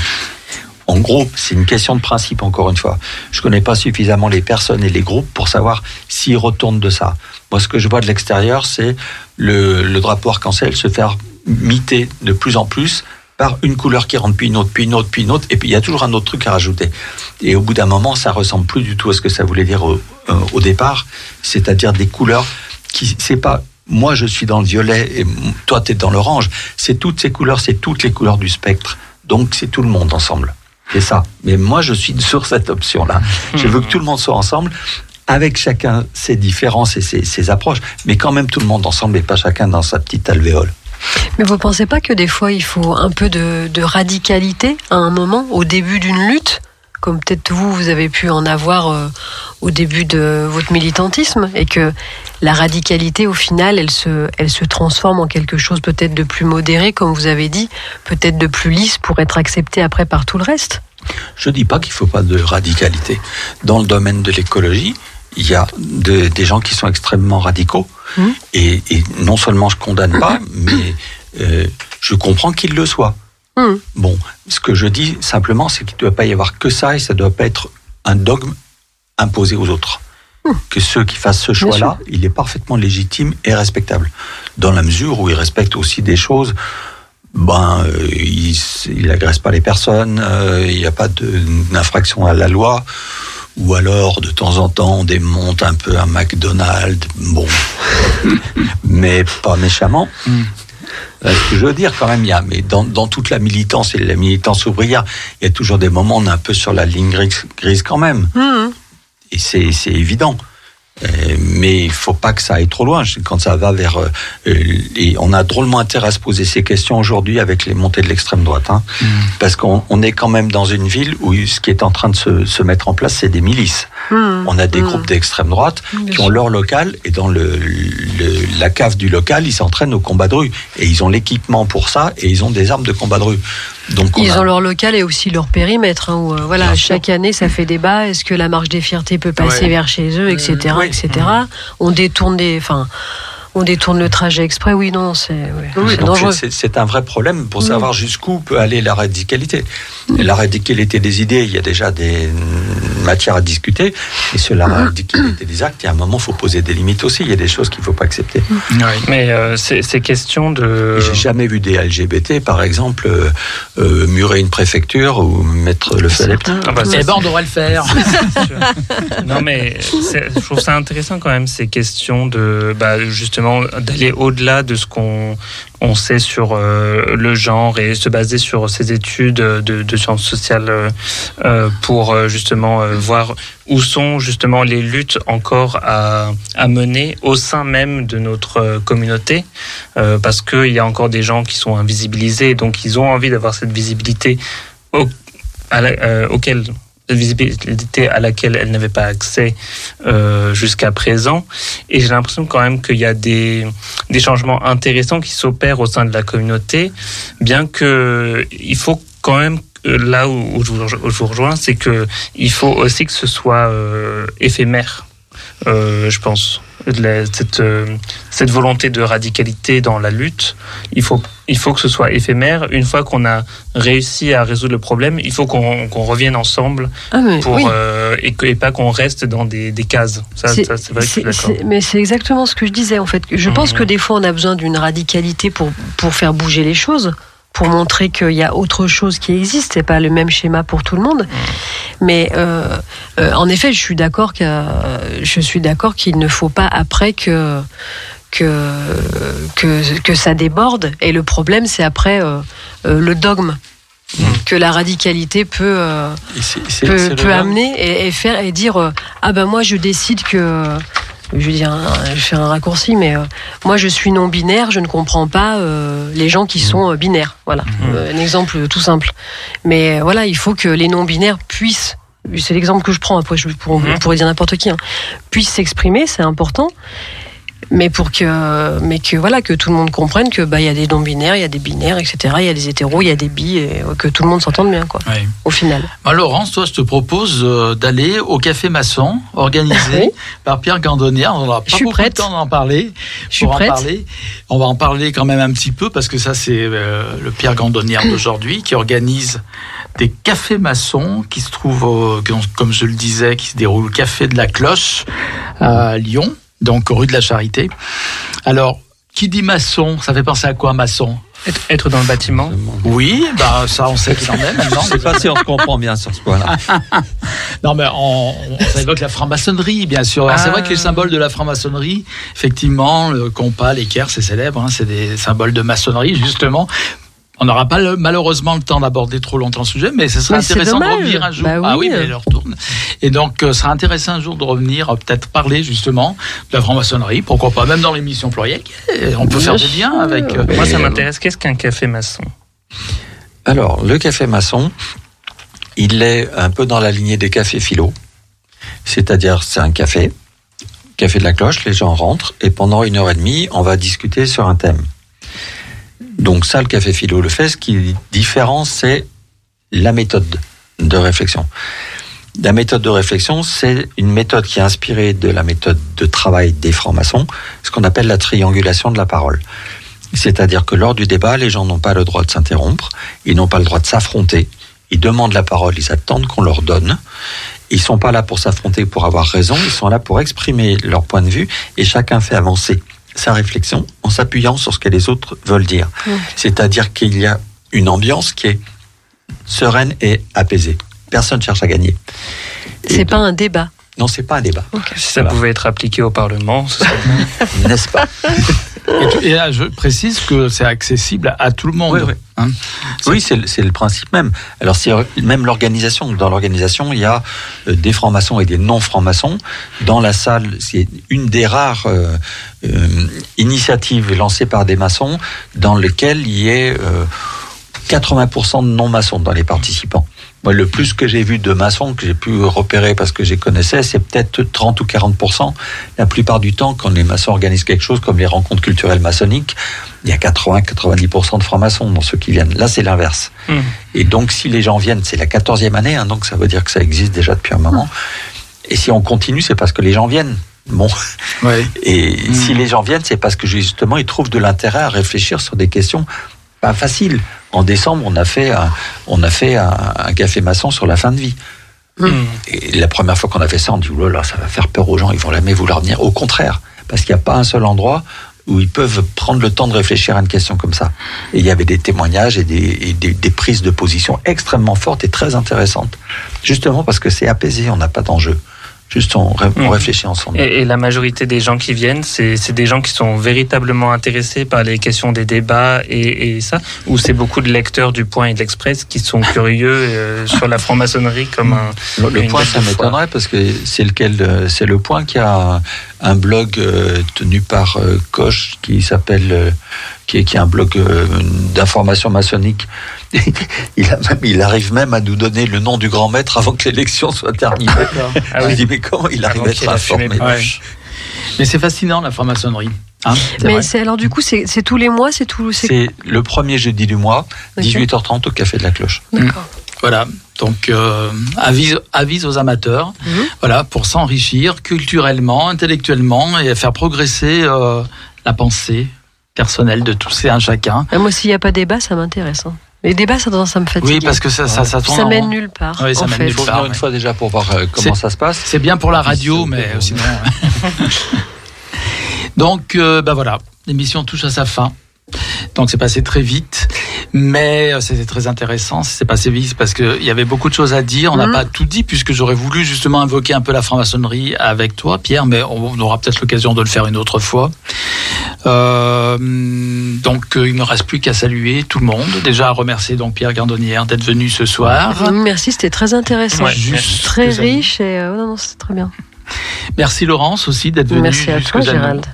En groupe, c'est une question de principe encore une fois. Je connais pas suffisamment les personnes et les groupes pour savoir s'ils retournent de ça. Moi, ce que je vois de l'extérieur, c'est le, drapeau arc-en-ciel se faire miter de plus en plus par une couleur qui rentre, puis une autre, puis une autre, puis une autre, et puis il y a toujours un autre truc à rajouter. Et au bout d'un moment, ça ressemble plus du tout à ce que ça voulait dire au, euh, au départ, c'est-à-dire des couleurs qui, c'est pas moi je suis dans le violet et toi tu es dans l'orange, c'est toutes ces couleurs, c'est toutes les couleurs du spectre. Donc c'est tout le monde ensemble. C'est ça. Mais moi je suis sur cette option-là. Je veux que tout le monde soit ensemble avec chacun ses différences et ses, approches, mais quand même tout le monde ensemble et pas chacun dans sa petite alvéole. Mais vous pensez pas que des fois il faut un peu de, de radicalité à un moment, au début d'une lutte, comme peut-être vous, vous avez pu en avoir euh, au début de votre militantisme, et que la radicalité, au final, elle se, elle se transforme en quelque chose peut-être de plus modéré, comme vous avez dit, peut-être de plus lisse pour être accepté après par tout le reste Je dis pas qu'il faut pas de radicalité. Dans le domaine de l'écologie, il y a de- des gens qui sont extrêmement radicaux. Mhm. Et, et non seulement je condamne pas, mais euh, je comprends qu'ils le soient. Mhm. Bon, ce que je dis simplement, c'est qu'il ne doit pas y avoir que ça et ça ne doit pas être un dogme imposé aux autres. Que ceux qui fassent ce choix-là, il est parfaitement légitime et respectable. Dans la mesure où il respecte aussi des choses ben, euh, il il agresse pas les personnes, euh, il n'y a pas d'infraction à la loi, ou alors de temps en temps on démonte un peu un McDonald's, bon, mais pas méchamment. Euh, Ce que je veux dire quand même, il y a, mais dans, dans toute la militance et la militance ouvrière, il y a toujours des moments où on est un peu sur la ligne grise, grise quand même, Mhm. Et c'est c'est évident. Euh, mais il faut pas que ça aille trop loin. Quand ça va vers, euh, et on a drôlement intérêt à se poser ces questions aujourd'hui avec les montées de l'extrême droite, hein, parce qu'on on est quand même dans une ville où ce qui est en train de se, se mettre en place, c'est des milices. Mhm. On a des groupes d'extrême droite qui ont leur local et dans le, le- la cave du local, ils s'entraînent au combat de rue et ils ont l'équipement pour ça et ils ont des armes de combat de rue. Donc on Ils a- ont leur local et aussi leur périmètre. hein, où, euh, voilà, Bien sûr. chaque année, ça fait débat. Est-ce que la marche des fiertés peut passer Ouais. vers chez eux, etc., oui. etc. On détourne des, enfin, on détourne le trajet exprès. Oui, non, c'est Oui, dangereux. c'est- un vrai problème pour Oui. savoir jusqu'où peut aller la radicalité. Et la radicalité des idées, il y a déjà des matières à discuter. Et sur la radicalité des actes, il y a un moment, il faut poser des limites aussi. Il y a des choses qu'il ne faut pas accepter. Mais euh, question de. Et J'ai jamais vu des LGBT, par exemple, euh, euh, murer une préfecture ou mettre le feu à Ah bah, on devrait le faire. non mais c'est- je trouve ça intéressant quand même ces questions de bah, justement d'aller au-delà de ce qu'on on sait sur euh, le genre et se baser sur ces études de, sciences sociales euh, pour euh, justement voir où sont justement les luttes encore à, à mener au sein même de notre communauté. Parce qu'il y a encore des gens qui sont invisibilisés donc ils ont envie d'avoir cette visibilité au, à auquel visibilité à laquelle elle n'avait pas accès euh, jusqu'à présent. Et j'ai l'impression quand même qu'il y a des, des changements intéressants qui s'opèrent au sein de la communauté, bien que il faut quand même euh, là où, je, vous, rejoins, c'est que il faut aussi que ce soit euh, éphémère, je pense. La- cette, euh, cette volonté de radicalité dans la lutte, il faut, il faut que ce soit éphémère. Une fois qu'on a réussi à résoudre le problème, il faut qu'on revienne ensemble Ah, pour, oui. euh, et, que, et pas qu'on reste dans des, des cases. Ça, C'est- ça, c'est vrai que je suis Mais c'est exactement ce que je disais en fait. Je pense Mhm. que des fois on a besoin d'une radicalité pour, pour faire bouger les choses, pour montrer qu'il y a autre chose qui existe. C'est pas le même schéma pour tout le monde. Mais euh, euh, en effet, je suis d'accord que je suis d'accord qu'il ne faut pas après que que, que que ça déborde. Et le problème, c'est après euh, le dogme que la radicalité peut. euh, peut, amener et, et faire et dire euh, ah ben moi je décide que je vais dire un- je fais un raccourci mais euh, moi je suis non binaire je ne comprends pas euh, les gens qui sont euh, binaires voilà. Euh, un exemple tout simple. Mais euh, voilà il faut que les non binaires puissent c'est l'exemple que je prends après je pour- on pourrait dire n'importe qui hein, puissent s'exprimer c'est important mais pour que mais que voilà que tout le monde comprenne que bah il y a des non binaires il y a des binaires etc il y a des hétéros il y a des bi et euh, que tout le monde s'entende bien quoi Ouais. au final Bah, Laurence, toi, je te propose euh, d'aller au Café Maçon, organisé Oui. par Pierre Gandonnière. On n'aura Je pas beaucoup prête. de temps d'en parler. Je suis en prête. parler. On va en parler quand même un petit peu parce que ça, c'est euh, le Pierre Gandonnière d'aujourd'hui qui organise des cafés maçons qui se trouvent, ont- comme je le disais, qui se déroulent au Café de la Cloche à Lyon, donc rue de la Charité. Alors, qui dit maçon, ça fait penser à quoi maçon? Être, être dans le bâtiment. Oui, bah ça on sait qu'il en est maintenant. Je sais pas si on se comprend bien sur ce point-là. Non, mais on, on- ça évoque la franc-maçonnerie, bien sûr. Alors, C'est Ah. vrai que les symboles de la franc-maçonnerie, effectivement, le compas, l'équerre, c'est célèbre, hein, c'est des symboles de maçonnerie, justement. On n'aura pas le- malheureusement le temps d'aborder trop longtemps le sujet, mais ce Mais c'est intéressant de revenir un jour. Bah Ah oui. oui, mais elle retourne. Et donc, euh, ce serait intéressant un jour de revenir, euh, peut-être parler justement de la franc-maçonnerie, pourquoi pas, même dans l'émission plurielle. Eh, On peut faire des liens avec. euh, Moi, ça m'intéresse. Qu'est-ce qu'un café maçon? Alors, le café maçon, il est un peu dans la lignée des cafés philo. C'est-à-dire, c'est un café, café de la cloche, les gens rentrent, et pendant une heure et demie, on va discuter sur un thème. Donc ça, le café philo le fait. Ce qui est différent, c'est la méthode de réflexion. La méthode de réflexion, c'est une méthode qui est inspirée de la méthode de travail des francs-maçons, ce qu'on appelle la triangulation de la parole. C'est-à-dire que lors du débat, les gens n'ont pas le droit de s'interrompre, ils n'ont pas le droit de s'affronter, ils demandent la parole, ils attendent qu'on leur donne. Ils sont pas là pour s'affronter, pour avoir raison, ils sont là pour exprimer leur point de vue et chacun fait avancer sa réflexion en s'appuyant sur ce que les autres veulent dire. Mmh. C'est-à-dire qu'il y a une ambiance qui est sereine et apaisée. Personne cherche à gagner. C'est pas un débat. Non, c'est pas un débat. Si ça Voilà. pouvait être appliqué au Parlement, ce serait bien. N'est-ce pas Et, là, je précise que c'est accessible à tout le monde. Oui, oui. hein. Oui, c'est le, c'est le principe même. Alors, c'est même l'organisation. Dans l'organisation, il y a euh, des francs-maçons et des non-francs-maçons. Dans la salle, c'est une des rares euh, euh, initiatives lancées par des maçons dans lequel il y ait euh, 80% de non-maçons dans les participants. Moi, le plus que j'ai vu de maçons que j'ai pu repérer parce que je les connaissais, c'est peut-être 30 ou 40%. La plupart du temps, quand les maçons organisent quelque chose comme les rencontres culturelles maçonniques, il y a 80-90% de francs-maçons dans ceux qui viennent. Là, c'est l'inverse. Mmh. Et donc, si les gens viennent, c'est la 14e année, hein, donc ça veut dire que ça existe déjà depuis un moment. Et si on continue, c'est parce que les gens viennent. Bon. Ouais. Et Mm. si les gens viennent, c'est parce que justement, ils trouvent de l'intérêt à réfléchir sur des questions pas faciles. En décembre, on a fait un, on a fait un, un café maçon sur la fin de vie. Mmh. Et la première fois qu'on a fait ça, on dit, oh là là, ça va faire peur aux gens, ils vont jamais vouloir venir. Au contraire, parce qu'il n'y a pas un seul endroit où ils peuvent prendre le temps de réfléchir à une question comme ça. Et il y avait des témoignages et des, et des, des prises de position extrêmement fortes et très intéressantes. Justement parce que c'est apaisé, on n'a pas d'enjeu. Juste on, ré- on Mhm. réfléchit ensemble. Et, et la majorité des gens qui viennent, c'est c'est des gens qui sont véritablement intéressés par les questions des débats et, et ça Ou c'est beaucoup de lecteurs du Point et de l'Express qui sont curieux euh, sur la franc-maçonnerie comme un. Le, le point, ça m'étonnerait parce que c'est lequel euh, C'est le point qui a un, blog euh, tenu par euh, Koch qui s'appelle, euh, qui, est, qui est un blog euh, d'information maçonnique. il, a même, il arrive même à nous donner le nom du grand maître avant que l'élection soit terminée. Ah Je oui. dis mais comment il arrive Avant à être informé. Mais c'est fascinant la franc-maçonnerie. Hein, Mais c'est alors du coup, c'est tous les mois, c'est tout. c'est- C'est le premier jeudi du mois, Ok. 18h30 au Café de la Cloche. D'accord. Voilà, donc euh, avise, avise aux amateurs, Mhm. voilà, pour s'enrichir culturellement, intellectuellement et faire progresser euh, la pensée personnelle de tous et un chacun. Ah, moi, s'il n'y a pas débat, ça m'intéresse. hein. Les débats, ça, ça me fatigue. Oui, parce que ça, ça, ça tourne ça en mène nulle part. Oui, ça en mène fait. nulle Il faut part, venir une fois déjà pour voir euh, comment ça se passe. C'est bien pour la radio, mais euh, sinon. Donc, euh, bah voilà, l'émission touche à sa fin. Donc, c'est passé très vite, mais euh, c'était très intéressant. C'est passé vite parce qu'il y avait beaucoup de choses à dire. On n'a Mhm. pas tout dit puisque j'aurais voulu justement invoquer un peu la franc-maçonnerie avec toi, Pierre, mais on aura peut-être l'occasion de le faire une autre fois. Euh, donc, euh, il ne reste plus qu'à saluer tout le monde. Déjà, à remercier donc Pierre Gardonnière d'être venu ce soir. Merci, c'était très intéressant. Ouais, Juste Très riche et euh, non, non, c'est très bien. Merci Laurence aussi d'être venue. Merci à toi, à. Gérald.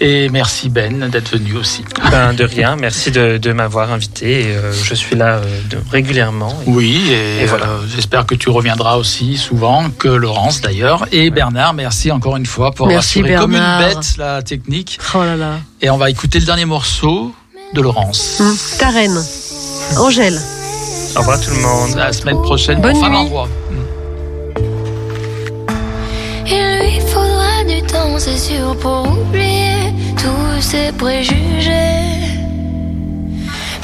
Et merci Ben d'être venu aussi. Ben, de rien, merci de, de m'avoir invité. et, euh, je suis là euh, de- régulièrement. Oui, et, Et voilà. euh, j'espère que tu reviendras aussi souvent, que Laurence d'ailleurs. Et Bernard, merci encore une fois pour Merci, assurer comme une bête la technique. Oh là là. Et on va écouter le dernier morceau de Laurence. Hum, Ta reine, Angèle. Au revoir tout le monde. La semaine prochaine Bonne pour fin nuit. c'est sûr, pour oublier tous ces préjugés.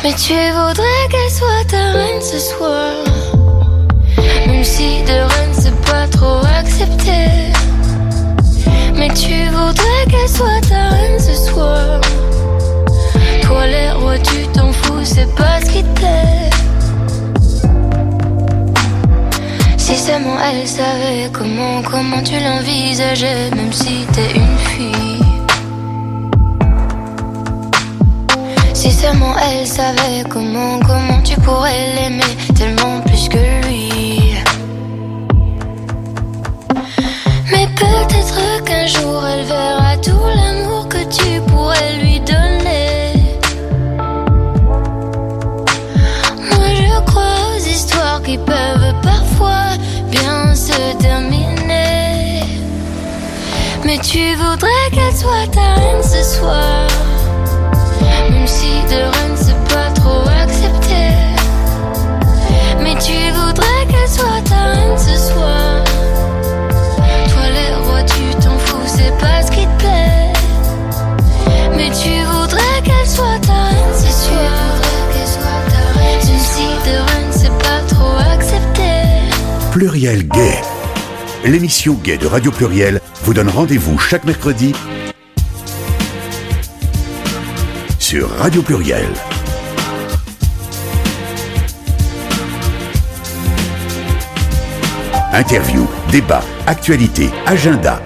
Mais tu voudrais qu'elle soit ta reine ce soir. Même si de reine c'est pas trop accepté. Mais tu voudrais qu'elle soit ta reine ce soir. Toi, les rois, tu t'en fous, c'est pas ce qui te. Si seulement elle savait comment, comment tu l'envisageais, même si t'es une fille. Si seulement elle savait comment, comment tu pourrais l'aimer tellement plus que lui. Mais peut-être qu'un jour elle verra tout l'amour que tu pourrais lui donner. Qui peuvent parfois bien se terminer. Mais tu voudrais qu'elle soit ta reine ce soir. Même si de reine c'est pas trop accepté. Mais tu voudrais qu'elle soit ta reine Pluriel Gay. L'émission Gay de Radio Pluriel vous donne rendez-vous chaque mercredi sur Radio Pluriel. Interview, débat, actualité, agenda,